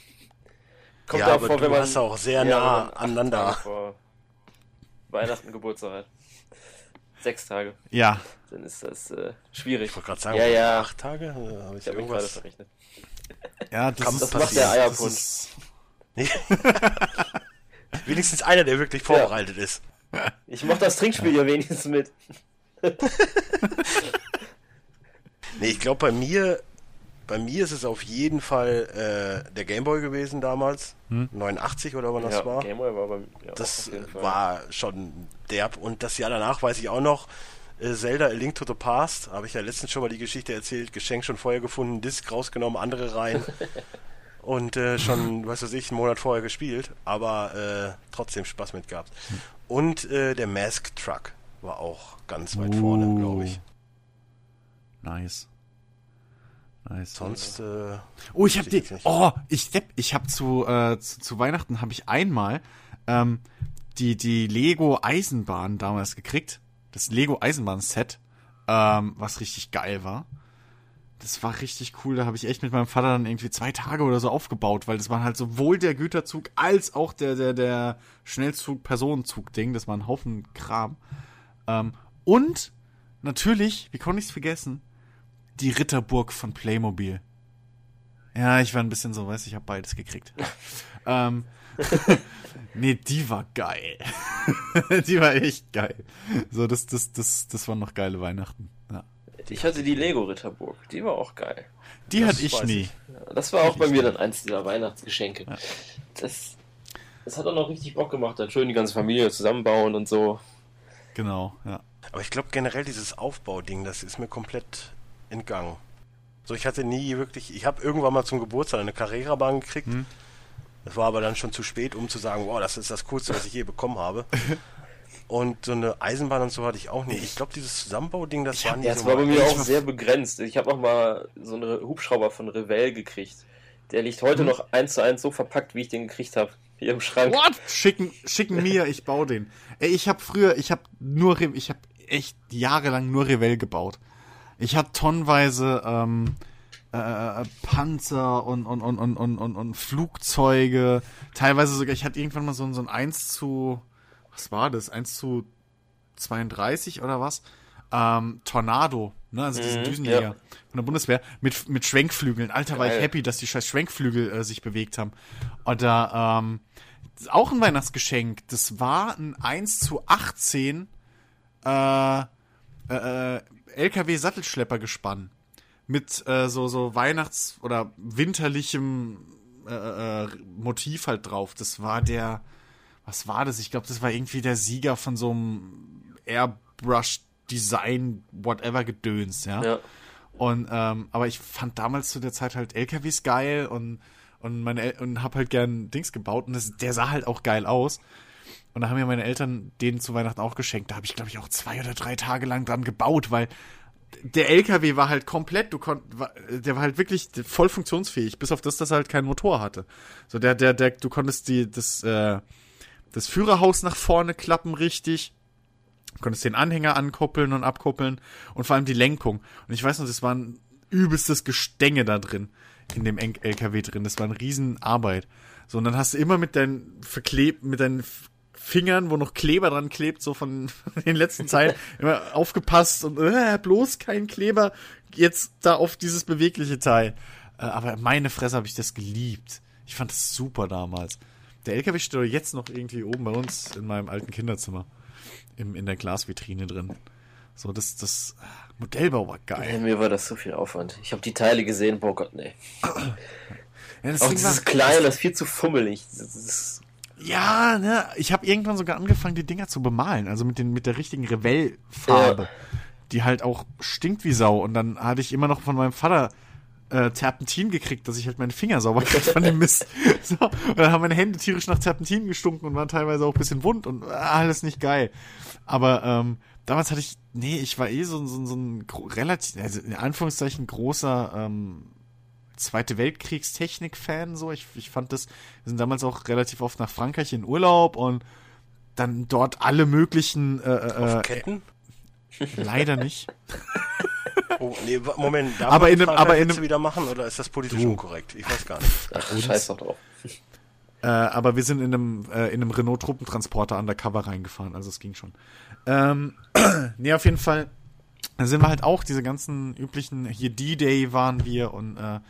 Ja, auch aber vor, du wenn man- hast auch sehr Ja, nah aneinander. Weihnachten Geburtstag hat. Sechs Tage. ja, Dann ist das äh, schwierig. Ich wollte gerade sagen, Ja, ja. acht Tage? Äh, Habe ich Ich gerade irgendwas? verrechnet. Ja, das, ist, das macht der Eierpunsch. ist, Wenigstens einer, der wirklich vorbereitet ist. Ich mach das Trinkspiel ja wenigstens mit. Nee, ich glaube bei mir, bei mir ist es auf jeden Fall äh, der Gameboy gewesen damals. 89 oder wann das ja, war. Gameboy war beim ja, Das war schon derb. Und das Jahr danach weiß ich auch noch, äh, Zelda A Link to the Past, habe ich ja letztens schon mal die Geschichte erzählt, Geschenk schon vorher gefunden, Disc rausgenommen, andere rein. und äh, schon, was weiß ich, einen Monat vorher gespielt, aber äh, trotzdem Spaß mit gehabt. Und äh, der Mask Truck war auch ganz weit vorne, glaube ich. Nice. Nice. Sonst. Äh, oh, ich habe die. Oh, ich ich habe zu, äh, zu zu Weihnachten habe ich einmal ähm, die die Lego Eisenbahn damals gekriegt. Das Lego Eisenbahn Set, ähm, was richtig geil war. Das war richtig cool. Da habe ich echt mit meinem Vater dann irgendwie zwei Tage oder so aufgebaut, weil das war halt sowohl der Güterzug als auch der der der Schnellzug Personenzug Ding. Das war ein Haufen Kram. Ähm, und natürlich, wie konnte ich es vergessen? Die Ritterburg von Playmobil. Ja, ich war ein bisschen so, weiß ich, habe beides gekriegt. ähm, nee, die war geil. die war echt geil. So, das, das, das, das waren noch geile Weihnachten. Ja. Ich hatte die Lego Ritterburg, die war auch geil. Die Das hatte ich nie. Ja, Das war auch bei mir dann eins dieser Weihnachtsgeschenke. Das, das hat auch noch richtig Bock gemacht, dann schön die ganze Familie zusammenbauen und so. Genau, ja. Aber ich glaube generell dieses Aufbauding, das ist mir komplett entgangen. So, ich hatte nie wirklich, ich habe irgendwann mal zum Geburtstag eine Carrera-Bahn gekriegt. Hm. Das war aber dann schon zu spät, um zu sagen, wow, das ist das Coolste, was ich je bekommen habe. Und so eine Eisenbahn und so hatte ich auch nie. Ich glaube, dieses Zusammenbauding, das war nie Ja, so das war bei mir auch sehr begrenzt. Ich habe auch mal so einen Hubschrauber von Revell gekriegt. Der liegt Hm. heute noch eins zu eins so verpackt, wie ich den gekriegt habe. Hier im Schrank. What? Schicken, schicken mir, ich baue den. Ey, ich habe früher, ich habe nur, ich habe echt jahrelang nur Revell gebaut. Ich hatte tonnenweise ähm, äh, Panzer und, und, und, und, und, und, und Flugzeuge. Teilweise sogar, ich hatte irgendwann mal so, ein- so ein 1 zu, was war das? 1 zu 32 oder was? Ähm, Tornado, ne? Also diesen Mhm, Düsenjäger ja. von der Bundeswehr mit, mit Schwenkflügeln. Alter, war ich happy, dass die scheiß Schwenkflügel äh, sich bewegt haben. Oder ähm, auch ein Weihnachtsgeschenk. Das war ein 1 zu 18 äh, äh, LKW-Sattelschlepper gespann. Mit äh, so, so Weihnachts- oder winterlichem äh, äh, Motiv halt drauf. Das war der, was war das? Ich glaube, das war irgendwie der Sieger von so einem Airbrush-Design, whatever Gedöns, ja. Ja. Und ähm, aber ich fand damals zu der Zeit halt LKWs geil und und meine El und hab halt gern Dings gebaut und das, der sah halt auch geil aus. Und da haben mir meine Eltern den zu Weihnachten auch geschenkt. Da habe ich glaube ich auch zwei oder drei Tage lang dran gebaut, weil der LKW war halt komplett, du konnt, war, der war halt wirklich voll funktionsfähig, bis auf das, dass er halt keinen Motor hatte. So der der der du konntest die das äh, das Führerhaus nach vorne klappen richtig. Du konntest den Anhänger ankuppeln und abkuppeln und vor allem die Lenkung. Und ich weiß noch, das war ein übelstes Gestänge da drin, in dem LKW drin. Das war eine Riesenarbeit. So, und dann hast du immer mit deinen verklebt, mit deinen Fingern, wo noch Kleber dran klebt, so von den letzten Zeilen, immer aufgepasst und äh, bloß kein Kleber jetzt da auf dieses bewegliche Teil. Äh, aber meine Fresse habe ich das geliebt. Ich fand das super damals. Der LKW steht doch jetzt noch irgendwie oben bei uns in meinem alten Kinderzimmer. Im, in der Glasvitrine drin. So, das, das äh, Modellbau war geil. mir war das so viel Aufwand. Ich habe die Teile gesehen, boah Gott, nee. Ja, das Auch dieses war, Kleine, das ist viel zu fummelig. Das ist, ja, ne, ich habe irgendwann sogar angefangen, die Dinger zu bemalen. Also mit, den, mit der richtigen Revell-Farbe. Ja. Die halt auch stinkt wie Sau. Und dann hatte ich immer noch von meinem Vater äh, Terpentin gekriegt, dass ich halt meine Finger sauber kriege von dem Mist. So, und dann haben meine Hände tierisch nach Terpentin gestunken und waren teilweise auch ein bisschen wund und äh, alles nicht geil. Aber ähm, damals hatte ich, nee, ich war eh so, so, so ein relativ, also in Anführungszeichen großer ähm, Zweite Weltkriegstechnik-Fan. So, ich, ich fand das, wir sind damals auch relativ oft nach Frankreich in Urlaub und dann dort alle möglichen, äh, Auf äh, Ketten? leider nicht. Oh, nee, Moment. Darf Aber man in einem- aber in einem- wieder machen oder ist das politisch Du. unkorrekt? Ich weiß gar nicht. ach, scheiß doch drauf. Äh, aber wir sind in einem, äh, in einem Renault-Truppentransporter undercover reingefahren, also es ging schon. Ähm, nee, auf jeden Fall da sind wir halt auch diese ganzen üblichen, hier D-Day waren wir und äh,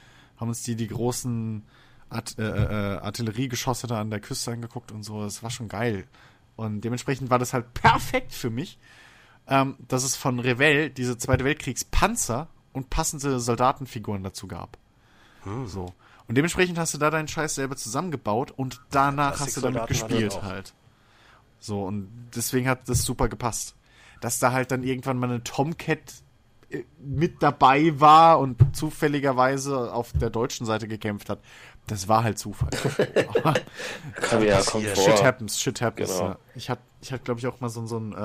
haben uns die, die großen Art, äh, äh, Artilleriegeschosse da an der Küste angeguckt und so, das war schon geil. Und dementsprechend war das halt perfekt für mich, ähm, dass es von Revell diese Zweite Weltkriegspanzer und passende Soldatenfiguren dazu gab. So. Und dementsprechend hast du da deinen Scheiß selber zusammengebaut und danach hast du damit gespielt halt. So, und deswegen hat das super gepasst. Dass da halt dann irgendwann mal eine Tomcat äh, mit dabei war und zufälligerweise auf der deutschen Seite gekämpft hat. das war halt Zufall. Kann ja, kommt passieren. vor. shit happens, shit happens. Genau. Ja. Ich hatte, ich hatte, glaube ich, auch mal so, so ein, äh,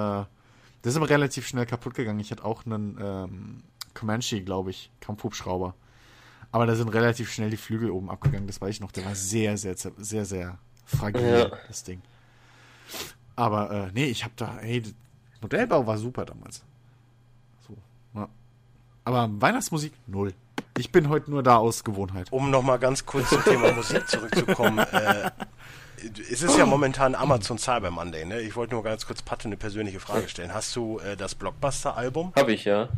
das ist aber relativ schnell kaputt gegangen. Ich hatte auch einen ähm, Comanche, glaube ich, Kampfhubschrauber. Aber da sind relativ schnell die Flügel oben abgegangen. Das weiß ich noch. Der war sehr, sehr, sehr, sehr, sehr fragil, Ja. das Ding. Aber äh, nee, ich habe da, hey, das Modellbau war super damals. So. Aber Weihnachtsmusik null. Ich bin heute nur da aus Gewohnheit. Um nochmal ganz kurz zum Thema Musik zurückzukommen. Äh, es ist ja momentan Amazon Cyber Monday, ne? Ich wollte nur ganz kurz Patte eine persönliche Frage stellen. Hast du äh, das Blockbuster-Album? Hab ich, ja.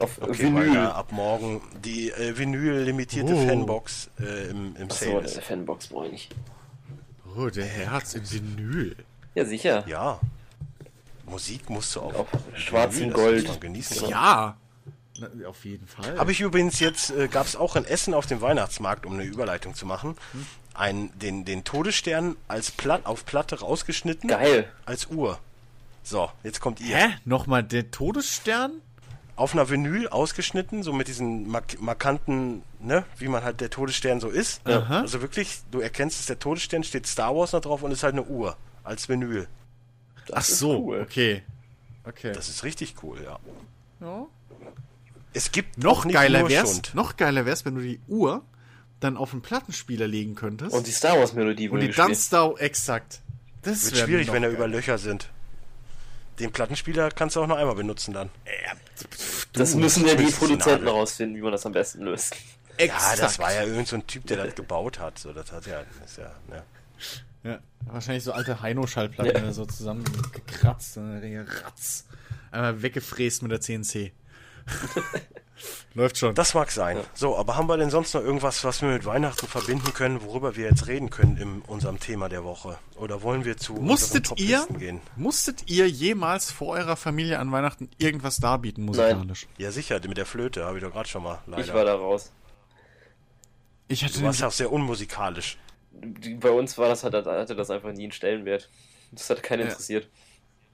Auf Okay, weil Vinyl. da ab morgen die äh, Vinyl-limitierte Oh. Fanbox äh, im, im Achso, Sale das ist Fanbox brauche ich nicht. Oh, der Herz in Vinyl. Ja, sicher. Ja. Musik musst du auf, Auf Vinyl, das Gold. genießen. Ja. Na, auf jeden Fall. Habe ich übrigens jetzt, äh, gab es auch in Essen auf dem Weihnachtsmarkt, um eine Überleitung zu machen, ein, den, den Todesstern als Platt, auf Platte rausgeschnitten Geil. als Uhr. So, jetzt kommt ihr. Hä? Nochmal der Todesstern? Auf einer Vinyl ausgeschnitten, so mit diesen mark markanten, ne, wie man halt der Todesstern so ist. Aha. Also wirklich, du erkennst es, der Todesstern steht Star Wars noch drauf und ist halt eine Uhr als Vinyl. Ach ist so, cool. okay. Okay. Das ist richtig cool, ja. ja. Es gibt Noch geiler wär's, Schund. noch geiler wär's, wenn du die Uhr dann auf einen Plattenspieler legen könntest. Und die Star Wars Melodie und die dann. Star exakt. Das Wird schwierig, wenn da über Löcher sind. Den Plattenspieler kannst du auch noch einmal benutzen dann. Das Du, müssen ja die Produzenten Nadel. rausfinden, wie man das am besten löst. Ja, Exakt. das war ja irgend so ein Typ, der das gebaut hat. So, das hat ja, ist ja, ne. Ja, wahrscheinlich so alte Heino-Schallplatten Ja. so zusammengekratzt, und dann ratz. Einmal weggefräst mit der CNC. Läuft schon. Das mag sein. So, aber haben wir denn sonst noch irgendwas, was wir mit Weihnachten verbinden können, worüber wir jetzt reden können in unserem Thema der Woche? Oder wollen wir zu unseren musstet ihr, gehen? musstet ihr jemals vor eurer Familie an Weihnachten irgendwas darbieten musikalisch? Ja, sicher, mit der Flöte habe ich doch gerade schon mal leider. Ich war da raus. Ich hatte du warst ja auch sehr unmusikalisch. Bei uns war das, hatte, hatte das einfach nie einen Stellenwert. Das hat keinen Ja. interessiert.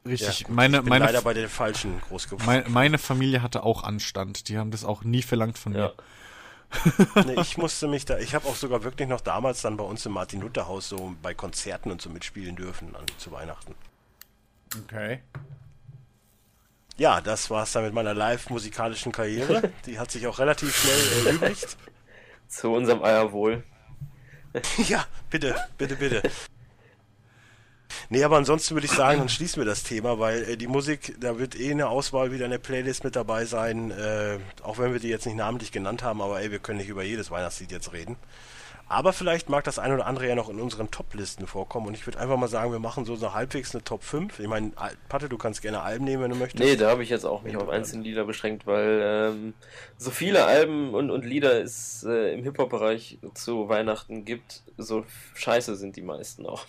Richtig. Ja, meine, Ich bin meine, leider bei den Falschen groß geworden. meine, meine Familie hatte auch Anstand. Die haben das auch nie verlangt von Ja. mir. Nee, ich musste mich da, ich habe auch sogar wirklich noch damals dann bei uns im Martin-Luther-Haus so bei Konzerten und so mitspielen dürfen an, zu Weihnachten. Okay. Ja, das war's dann mit meiner live-musikalischen Karriere. Die hat sich auch relativ schnell erübrigt. Zu unserem Eierwohl. ja, bitte, bitte, bitte. Nee, aber ansonsten würde ich sagen, dann schließen wir das Thema, weil äh, die Musik, da wird eh eine Auswahl wieder in der Playlist mit dabei sein, äh, auch wenn wir die jetzt nicht namentlich genannt haben, aber ey, wir können nicht über jedes Weihnachtslied jetzt reden. Aber vielleicht mag das ein oder andere ja noch in unseren Top-Listen vorkommen und ich würde einfach mal sagen, wir machen so, so halbwegs eine Top 5. Ich meine, Patte, du kannst gerne Alben nehmen, wenn du möchtest. Nee, da habe ich jetzt auch mich auf einzelne Lieder beschränkt, weil ähm, so viele Alben und, und Lieder es äh, im Hip-Hop-Bereich zu Weihnachten gibt, so scheiße sind die meisten auch.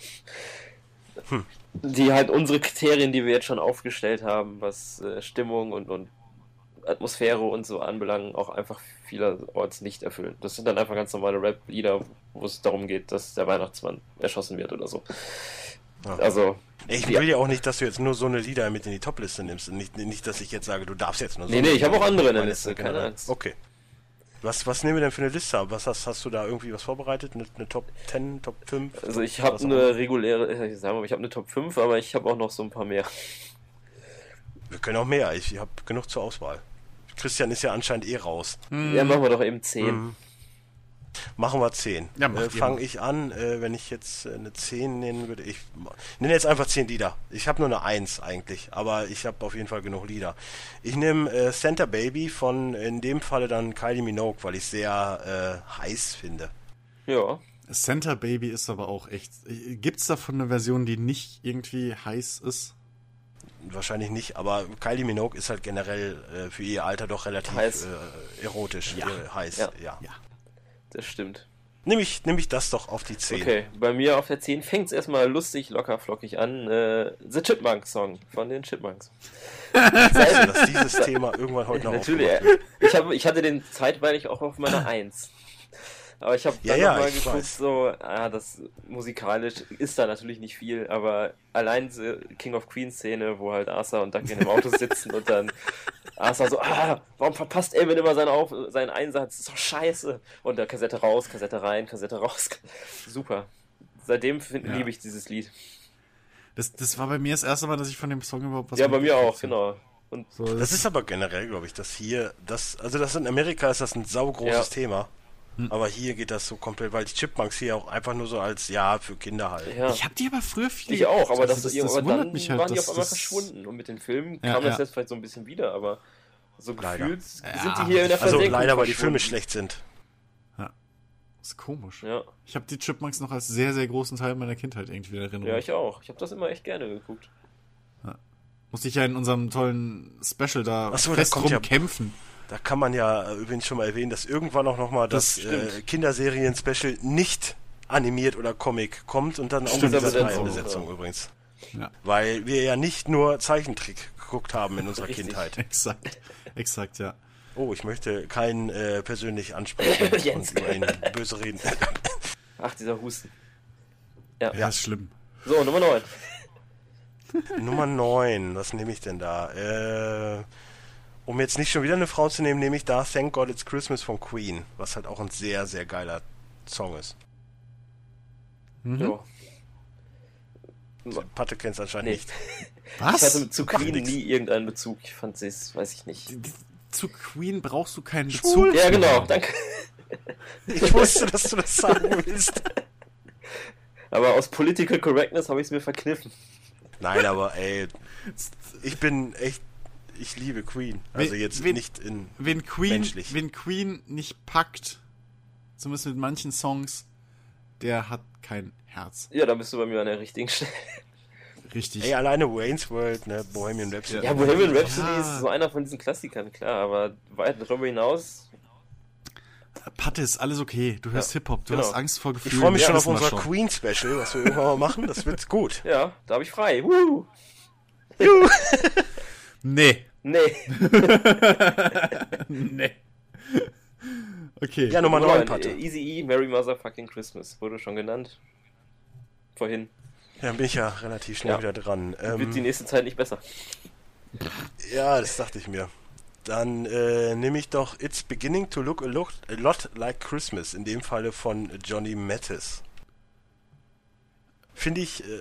Die halt unsere Kriterien, die wir jetzt schon aufgestellt haben, was äh, Stimmung und, und Atmosphäre und so anbelangen, auch einfach vielerorts nicht erfüllen. Das sind dann einfach ganz normale Rap-Lieder, wo es darum geht, dass der Weihnachtsmann erschossen wird oder so. Ja. Also, Ich will ja auch nicht, dass du jetzt nur so eine Lieder mit in die Top-Liste nimmst. Und nicht, nicht, dass ich jetzt sage, du darfst jetzt nur so Nee, nee, ich habe auch andere in der. Liste, keine. Angst. Okay. Was, was nehmen wir denn für eine Liste? Was hast, hast du da irgendwie was vorbereitet? Eine, eine Top 10, Top 5? Also ich habe Was auch eine reguläre, ich sag mal, ich habe eine Top 5, aber ich habe auch noch so ein paar mehr. Wir können auch mehr. Ich habe genug zur Auswahl. Christian ist ja anscheinend eh raus. Ja, machen wir doch eben 10. Mhm. Machen wir 10. Ja, äh, Fange ich an, äh, wenn ich jetzt äh, eine 10 nennen würde. Ich nenne jetzt einfach 10 Lieder. Ich habe nur eine 1 eigentlich, aber ich habe auf jeden Fall genug Lieder. Ich nehme äh, Santa Baby von in dem Falle dann Kylie Minogue, weil ich sehr äh, heiß finde. Ja. Center Baby ist aber auch echt. Gibt's davon eine Version, die nicht irgendwie heiß ist? Wahrscheinlich nicht, aber Kylie Minogue ist halt generell äh, für ihr Alter doch relativ Heiß. Äh, erotisch, Ja. äh, heiß. Ja. Ja. Ja. Das stimmt. Nehme ich, nehm ich das doch auf die 10. Okay, bei mir auf der 10 fängt es erstmal lustig, locker, flockig an. Äh, The Chipmunk Song von den Chipmunks. Also, dass dieses Thema irgendwann heute noch Natürlich, äh, ich, hab, ich hatte den zeitweilig auch auf meiner 1. Aber ich habe Ja, dann ja, nochmal geguckt, weiß. so, ah, das musikalisch ist da natürlich nicht viel, aber allein diese King of Queens Szene, wo halt Arthur und Duncan im Auto sitzen und dann Arthur so, ah, warum verpasst Evan immer seinen, Auf seinen Einsatz? Das ist doch scheiße. Und der Kassette raus, Kassette rein, Kassette raus. Super. Seitdem find, Ja. liebe ich dieses Lied. Das, das war bei mir das erste Mal, dass ich von dem Song überhaupt was ja, bei mir auch, genau. Und So, Das ist aber generell, glaube ich, dass hier, das, also das in Amerika ist das ein saugroßes Ja. Thema. Hm. Aber hier geht das so komplett, weil die Chipmunks hier auch einfach nur so als, ja, für Kinder halt. ja. Ich habe die aber früher viel Ich auch, aber, geguckt. das, Also das, aber wundert dann mich halt. waren die auf einmal das- verschwunden. Und mit den Filmen Ja, kam das ja. jetzt vielleicht so ein bisschen wieder, aber so Leider. gefühlt sind Ja, die hier in der Also Versenkung leider, weil die Filme schlecht sind. Das ist komisch. Ja. Ich habe die Chipmunks noch als sehr, sehr großen Teil meiner Kindheit irgendwie in Erinnerung. ja, ich auch. Ich habe das immer echt gerne geguckt. Musste ich ja in unserem tollen Special da Ach so, fest kommt ja- rumkämpfen. Da kann man ja äh, übrigens schon mal erwähnen, dass irgendwann auch nochmal das, Das äh. Kinderserien-Special nicht animiert oder Comic kommt und dann auch mit dieser Besetzung, ja. übrigens. Ja, Weil wir ja nicht nur Zeichentrick geguckt haben in unserer Richtig. Kindheit. exakt. Exakt, ja. Oh, ich möchte keinen äh, persönlich ansprechen und über ihn böse reden. Ach, dieser Husten. Ja, ist schlimm. So, Nummer 9. Nummer 9, was nehme ich denn da? Äh, um jetzt nicht schon wieder eine Frau zu nehmen, nehme ich da Thank God It's Christmas von Queen, was halt auch ein sehr, sehr geiler Song ist. Mhm. So. Patte kennt es anscheinend Nee. nicht. Ich hatte Was? zu Queen nie irgendeinen Bezug. Ich fand es, weiß ich nicht. Zu Queen brauchst du keinen Schwul. Bezug. Ja, genau, haben. danke. Ich wusste, dass du das sagen willst. Aber aus Political Correctness habe ich es mir verkniffen. Nein, aber ey, ich bin echt, ich liebe Queen. Also Wen- jetzt wen- nicht in, Wenn Queen, Menschlich. wenn Queen nicht packt, zumindest mit manchen Songs, der hat kein Herz. Ja, da bist du bei mir an der richtigen Stelle. Richtig. ey, alleine Wayne's World, ne, Bohemian Rhapsody. Ja, Bohemian Rhapsody Ja. ist so einer von diesen Klassikern, klar, aber weit darüber hinaus. Patte ist alles okay. Du hörst Ja, Hip-Hop, du genau. hast Angst vor Ich Gefühlen. freue mich das schon auf unser Queen-Special, was wir irgendwann mal machen. Das wird gut. Ja, da habe ich frei. Woo! Nee. Nee. nee. Okay. Ja, Nummer 9, Neun, Patte. Easy E, Merry Motherfucking Christmas. Wurde schon genannt. Vorhin. Ja, dann bin ich ja relativ schnell Ja. wieder dran. Wird die Ähm, nächste Zeit nicht besser. ja, das dachte ich mir. Dann äh, nehme ich doch It's Beginning to Look a Lot, a lot Like Christmas, in dem Falle von Johnny Mattis. Finde ich, äh,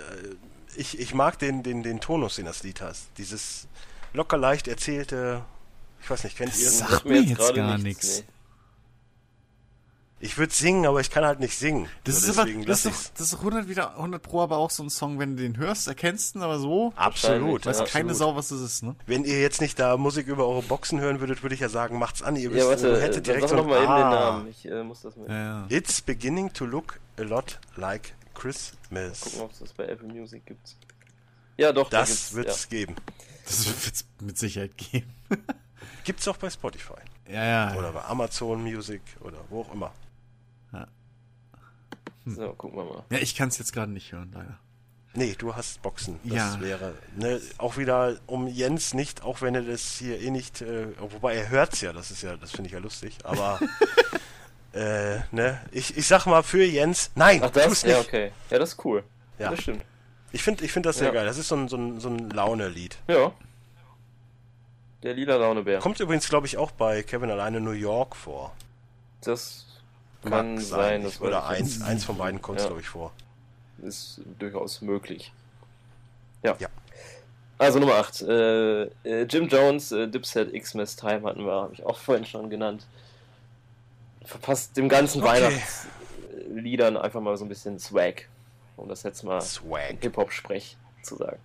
ich, ich mag den, den, den Tonus, den das Lied hat. Dieses locker leicht erzählte, ich weiß nicht, kennt Das ihr? sagt Sagt mir jetzt gerade gar nichts, nee. Ich würde singen, aber ich kann halt nicht singen. Das So, ist aber, das ist doch, das ist 100 wieder 100 pro aber auch so ein Song, wenn du den hörst, erkennst du ihn, aber so Absolut. weiß Ja, keine absolut. Sau, was das ist, ne? Wenn ihr jetzt nicht da Musik über eure Boxen hören würdet, würde ich ja sagen, macht's an. Ihr Ja, wisst, warte, ihr äh, hättet direkt so noch mal eben den Ah. Namen. Ich äh, muss das mal Ja, ja. It's beginning to look a lot like Christmas. gucken, ob es das bei Apple Music gibt. Ja, doch, da Das gibt's, wird's geben. Das wird's mit Sicherheit geben. Gibt's auch bei Spotify. Ja, ja. Oder bei Amazon Music oder wo auch immer. Ja. So, gucken wir mal. Ja, ich kann es jetzt gerade nicht hören, leider. Nee, du hast Boxen. Das Ja. wäre ne, auch wieder um Jens nicht, auch wenn er das hier eh nicht, äh, wobei er hört's ja, das ist ja, das finde ich ja lustig, aber äh, ne, ich, ich sag mal für Jens, nein, Ach, das? tu's Ja, nicht. okay. Ja, das ist cool. Ja. Das stimmt. Ich finde ich find das sehr Ja. geil. Das ist so ein, so ein, so ein Laune-Lied. Ja. Der lila Launebär. Kommt übrigens, glaube ich, auch bei Kevin alleine New York vor. Das kann sein. Das Oder eins, eins von beiden kommt, Ja. glaube ich, vor. Ist durchaus möglich. Ja. Ja. Also Nummer 8. Äh, äh, Jim Jones, äh, Dipset Xmas Time hatten wir, habe ich auch vorhin schon genannt. Verpasst dem ganzen Okay. Weihnachtsliedern einfach mal so ein bisschen Swag. Um das jetzt mal in. Hip-Hop-Sprech zu sagen.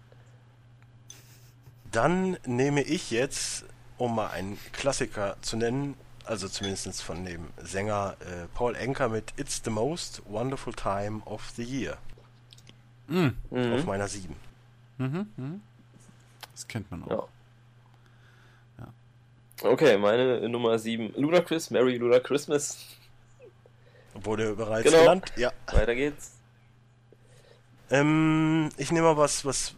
Dann nehme ich jetzt, um mal einen Klassiker zu nennen, also zumindest von dem Sänger äh, Paul Enker mit It's the Most Wonderful Time of the Year Mhm. Mhm. auf meiner 7. Mhm. Mhm. Das kennt man auch. Ja. Okay, meine Nummer 7. Ludacris, Merry Luda Christmas. Wurde bereits Genau. genannt. Ja. Weiter geht's. Ähm, ich nehme mal was, was,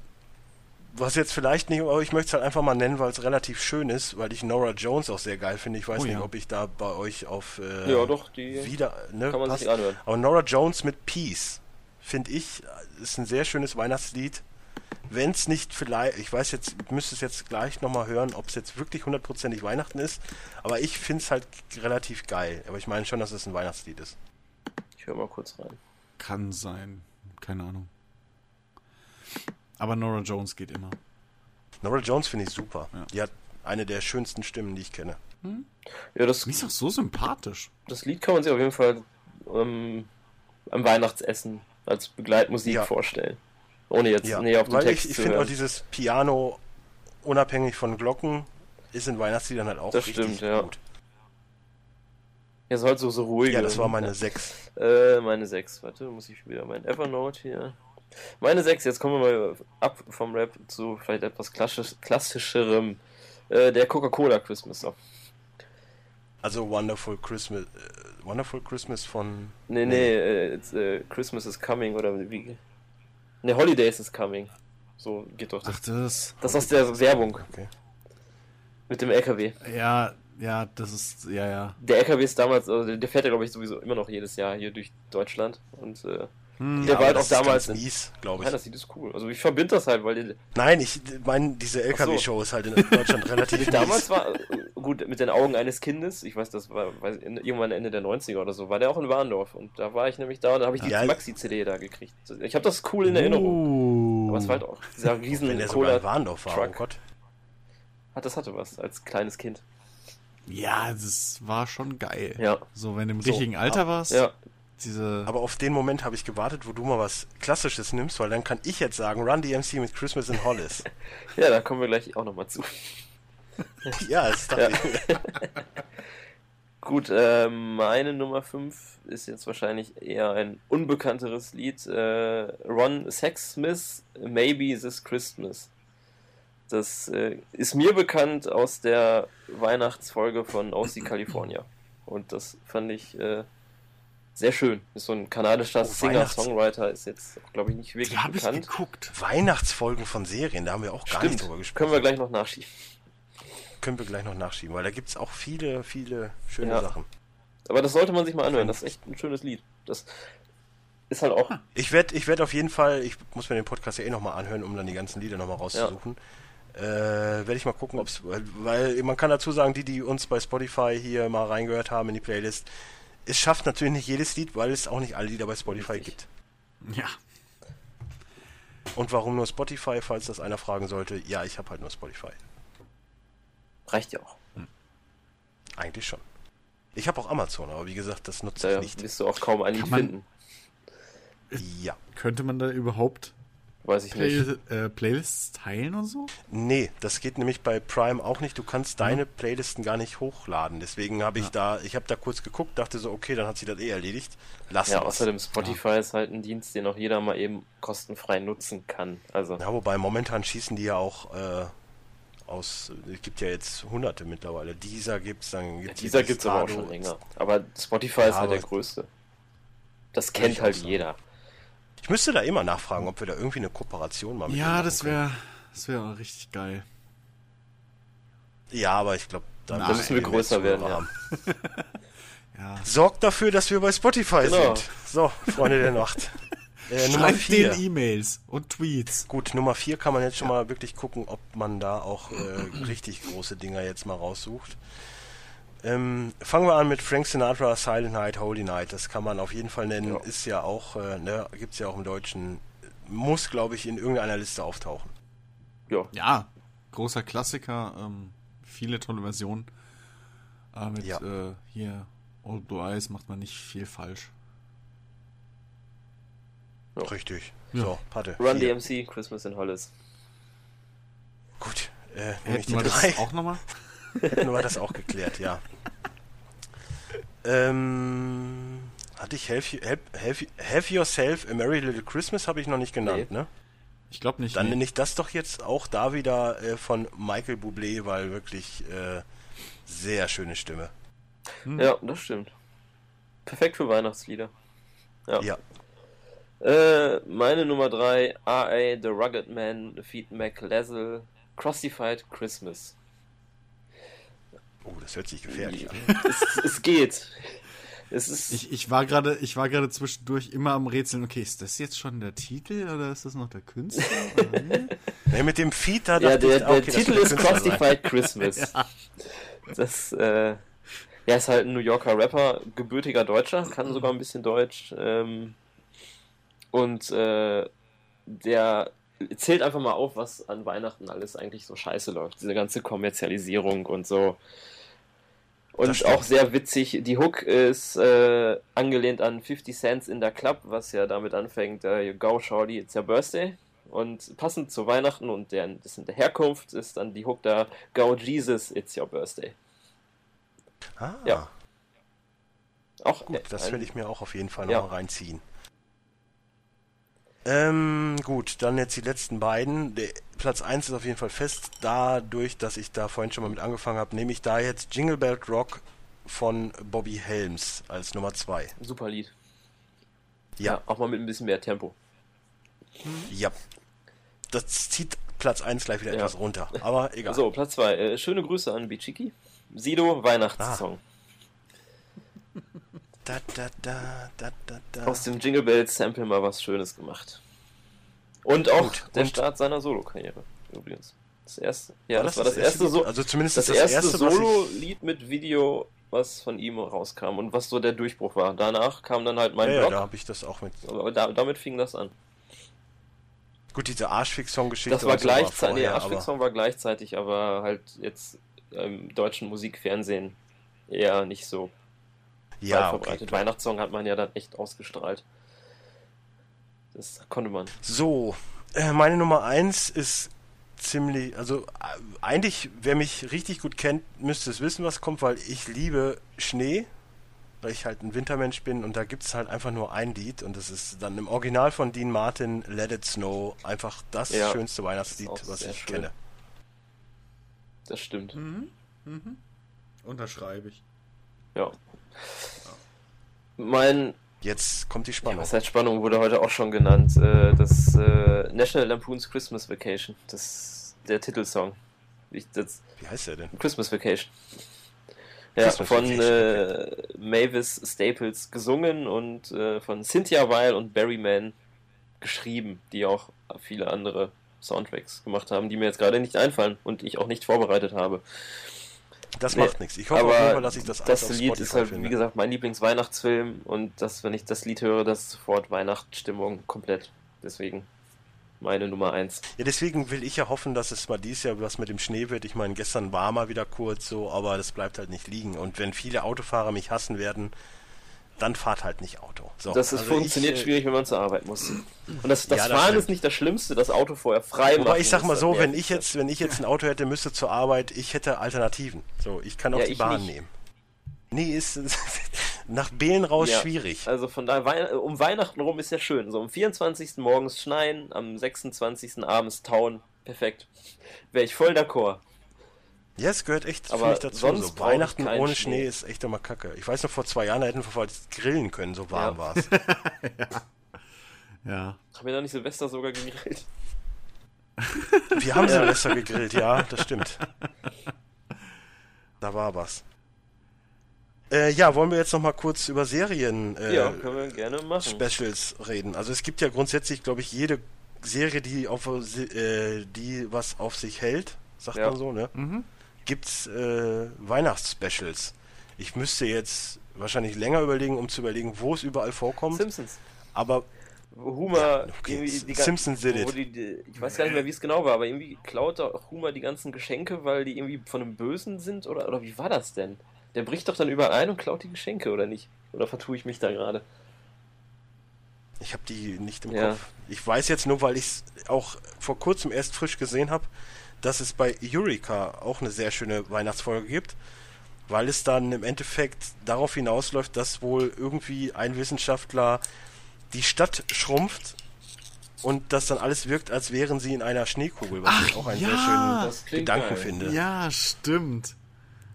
was jetzt vielleicht nicht, aber ich möchte es halt einfach mal nennen, weil es relativ schön ist, weil ich Nora Jones auch sehr geil finde. Ich weiß Oh nicht, ja. ob ich da bei euch auf äh, Ja, doch, die wieder ne, kann man passt. sich anhören. Aber Nora Jones mit Peace finde ich ist ein sehr schönes Weihnachtslied. Wenn es nicht vielleicht, ich weiß jetzt, ich müsste es jetzt gleich nochmal hören, ob es jetzt wirklich hundertprozentig Weihnachten ist, aber ich finde es halt relativ geil. Aber ich meine schon, dass es ein Weihnachtslied ist. Ich höre mal kurz rein. Kann sein. Keine Ahnung. Aber Nora Jones geht immer. Nora Jones finde ich super. Ja. Die hat eine der schönsten Stimmen, die ich kenne. Ja, das, Die ist doch so sympathisch. das Lied kann man sich auf jeden Fall ähm, am Weihnachtsessen als Begleitmusik Ja. vorstellen. Ohne jetzt Ja, näher auf den weil Text ich, ich zu finde auch dieses Piano unabhängig von Glocken ist in Weihnachtsliedern halt auch Das richtig stimmt, ja. gut. Ja, ist halt so, so ruhig. Ja, das war meine 6. Äh, meine 6. Warte, muss ich wieder mein Evernote hier. Meine 6, jetzt kommen wir mal ab vom Rap zu vielleicht etwas klassisch, klassischerem. Äh, der Coca-Cola Christmas Song. Also Wonderful Christmas. Äh, Wonderful Christmas von. Nee, nee, äh, it's, äh, Christmas is coming oder wie. Ne, Holidays is coming. So geht doch das. Ach, das. Das ist aus der Werbung Okay. mit dem LKW. Ja, ja, das ist. Ja, ja. Der LKW ist damals, also der fährt ja glaube ich sowieso immer noch jedes Jahr hier durch Deutschland und äh, Hm. Der war aber halt das auch damals mies, glaube nein, ich. das sieht ist cool. Also ich verbinde das halt, weil die, Nein, ich meine, diese LKW-Show ist halt in Deutschland relativ mies. damals war, äh, gut, mit den Augen eines Kindes, ich weiß, das war weiß, in- irgendwann Ende der 90er oder so, war der auch in Warndorf und da war ich nämlich da und da habe ich die Ja. Maxi-CD da gekriegt. Ich habe das cool in Erinnerung. Uh. Aber es war halt auch dieser riesen Wenn der sogar in. Warndorf war, oh Truck. Gott. Hat, das hatte was, als kleines Kind. Ja, das war schon geil. Ja. So, wenn du im So, richtigen Alter warst, Ja, diese. Aber auf den Moment habe ich gewartet, wo du mal was Klassisches nimmst, weil dann kann ich jetzt sagen, Run DMC mit Christmas in Hollis. ja, da kommen wir gleich auch nochmal zu. ja, das dachte Ja. Gut, äh, meine Nummer 5 ist jetzt wahrscheinlich eher ein unbekannteres Lied. Äh, Ron Sexsmith, Maybe This Christmas. Das äh, ist mir bekannt aus der Weihnachtsfolge von OC California. Und das fand ich äh, sehr schön. Ist so ein kanadischer Oh, Singer-Songwriter, ist jetzt, glaube ich, nicht Die wirklich habe ich bekannt. geguckt. Weihnachtsfolgen von Serien, da haben wir auch gar nicht drüber gesprochen. Können wir gleich noch nachschieben. Können wir gleich noch nachschieben, weil da gibt es auch viele, viele schöne Ja. Sachen. Aber das sollte man sich mal anhören. Das ist echt ein schönes Lied. Das ist halt auch Ich werde ich werd auf jeden Fall, ich muss mir den Podcast ja eh nochmal anhören, um dann die ganzen Lieder nochmal rauszusuchen. Äh, werde ich mal gucken, ob es, weil man kann dazu sagen, die, die uns bei Spotify hier mal reingehört haben in die Playlist, es schafft natürlich nicht jedes Lied, weil es auch nicht alle Lieder bei Spotify Richtig. gibt. Ja. Und warum nur Spotify, falls das einer fragen sollte? Ja, ich habe halt nur Spotify. reicht ja auch. Eigentlich schon. Ich habe auch Amazon, aber wie gesagt, das nutze Da ich nicht. wirst du auch kaum ein Lied Kann man- finden. Ja. Könnte man da überhaupt Weiß ich Play nicht. äh, Playlists teilen und so? Nee, das geht nämlich bei Prime auch nicht. Du kannst deine Playlisten gar nicht hochladen. Deswegen habe ich da, ich habe da kurz geguckt, dachte so, okay, dann hat sie das eh erledigt. Lass Ja, es. außerdem Spotify ist halt ein Dienst, den auch jeder mal eben kostenfrei nutzen kann. Also, Ja, wobei momentan schießen die ja auch äh, aus, es gibt ja jetzt hunderte mittlerweile. Dieser gibt's, dann gibt's dieser dieses gibt es aber auch schon länger. Aber Spotify ist Ja, halt der größte. Das kennt halt sagen. Ich müsste da immer nachfragen, ob wir da irgendwie eine Kooperation mal mit Ja, das wäre das wäre richtig geil. Ja, aber ich glaube, da müssen wir größer werden, ja. Ja. Sorgt dafür, dass wir bei Spotify Genau. sind. So, Freunde der Nacht. Äh, Nummer Schreibt 4. den E-Mails und Tweets. Gut, Nummer 4 kann man jetzt schon mal wirklich gucken, ob man da auch äh, richtig große Dinger jetzt mal raussucht. Ähm, fangen wir an mit Frank Sinatra, Silent Night, Holy Night. Das kann man auf jeden Fall nennen. Ja. Ist ja auch, äh, ne, gibt's ja auch im Deutschen. Muss, glaube ich, in irgendeiner Liste auftauchen. Ja, Ja, großer Klassiker, ähm, viele tolle Versionen. Aber mit Ja. äh, hier Old Blue Eyes macht man nicht viel falsch. Ja. Richtig. Ja. So, Patte. Run vier. DMC, Christmas in Hollis. Gut. Äh, nehme ich die drei. auch nochmal? Hätten wir das auch geklärt, ja. Ähm, hatte ich Have, you, have, have, Yourself a Merry Little Christmas, habe ich noch nicht genannt, Nee. ne? Ich glaube nicht. Dann nee. nenne ich das doch jetzt auch da wieder äh, von Michael Bublé, weil wirklich äh, sehr schöne Stimme. Hm. Ja, das stimmt. Perfekt für Weihnachtslieder. Ja. Ja. Äh, meine Nummer 3, R.A. The Rugged Man, Feed McLazel, Crossified Christmas. Oh, das hört sich gefährlich an. es, es geht. Es ist Ich, ich war gerade, ich war gerade zwischendurch immer am Rätseln, okay, ist das jetzt schon der Titel oder ist das noch der Künstler? Nee? Mit dem Feed da ja, der, ich, der okay, das Titel ist. Crossified Christmas. Das, äh, ja, ist halt ein New Yorker Rapper, gebürtiger Deutscher, kann sogar ein bisschen Deutsch. Ähm, und äh, der zählt einfach mal auf, was an Weihnachten alles eigentlich so scheiße läuft. Diese ganze Kommerzialisierung und so. Und auch sehr witzig. Die Hook ist äh, angelehnt an 50 Cents in der Club, was ja damit anfängt, äh, you go shorty, it's your birthday. Und passend zu Weihnachten und der, das in der Herkunft ist dann die Hook da, go Jesus, it's your birthday. Ah, Ja. Auch gut, das will ich mir auch auf jeden Fall Ja. noch mal reinziehen. Ähm, gut, dann jetzt die letzten beiden. Der Platz 1 ist auf jeden Fall fest. Dadurch, dass ich da vorhin schon mal mit angefangen habe, nehme ich da jetzt Jingle Bell Rock von Bobby Helms als Nummer 2. Super Lied. Ja, Auch mal mit ein bisschen mehr Tempo. ja. Das zieht Platz 1 gleich wieder Ja. etwas runter. Aber egal. So, Platz 2. Äh, schöne Grüße an Bichiki. Sido, Weihnachtssong. Da, da, da, da. Aus dem Jingle Bells Sample mal was Schönes gemacht. Und auch Gut, der und- Start seiner Solo-Karriere, übrigens. Das erste, ja, War das, war das erste, Lied? so Also zumindest das das erste, erste, Solo-Lied mit Video, was von ihm rauskam und was so der Durchbruch war. Danach kam dann halt mein Ja, ja, Blog, da habe ich das auch mit. aber da, damit fing das an. Gut, diese Arschfix-Song-Geschichte. Das war gleichzeitig, aber- Arschfix-Song war gleichzeitig, aber halt jetzt im deutschen Musikfernsehen eher nicht so weit Ja, okay. verbreitet. Weihnachtssong hat man ja dann echt ausgestrahlt. Das konnte man. So, äh, meine Nummer 1 ist ziemlich, also äh, eigentlich, wer mich richtig gut kennt, müsste es wissen, was kommt, weil ich liebe Schnee, weil ich halt ein Wintermensch bin und da gibt es halt einfach nur ein Lied und das ist dann im Original von Dean Martin, Let It Snow, einfach das Ja, schönste Weihnachtslied, was ich schön. kenne. Das stimmt. Mhm. Mhm. Unterschreibe ich. Ja. Mein, Jetzt kommt die ja, Spannung. was heißt Spannung, wurde heute auch schon genannt. Äh, das äh, National Lampoon's Christmas Vacation. Das der Titelsong. Ich, das, Wie heißt der denn? Christmas Vacation. Ja, Christmas von Vacation, äh, Mavis Staples gesungen und äh, von Cynthia Weil und Barry Mann geschrieben, die auch viele andere Soundtracks gemacht haben, die mir jetzt gerade nicht einfallen und ich auch nicht vorbereitet habe. Das Nee, macht nichts. Ich hoffe auf jeden Fall, dass ich das das Lied Spotify ist halt, finde. wie gesagt, mein Lieblingsweihnachtsfilm und das, wenn ich das Lied höre, das ist sofort Weihnachtsstimmung komplett. Deswegen meine Nummer 1. Ja, deswegen will ich ja hoffen, dass es mal dieses Jahr was mit dem Schnee wird. Ich meine, gestern war mal wieder kurz so, aber das bleibt halt nicht liegen. Und wenn viele Autofahrer mich hassen werden, dann fahrt halt nicht Auto. So, Das ist, also funktioniert ich, äh, schwierig, wenn man zur Arbeit muss. Und das, das Ja, das Fahren stimmt. ist nicht das Schlimmste, das Auto vorher frei machen. Wobei ich sag mal so, wenn ich jetzt, wenn ich jetzt ein Auto hätte, müsste zur Arbeit, ich hätte Alternativen. So, ich kann auch Ja, die Bahn nicht. nehmen. Nee, ist nach Behlen raus Ja, schwierig. Also von daher, Wei- um Weihnachten rum ist ja schön. So am 24. morgens schneien, am 26. abends tauen. Perfekt. Wäre ich voll d'accord. Ja, es gehört echt Aber für mich dazu. sonst So, Weihnachten ohne Schnee Schnee. ist echt immer kacke. Ich weiß noch, vor zwei Jahren da hätten wir fast grillen können, so warm Ja. war es. Ja. Haben wir da nicht Silvester sogar gegrillt? Wir haben Silvester gegrillt, ja, das stimmt. Da war was. Äh, ja, wollen wir jetzt noch mal kurz über Serien äh, ja, können wir gerne machen. Specials reden. Also es gibt ja grundsätzlich, glaube ich, jede Serie, die auf äh, die was auf sich hält, sagt Ja. man so, ne? Mhm. Gibt's äh, Weihnachtsspecials. Ich müsste jetzt wahrscheinlich länger überlegen, um zu überlegen, wo es überall vorkommt. Simpsons. aber Humor, Ja, okay. die Simpsons did it. Die, die, ich weiß gar nicht mehr, wie es genau war, aber irgendwie klaut doch Humor die ganzen Geschenke, weil die irgendwie von einem Bösen sind oder, oder wie war das denn? Der bricht doch dann überall ein und klaut die Geschenke, oder nicht? Oder vertue ich mich da gerade? Ich habe die nicht im Ja. Kopf. Ich weiß jetzt nur, weil ich es auch vor kurzem erst frisch gesehen habe, dass es bei Eureka auch eine sehr schöne Weihnachtsfolge gibt, weil es dann im Endeffekt darauf hinausläuft, dass wohl irgendwie ein Wissenschaftler die Stadt schrumpft und das dann alles wirkt, als wären sie in einer Schneekugel, was Ach, ich auch einen ja. sehr schönen Gedanken geil. finde. Ja, stimmt.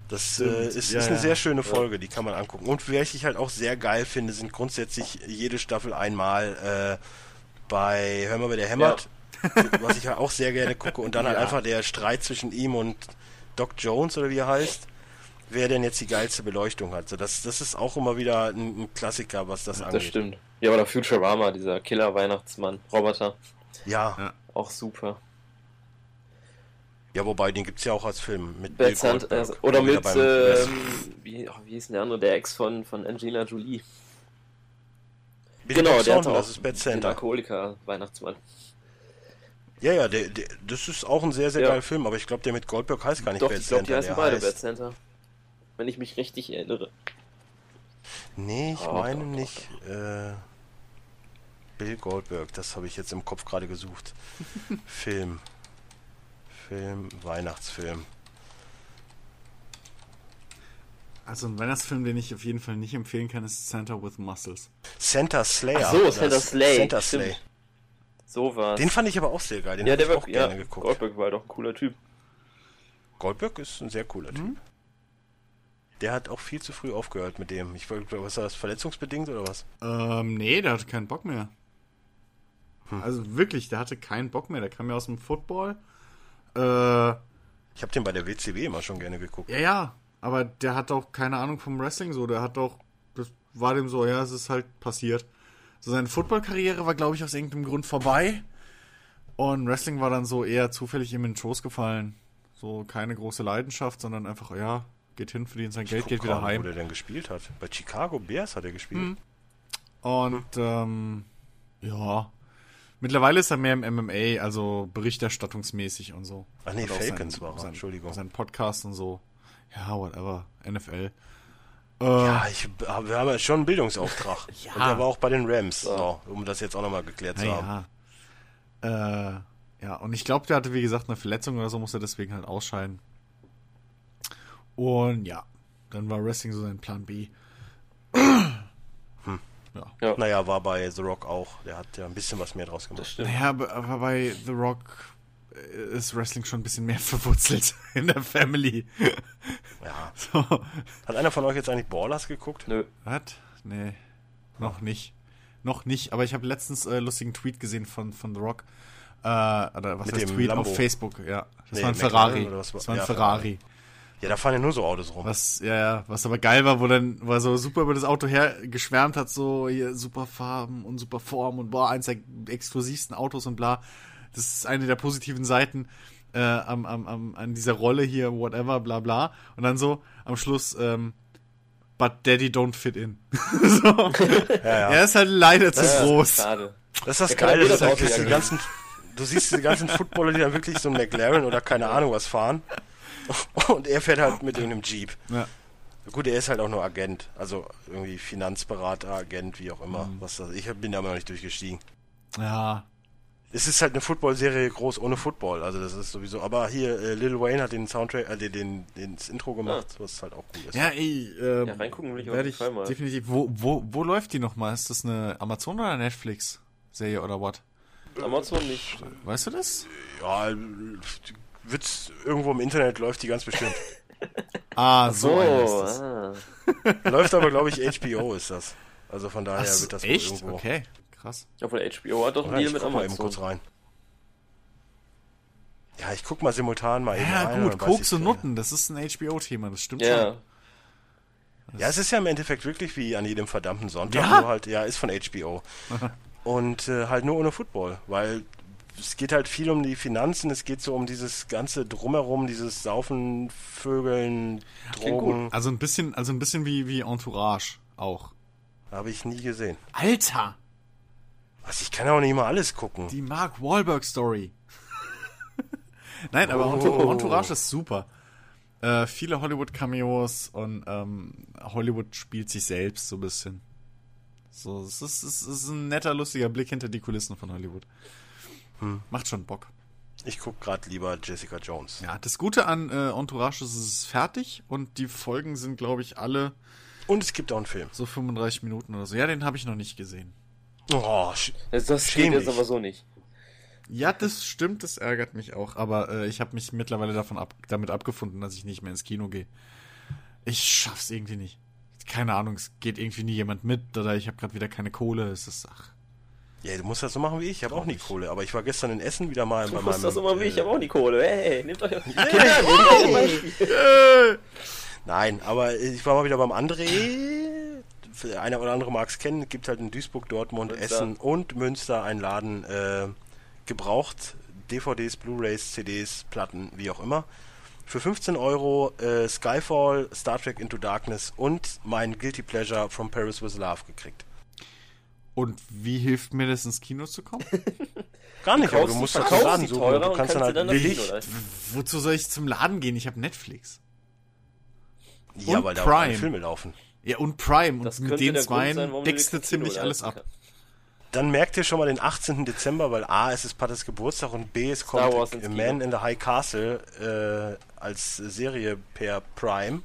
Das äh, ist, Ja, ist eine ja. sehr schöne Folge, die kann man angucken. Und welche ich halt auch sehr geil finde, sind grundsätzlich jede Staffel einmal äh, bei Hör mal, wer der hämmert, was ich halt auch sehr gerne gucke. Und dann halt Ja. einfach der Streit zwischen ihm und Doc Jones oder wie er heißt, wer denn jetzt die geilste Beleuchtung hat. So, das, das ist auch immer wieder ein, ein Klassiker, was das Das angeht. stimmt. Ja, oder Futurama, dieser Killer-Weihnachtsmann, Roboter. Ja. Ja. Auch super. ja, wobei, den gibt's ja auch als Film. Mit Bad Bill Santa, Goldberg. äh, oder mit, beim- ähm, wie, ach, wie hieß denn der andere, der Ex von, von Angelina Jolie. Billy genau, Bob der hat auch das ist Bad Santa. Alkoholiker-Weihnachtsmann. Ja, ja, der, der, das ist auch ein sehr, sehr Ja. geiler Film, aber ich glaube, der mit Goldberg heißt gar nicht Doch, Bad ich glaube, die Santa. heißen der beide heißt, Bad Center. Wenn ich mich richtig erinnere. Nee, ich Doch, meine doch, doch, nicht. Äh, Bill Goldberg, das habe ich jetzt im Kopf gerade gesucht. Film. Film, Weihnachtsfilm. Also ein Weihnachtsfilm, den ich auf jeden Fall nicht empfehlen kann, ist Santa with Muscles. Santa Slayer. Ach so, Santa. Slay, Santa stimmt. So war's. Den fand ich aber auch sehr geil. Den ja, der ich war auch ja, gerne geguckt. Goldberg war doch ein cooler Typ. Goldberg ist ein sehr cooler Mhm. Typ. Der hat auch viel zu früh aufgehört mit dem. Ich wollte, was war das, verletzungsbedingt oder was? Ähm, nee, der hatte keinen Bock mehr. Also wirklich, der hatte keinen Bock mehr. Der kam ja aus dem Football. Äh, ja, Ich habe den bei der WCW immer schon gerne geguckt. ja, aber der hat auch keine Ahnung vom Wrestling so. Der hat auch, das war dem so, ja, es ist halt passiert. So seine Football-Karriere war, glaube ich, aus irgendeinem Grund vorbei. Und Wrestling war dann so eher zufällig ihm in den Schoß gefallen. So keine große Leidenschaft, sondern einfach, ja, geht hin, verdient sein Geld, Guck geht wieder heim. Wo der denn gespielt hat. Bei Chicago Bears hat er gespielt. Und ähm, ja, mittlerweile ist er mehr im MMA, also berichterstattungsmäßig und so. Ach nee, Falcons war er, Entschuldigung. Sein Podcast und so. Ja, whatever. NFL. Äh, Ja, ich, aber wir haben ja schon einen Bildungsauftrag. Ja. Und der war auch bei den Rams, so, um das jetzt auch nochmal geklärt zu haben. naja. Äh, ja, und ich glaube, der hatte, wie gesagt, eine Verletzung oder so, musste deswegen halt ausscheiden. Und ja, dann war Wrestling so sein Plan B. Ja. Naja, war bei The Rock auch. Der hat ja ein bisschen was mehr draus Das gemacht. stimmt. Naja, aber, bei The Rock äh, ist Wrestling schon ein bisschen mehr verwurzelt in der Family. Ja. So. Hat einer von euch jetzt eigentlich Ballers geguckt? Nö. Was? Nee, noch nicht. Noch nicht, aber ich habe letztens äh, lustigen Tweet gesehen von, von The Rock. Äh, oder was Mit heißt dem Tweet Lambo. auf Facebook, ja. Das Nee, war ein McLaren Ferrari. oder was war- Das war ein ja, Ferrari. Ja, da fahren ja nur so Autos rum. Was, ja, ja, was aber geil war, wo dann, wo er so super über das Auto her geschwärmt hat, so hier super Farben und super Form und boah, eins der exklusivsten Autos und bla. Das ist eine der positiven Seiten äh, am, am, am, an dieser Rolle hier, whatever, bla bla. Und dann so am Schluss, ähm, but Daddy don't fit in. so. Ja, ja. Er ist halt leider zu Ja, groß. Schade. Das ist das Der Geile, dass Auto halt ja die ganzen, du siehst die ganzen Footballer, die dann wirklich so ein McLaren oder keine Ahnung was fahren. Und er fährt halt mit irgendeinem Jeep. Ja. Gut, er ist halt auch nur Agent. Also irgendwie Finanzberater, Agent, wie auch immer. Mhm. Was das, ich bin da immer noch nicht durchgestiegen. ja. Es ist halt eine Football-Serie groß ohne Football. Also das ist sowieso. Aber hier, äh, Lil Wayne hat den Soundtrack, äh, den, den, den das Intro gemacht, was halt auch gut ist. Ja, ey, ähm, Ja, reingucken will ich auf werde jeden ich Fall mal. definitiv. Wo, wo, wo läuft die nochmal? Ist das eine Amazon oder Netflix-Serie oder what? Amazon nicht. Weißt du das? Ja, wird's irgendwo im Internet läuft die ganz bestimmt. Ah, so, So, eine ist das. ah. läuft aber, glaube ich, HBO ist das. Also von daher Ach, wird das wohl echt? irgendwo. Okay, krass. Obwohl HBO hat doch einen Deal Ich mit guck mal eben kurz Amazon. rein. Ja, ich guck mal simultan mal eben Ja, rein, gut, Koks ich, und Nutten, das ist ein HBO-Thema, das stimmt Ja, schon. Ja, es ist ja im Endeffekt wirklich wie an jedem verdammten Sonntag, Ja? nur halt, ja, ist von HBO. und äh, halt nur ohne Football, weil es geht halt viel um die Finanzen, es geht so um dieses ganze Drumherum, dieses Saufen, Vögeln, Drogen. Also ein bisschen, also ein bisschen wie, wie Entourage auch. Habe ich nie gesehen. Alter! Was, ich kann ja auch nicht mal alles gucken. Die Mark Wahlberg-Story. Nein, aber Oh. Entour- Entourage ist super. Äh, viele Hollywood-Cameos und ähm, Hollywood spielt sich selbst so ein bisschen. So, es ist, es ist ein netter, lustiger Blick hinter die Kulissen von Hollywood. Hm. Macht schon Bock. Ich guck gerade lieber Jessica Jones. Ja, das Gute an äh, Entourage ist, es ist fertig und die Folgen sind, glaube ich, alle Und es gibt auch einen Film. so 35 Minuten oder so. Ja, den habe ich noch nicht gesehen. Oh, sch- das, steht jetzt aber so nicht. Ja, das stimmt, das ärgert mich auch, aber äh, ich habe mich mittlerweile davon ab, damit abgefunden, dass ich nicht mehr ins Kino gehe. Ich schaff's irgendwie nicht. Keine Ahnung, es geht irgendwie nie jemand mit oder ich habe gerade wieder keine Kohle. Es ist ach. Ja, du musst das so machen wie ich. Ich habe auch nie Kohle. Aber ich war gestern in Essen wieder mal Du bei musst meinem. das so machen wie ich, ich habe auch die Kohle. Hey, nehmt euch euch ein Beispiel. Nein, aber ich war mal wieder beim André. Einer oder andere mag es kennen. Gibt halt in Duisburg, Dortmund, Münster. Essen und Münster einen Laden äh, gebraucht. DVDs, Blu-rays, CDs, Platten, wie auch immer. Für 15 Euro äh, Skyfall, Star Trek Into Darkness und mein Guilty Pleasure From Paris with Love gekriegt. Und wie hilft mir das ins Kino zu kommen? Gar nicht, aber kaufst du musst halt Laden suchen. Du und kannst dann kannst halt dann billig. Wozu soll ich zum Laden gehen? Ich habe Netflix. Ja, Und weil da Prime. auch Filme laufen. Ja, und Prime. Das Und mit könnte den zweien deckst du ziemlich alles ab. Dann merkt ihr schon mal den 18. Dezember, weil A, es ist Pattes Geburtstag und B, es kommt Kino. Man in the High Castle äh, als Serie per Prime,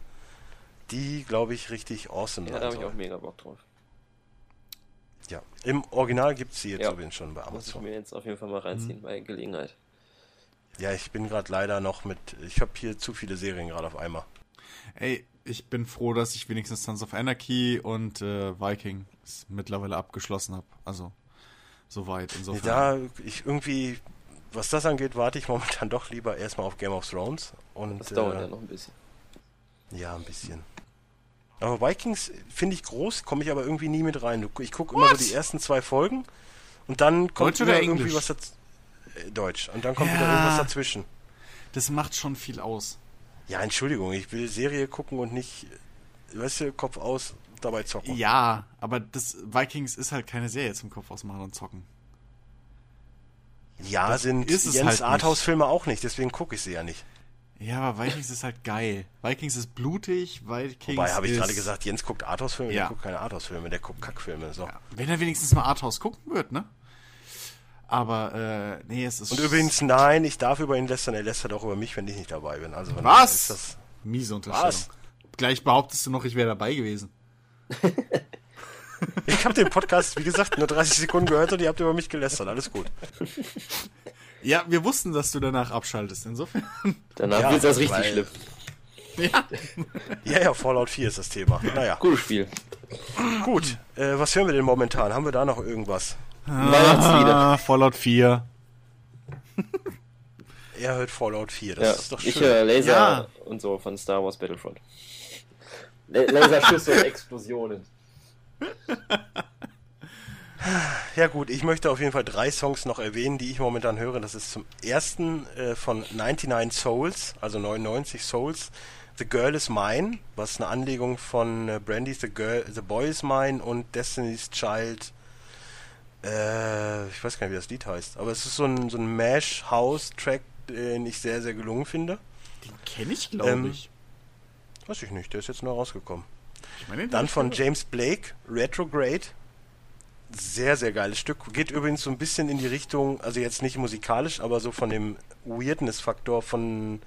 die, glaube ich, richtig awesome Ja, da habe ich auch mega Bock drauf. Ja, im Original gibt es sie jetzt Ja. übrigens schon bei Muss ich Amazon. mir jetzt auf jeden Fall mal reinziehen Mhm. bei Gelegenheit. Ja, ich bin gerade leider noch mit, ich habe hier zu viele Serien gerade auf einmal. Ey, ich bin froh, dass ich wenigstens Sons of Anarchy und äh, Viking mittlerweile abgeschlossen habe. Also, soweit. Insofern. Da, ich irgendwie, was das angeht, warte ich momentan doch lieber erstmal auf Game of Thrones. Und, Das dauert äh, ja noch ein bisschen. Ja, ein bisschen. Aber Vikings finde ich groß, komme ich aber irgendwie nie mit rein. Ich gucke immer so die ersten zwei Folgen und dann kommt Deutsch wieder irgendwie was daz äh, Deutsch. Und dann kommt Ja. wieder irgendwas dazwischen. Das macht schon viel aus. Ja, Entschuldigung, ich will Serie gucken und nicht, weißt du, Kopf aus, dabei zocken. Ja, aber das Vikings ist halt keine Serie zum Kopf ausmachen und zocken. Ja, sind ist Jens halt. Arthouse-Filme auch nicht, deswegen gucke ich sie ja nicht. Ja, aber Vikings ist halt geil. Vikings ist blutig, Vikings Wobei, habe ich gerade gesagt, Jens guckt Arthouse-Filme, Ja. der guckt keine Arthouse-Filme, der guckt Kackfilme. So. Ja, wenn er wenigstens mal Arthouse gucken wird, ne? Aber, äh, nee, es ist... Und übrigens, nein, ich darf über ihn lästern, er lästert auch über mich, wenn ich nicht dabei bin. Also Was? das, Miese Unterstellung. Was? Gleich behauptest du noch, ich wäre dabei gewesen. Ich habe den Podcast, wie gesagt, nur 30 Sekunden gehört und ihr habt über mich gelästert. Alles gut. Ja, wir wussten, dass du danach abschaltest. Insofern. Danach Ja, wird das richtig weil- schlimm. Ja. Ja, ja, Fallout 4 ist das Thema. Naja, Gutes Spiel. gut. Äh, was hören wir denn momentan? Haben wir da noch irgendwas? Weihnachtslieder. Ah, Fallout 4. Er hört Fallout 4, das Ja, ist doch ich schön. höre Laser Ja. und so von Star Wars Battlefront. La- Laserschüsse und Explosionen. Ja gut, ich möchte auf jeden Fall drei Songs noch erwähnen, die ich momentan höre. Das ist zum ersten äh, von 99 Souls, also 99 Souls. The Girl is Mine, was eine Anlegung von äh, Brandy's The, Girl, The Boy is Mine und Destiny's Child. Äh, ich weiß gar nicht, wie das Lied heißt, aber es ist so ein, so ein Mash-House-Track, den ich sehr, sehr gelungen finde. Den kenne ich, glaube Ähm, ich. Weiß ich nicht, der ist jetzt neu rausgekommen. ich meine, Dann von. James Blake, Retrograde. Sehr, sehr geiles Stück. Geht übrigens so ein bisschen in die Richtung, also jetzt nicht musikalisch, aber so von dem Weirdness-Faktor von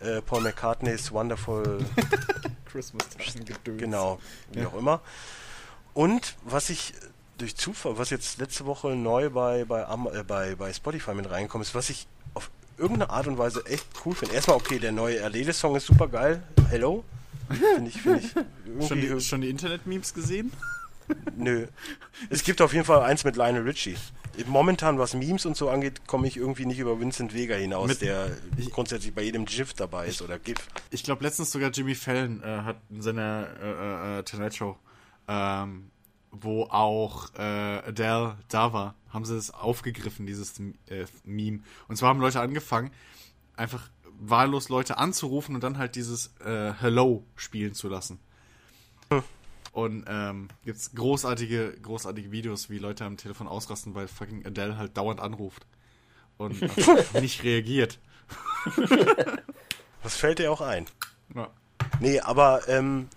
äh, Paul McCartneys Wonderful, Christmas Gedöns. genau, wie Ja. auch immer. Und was ich durch Zufall, was jetzt letzte Woche neu bei, bei, äh, bei, bei Spotify mit reingekommen ist, was ich auf irgendeine Art und Weise echt cool finde. Erstmal, okay, der neue Erlede-Song ist super geil. Hello. Finde ich, finde ich Schon die, schon die Internet-Memes gesehen? Nö. Es gibt auf jeden Fall eins mit Lionel Richie. Momentan, was Memes und so angeht, komme ich irgendwie nicht über Vincent Vega hinaus, Mit- der ich- grundsätzlich bei jedem GIF dabei ist oder GIF. Ich glaube, letztens sogar Jimmy Fallon äh, hat in seiner äh, äh, Tonight Show, ähm, wo auch äh, Adele da war, haben sie es aufgegriffen, dieses äh, Meme. Und zwar haben Leute angefangen, einfach wahllos Leute anzurufen und dann halt dieses äh, Hello spielen zu lassen. Und ähm, gibt's großartige, großartige Videos, wie Leute am Telefon ausrasten, weil fucking Adele halt dauernd anruft und einfach nicht reagiert. Was fällt dir auch ein? Ja. Nee, aber ähm,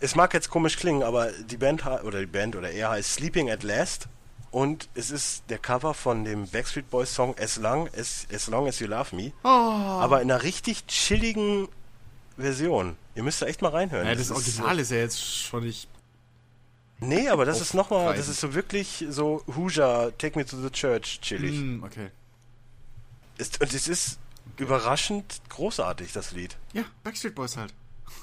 es mag jetzt komisch klingen, aber die Band oder die Band oder er heißt Sleeping at Last und es ist der Cover von dem Backstreet Boys Song As Long as, as, long as You Love Me, Oh. aber in einer richtig chilligen Version. Ihr müsst da echt mal reinhören. Ja, das, ist Original ist ja jetzt schon nicht. Nee, aber das ist nochmal, das ist so wirklich so Hooja, Take Me to the Church, chillig. Hm, okay. Ist, und es ist überraschend großartig, das Lied. Ja, Backstreet Boys halt.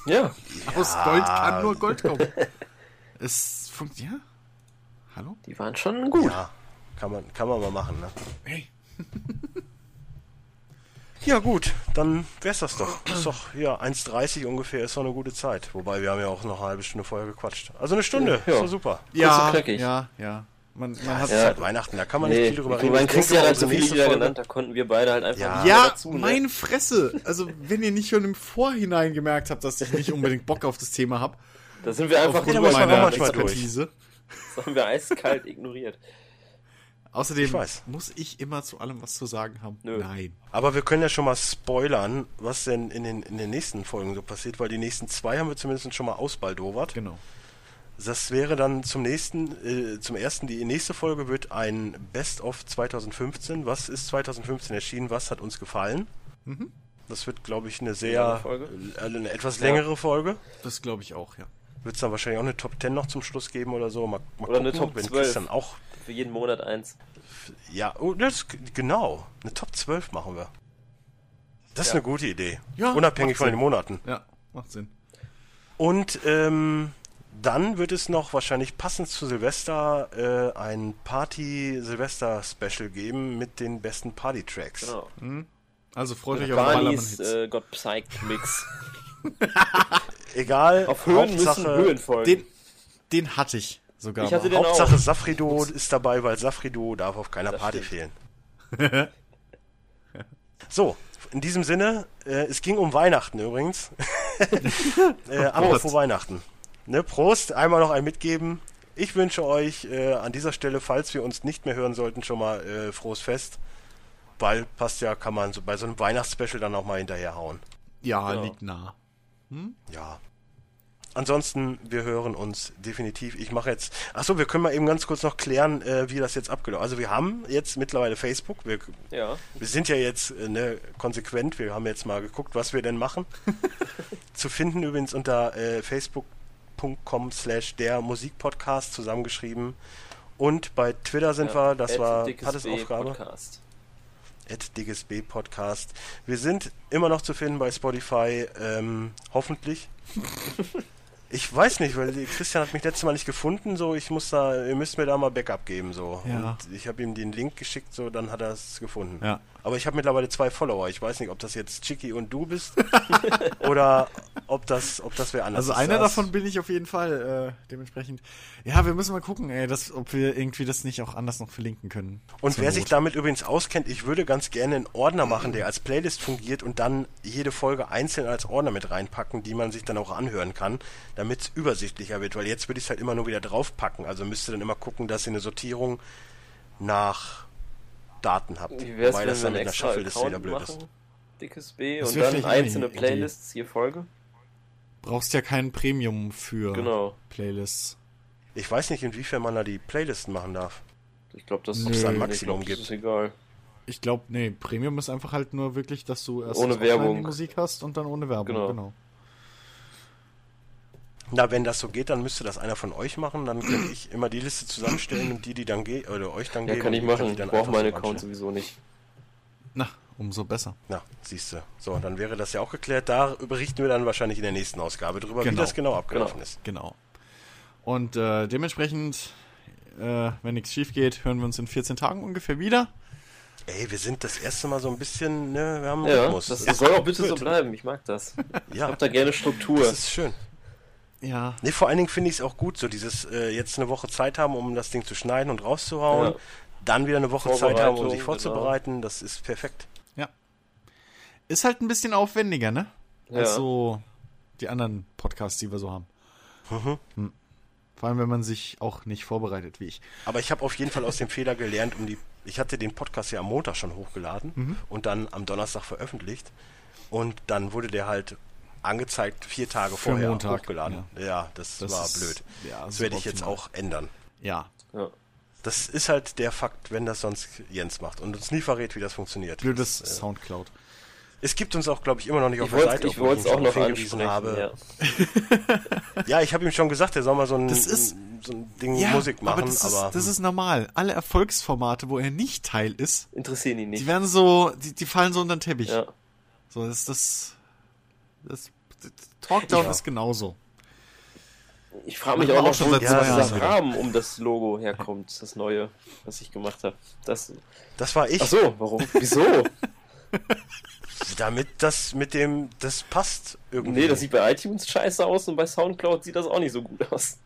Ja, Aus Gold kann nur Gold kommen. es funktioniert. Ja? Hallo? die waren schon gut. Ja, kann man, kann man mal machen, ne? Hey. Ja gut, dann wär's das doch. Ist doch, ja, 1,30 ungefähr ist doch eine gute Zeit. Wobei wir haben ja auch noch eine halbe Stunde vorher gequatscht. Also eine Stunde, Ja. ist doch super. Ja, ja, ja. Man, man hat Es ist halt Weihnachten, da kann man nicht Nee, viel drüber reden. man denke ja halt so viele wieder genannt, da konnten wir beide halt einfach Ja. nicht Ja, dazu, ne? meine Fresse. Also, wenn ihr nicht schon im Vorhinein gemerkt habt, dass ich nicht unbedingt Bock auf das Thema habe, Da sind wir einfach auch meiner manchmal durch. Expertise. Das haben wir eiskalt ignoriert. Außerdem Ich weiß. muss ich immer zu allem was zu sagen haben. Nö. Nein. Aber wir können ja schon mal spoilern, was denn in den, in den nächsten Folgen so passiert, weil die nächsten zwei haben wir zumindest schon mal ausbaldowert. Genau. Das wäre dann zum nächsten, äh, zum ersten, die nächste Folge wird ein Best of 2015. Was ist 2015 erschienen? Was hat uns gefallen? Das wird, glaube ich, eine sehr, äh, eine etwas Ja. längere Folge. Das glaube ich auch, ja. Wird es dann wahrscheinlich auch eine Top 10 noch zum Schluss geben oder so. Mal, mal Oder eine gucken, Top wenn 12. Christian auch, Für jeden Monat eins. ja, oh, das, genau, eine Top 12 machen wir. Das ist Ja. eine gute Idee. Ja, Unabhängig von den. Monaten. Ja, macht Sinn. Und ähm, dann wird es noch wahrscheinlich passend zu Silvester äh, ein Party-Silvester-Special geben mit den besten Party-Tracks. Genau. Also freut euch auf Barneys Ballermann-Hits. äh, Got Psyched Mix. Egal, Auf Höhen müssen Hauptsache, Höhen folgen. Den, den hatte ich sogar Ich hatte mal. den- Hauptsache auch. Safrido ist dabei, weil Safrido darf auf keiner Das Party stimmt. fehlen. so, in diesem Sinne, äh, es ging um Weihnachten übrigens. äh, apropos Weihnachten. Ne, Prost, einmal noch ein mitgeben. Ich wünsche euch äh, an dieser Stelle, falls wir uns nicht mehr hören sollten, schon mal äh, frohes Fest. Weil passt ja, kann man so bei so einem Weihnachtsspecial dann auch mal hinterherhauen. Ja, Ja. liegt nah. Ja. Ansonsten, wir hören uns definitiv. Ich mache jetzt. Achso, wir können mal eben ganz kurz noch klären, äh, wie das jetzt abgelaufen Also wir haben jetzt mittlerweile Facebook. Wir, Ja. wir sind ja jetzt äh, ne, konsequent. Wir haben jetzt mal geguckt, was wir denn machen. Zu finden übrigens unter äh, facebook.com slash der Musikpodcast zusammengeschrieben. Und bei Twitter sind wir, das war Hattes Aufgabe. Podcast. At Dickes B Podcast. Wir sind immer noch zu finden bei Spotify, ähm, hoffentlich. Ich weiß nicht, weil Christian hat mich letztes Mal nicht gefunden, so ich muss da, ihr müsst mir da mal Backup geben, so. Ja. Und ich habe ihm den Link geschickt, so dann hat er es gefunden. Ja. Aber ich habe mittlerweile zwei Follower. Ich weiß nicht, ob das jetzt Chicky und du bist oder ob das, ob das wer anders Also einer Das- davon bin ich auf jeden Fall, äh, dementsprechend. Ja, wir müssen mal gucken, ey, dass, ob wir irgendwie das nicht auch anders noch verlinken können. Und wer Not. sich damit übrigens auskennt, ich würde ganz gerne einen Ordner machen, der als Playlist fungiert und dann jede Folge einzeln als Ordner mit reinpacken, die man sich dann auch anhören kann, damit es übersichtlicher wird. Weil jetzt würde ich es halt immer nur wieder draufpacken. Also müsste dann immer gucken, dass ihr eine Sortierung nach Daten habt. Wie wär's, Wobei das wir dann mit einer extra Shuffle-Liste wieder blöd ist. machen? Dickes B Das und dann einzelne Idee. Playlists je Folge. Brauchst ja kein Premium für Genau. Playlists. Ich weiß nicht, inwiefern man da die Playlisten machen darf. Ich glaube, das Ob es da ein Maximum glaub, gibt. Ist egal. Ich glaube, nee, Premium ist einfach halt nur wirklich, dass du erst Ohne Werbung. Musik hast und dann ohne Werbung, Genau. genau. Na, wenn das so geht, dann müsste das einer von euch machen. Dann könnte ich immer die Liste zusammenstellen und die, die dann geht, oder euch dann Ja, geben. kann ich machen. die Ich dann brauche meinen so Account sowieso nicht. Na, umso besser. Na, siehst du. So, dann wäre das ja auch geklärt. Da berichten wir dann wahrscheinlich in der nächsten Ausgabe drüber, wie Genau. das genau abgelaufen Genau. ist. Genau. Und äh, dementsprechend, äh, wenn nichts schief geht, hören wir uns in 14 Tagen ungefähr wieder. Ey, wir sind das erste Mal so ein bisschen, ne, wir haben einen Ja, Rhythmus. das, ist soll auch bitte so bleiben. Ich mag das. Ich Ja, hab da gerne Struktur. das ist schön. Ja. Nee, vor allen Dingen finde ich es auch gut, so dieses äh, jetzt eine Woche Zeit haben, um das Ding zu schneiden und rauszuhauen. Ja. Dann wieder eine Woche Zeit haben, um sich vorzubereiten. Das ist perfekt. Ist halt ein bisschen aufwendiger, ne? Als Ja. so die anderen Podcasts, die wir so haben. Hm. Vor allem, wenn man sich auch nicht vorbereitet, wie ich. Aber ich habe auf jeden Fall aus dem Fehler gelernt, um die. Ich hatte den Podcast ja am Montag schon hochgeladen Mhm. und dann am Donnerstag veröffentlicht. Und dann wurde der halt angezeigt vier Tage Für vorher Montag, hochgeladen. Ja, das, Das war ist- blöd. ja, das werde ich jetzt auch ändern. Ja. Ja. Das ist halt der Fakt, wenn das sonst Jens macht und uns nie verrät, wie das funktioniert. Blödes Das, äh, Soundcloud. es gibt uns auch, glaube ich, immer noch nicht auf Ich der wollte Seite, ich obwohl es ihn auch noch hingewiesen habe. Ja. Ja, ich habe ihm schon gesagt, er soll mal so ein, Das ist- so ein Ding Ja, Musik machen, aber das, ist, aber das ist normal. Alle Erfolgsformate, wo er nicht Teil ist, Interessieren ihn die nicht. werden so, die, die fallen so unter den Teppich. Ja. So, das, das, das Talkdown Ja. ist genauso. Ich frage mich auch auch schon wo seit zwei dieser Jahren wieder. Rahmen um das Logo herkommt, das neue, was ich gemacht habe. Das. Das war ich. Ach so, warum? Wieso? Damit das mit dem, das passt irgendwie. nee, das sieht bei iTunes scheiße aus und bei Soundcloud sieht das auch nicht so gut aus.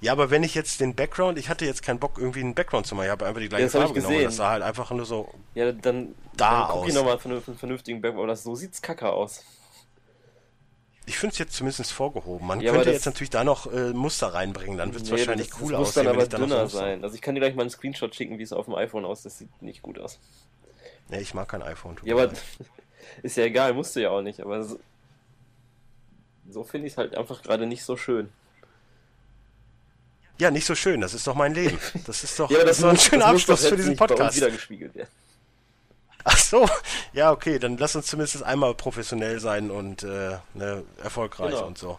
ja, aber wenn ich jetzt den Background, ich hatte jetzt keinen Bock, irgendwie einen Background zu machen. Ich habe einfach die gleiche Ja, das Farbe ich genommen. gesehen. Das sah halt einfach nur so. Ja, dann, Da dann guck ich aus. nochmal von einem vernünftigen Background. Das, so sieht's kacke aus. Ich finde es jetzt zumindest vorgehoben. Man Ja, könnte das- jetzt natürlich da noch äh, Muster reinbringen, dann wird es Nee, wahrscheinlich das, cool das muss aussehen, dann wenn aber so dünner sein. Also ich kann dir gleich mal einen Screenshot schicken, wie es auf dem iPhone aussieht. Das sieht nicht gut aus. Nee, ich mag kein iPhone. Ja, aber ist ja egal, musst du ja auch nicht. Aber so, so finde ich es halt einfach gerade nicht so schön. ja, nicht so schön. Das ist doch mein Leben. Das ist doch, Ja, aber das ist doch ein muss- schöner das muss Abschluss für diesen Podcast. wiedergespiegelt werden. Ach so, ja, okay, dann lass uns zumindest einmal professionell sein und äh, ne, erfolgreich Genau. und so.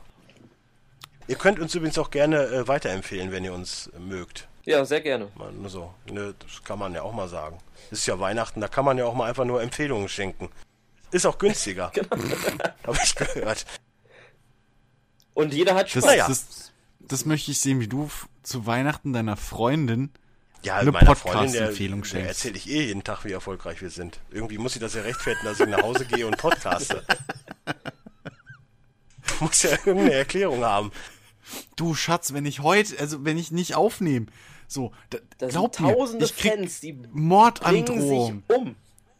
Ihr könnt uns übrigens auch gerne äh, weiterempfehlen, wenn ihr uns mögt. Ja, sehr gerne. Mal nur so, ne, das kann man ja auch mal sagen. Es ist ja Weihnachten, da kann man ja auch mal einfach nur Empfehlungen schenken. Ist auch günstiger. Genau. Habe ich gehört. Und jeder hat Das, Spaß. Naja. das, das möchte ich sehen, wie du zu Weihnachten deiner Freundin Ja, Eine meiner Freundin, der, Podcast-Empfehlung schenkst. erzähle ich eh jeden Tag, wie erfolgreich wir sind. Irgendwie muss ich das ja rechtfertigen, dass ich nach Hause gehe und podcaste. muss ja irgendeine Erklärung haben. Du Schatz, wenn ich heute, also wenn ich nicht aufnehme, so, da, Da glaub sind mir, tausende ich krieg Fans, die Mordandrohung. sich um.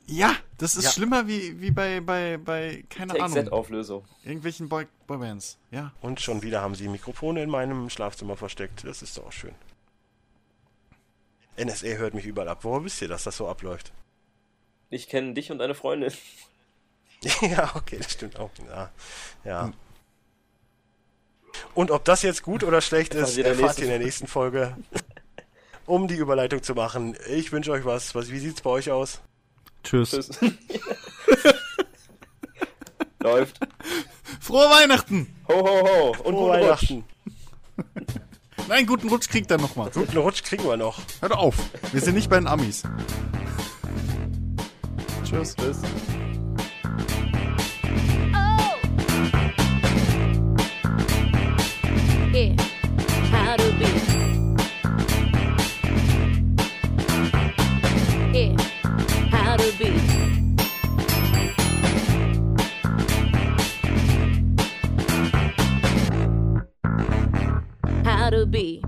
Ja, das ist Ja. schlimmer wie, wie bei, bei, bei, keine Ahnung, TXZ-Auflösung. irgendwelchen Boy Boybands. Ja. Und schon wieder haben sie Mikrofone in meinem Schlafzimmer versteckt. Das ist doch auch schön. NSA hört mich überall ab. Woher wisst ihr, dass das so abläuft? Ich kenne dich und deine Freundin. ja, okay, das stimmt auch. Ja. ja. Und ob das jetzt gut oder schlecht ist, erfahrt ihr in der nächsten Folge. Um die Überleitung zu machen. Ich wünsche euch was. was. Wie sieht's bei euch aus? Tschüss. Tschüss. Läuft. Frohe Weihnachten! Ho, ho, ho. Und Frohe. Weihnachten. Nein, guten Rutsch kriegt er nochmal. Guten Rutsch kriegen wir noch. Hört auf. Wir sind nicht bei den Amis. Tschüss. Tschüss. Yeah, how to be. Yeah, how to be. gotta be.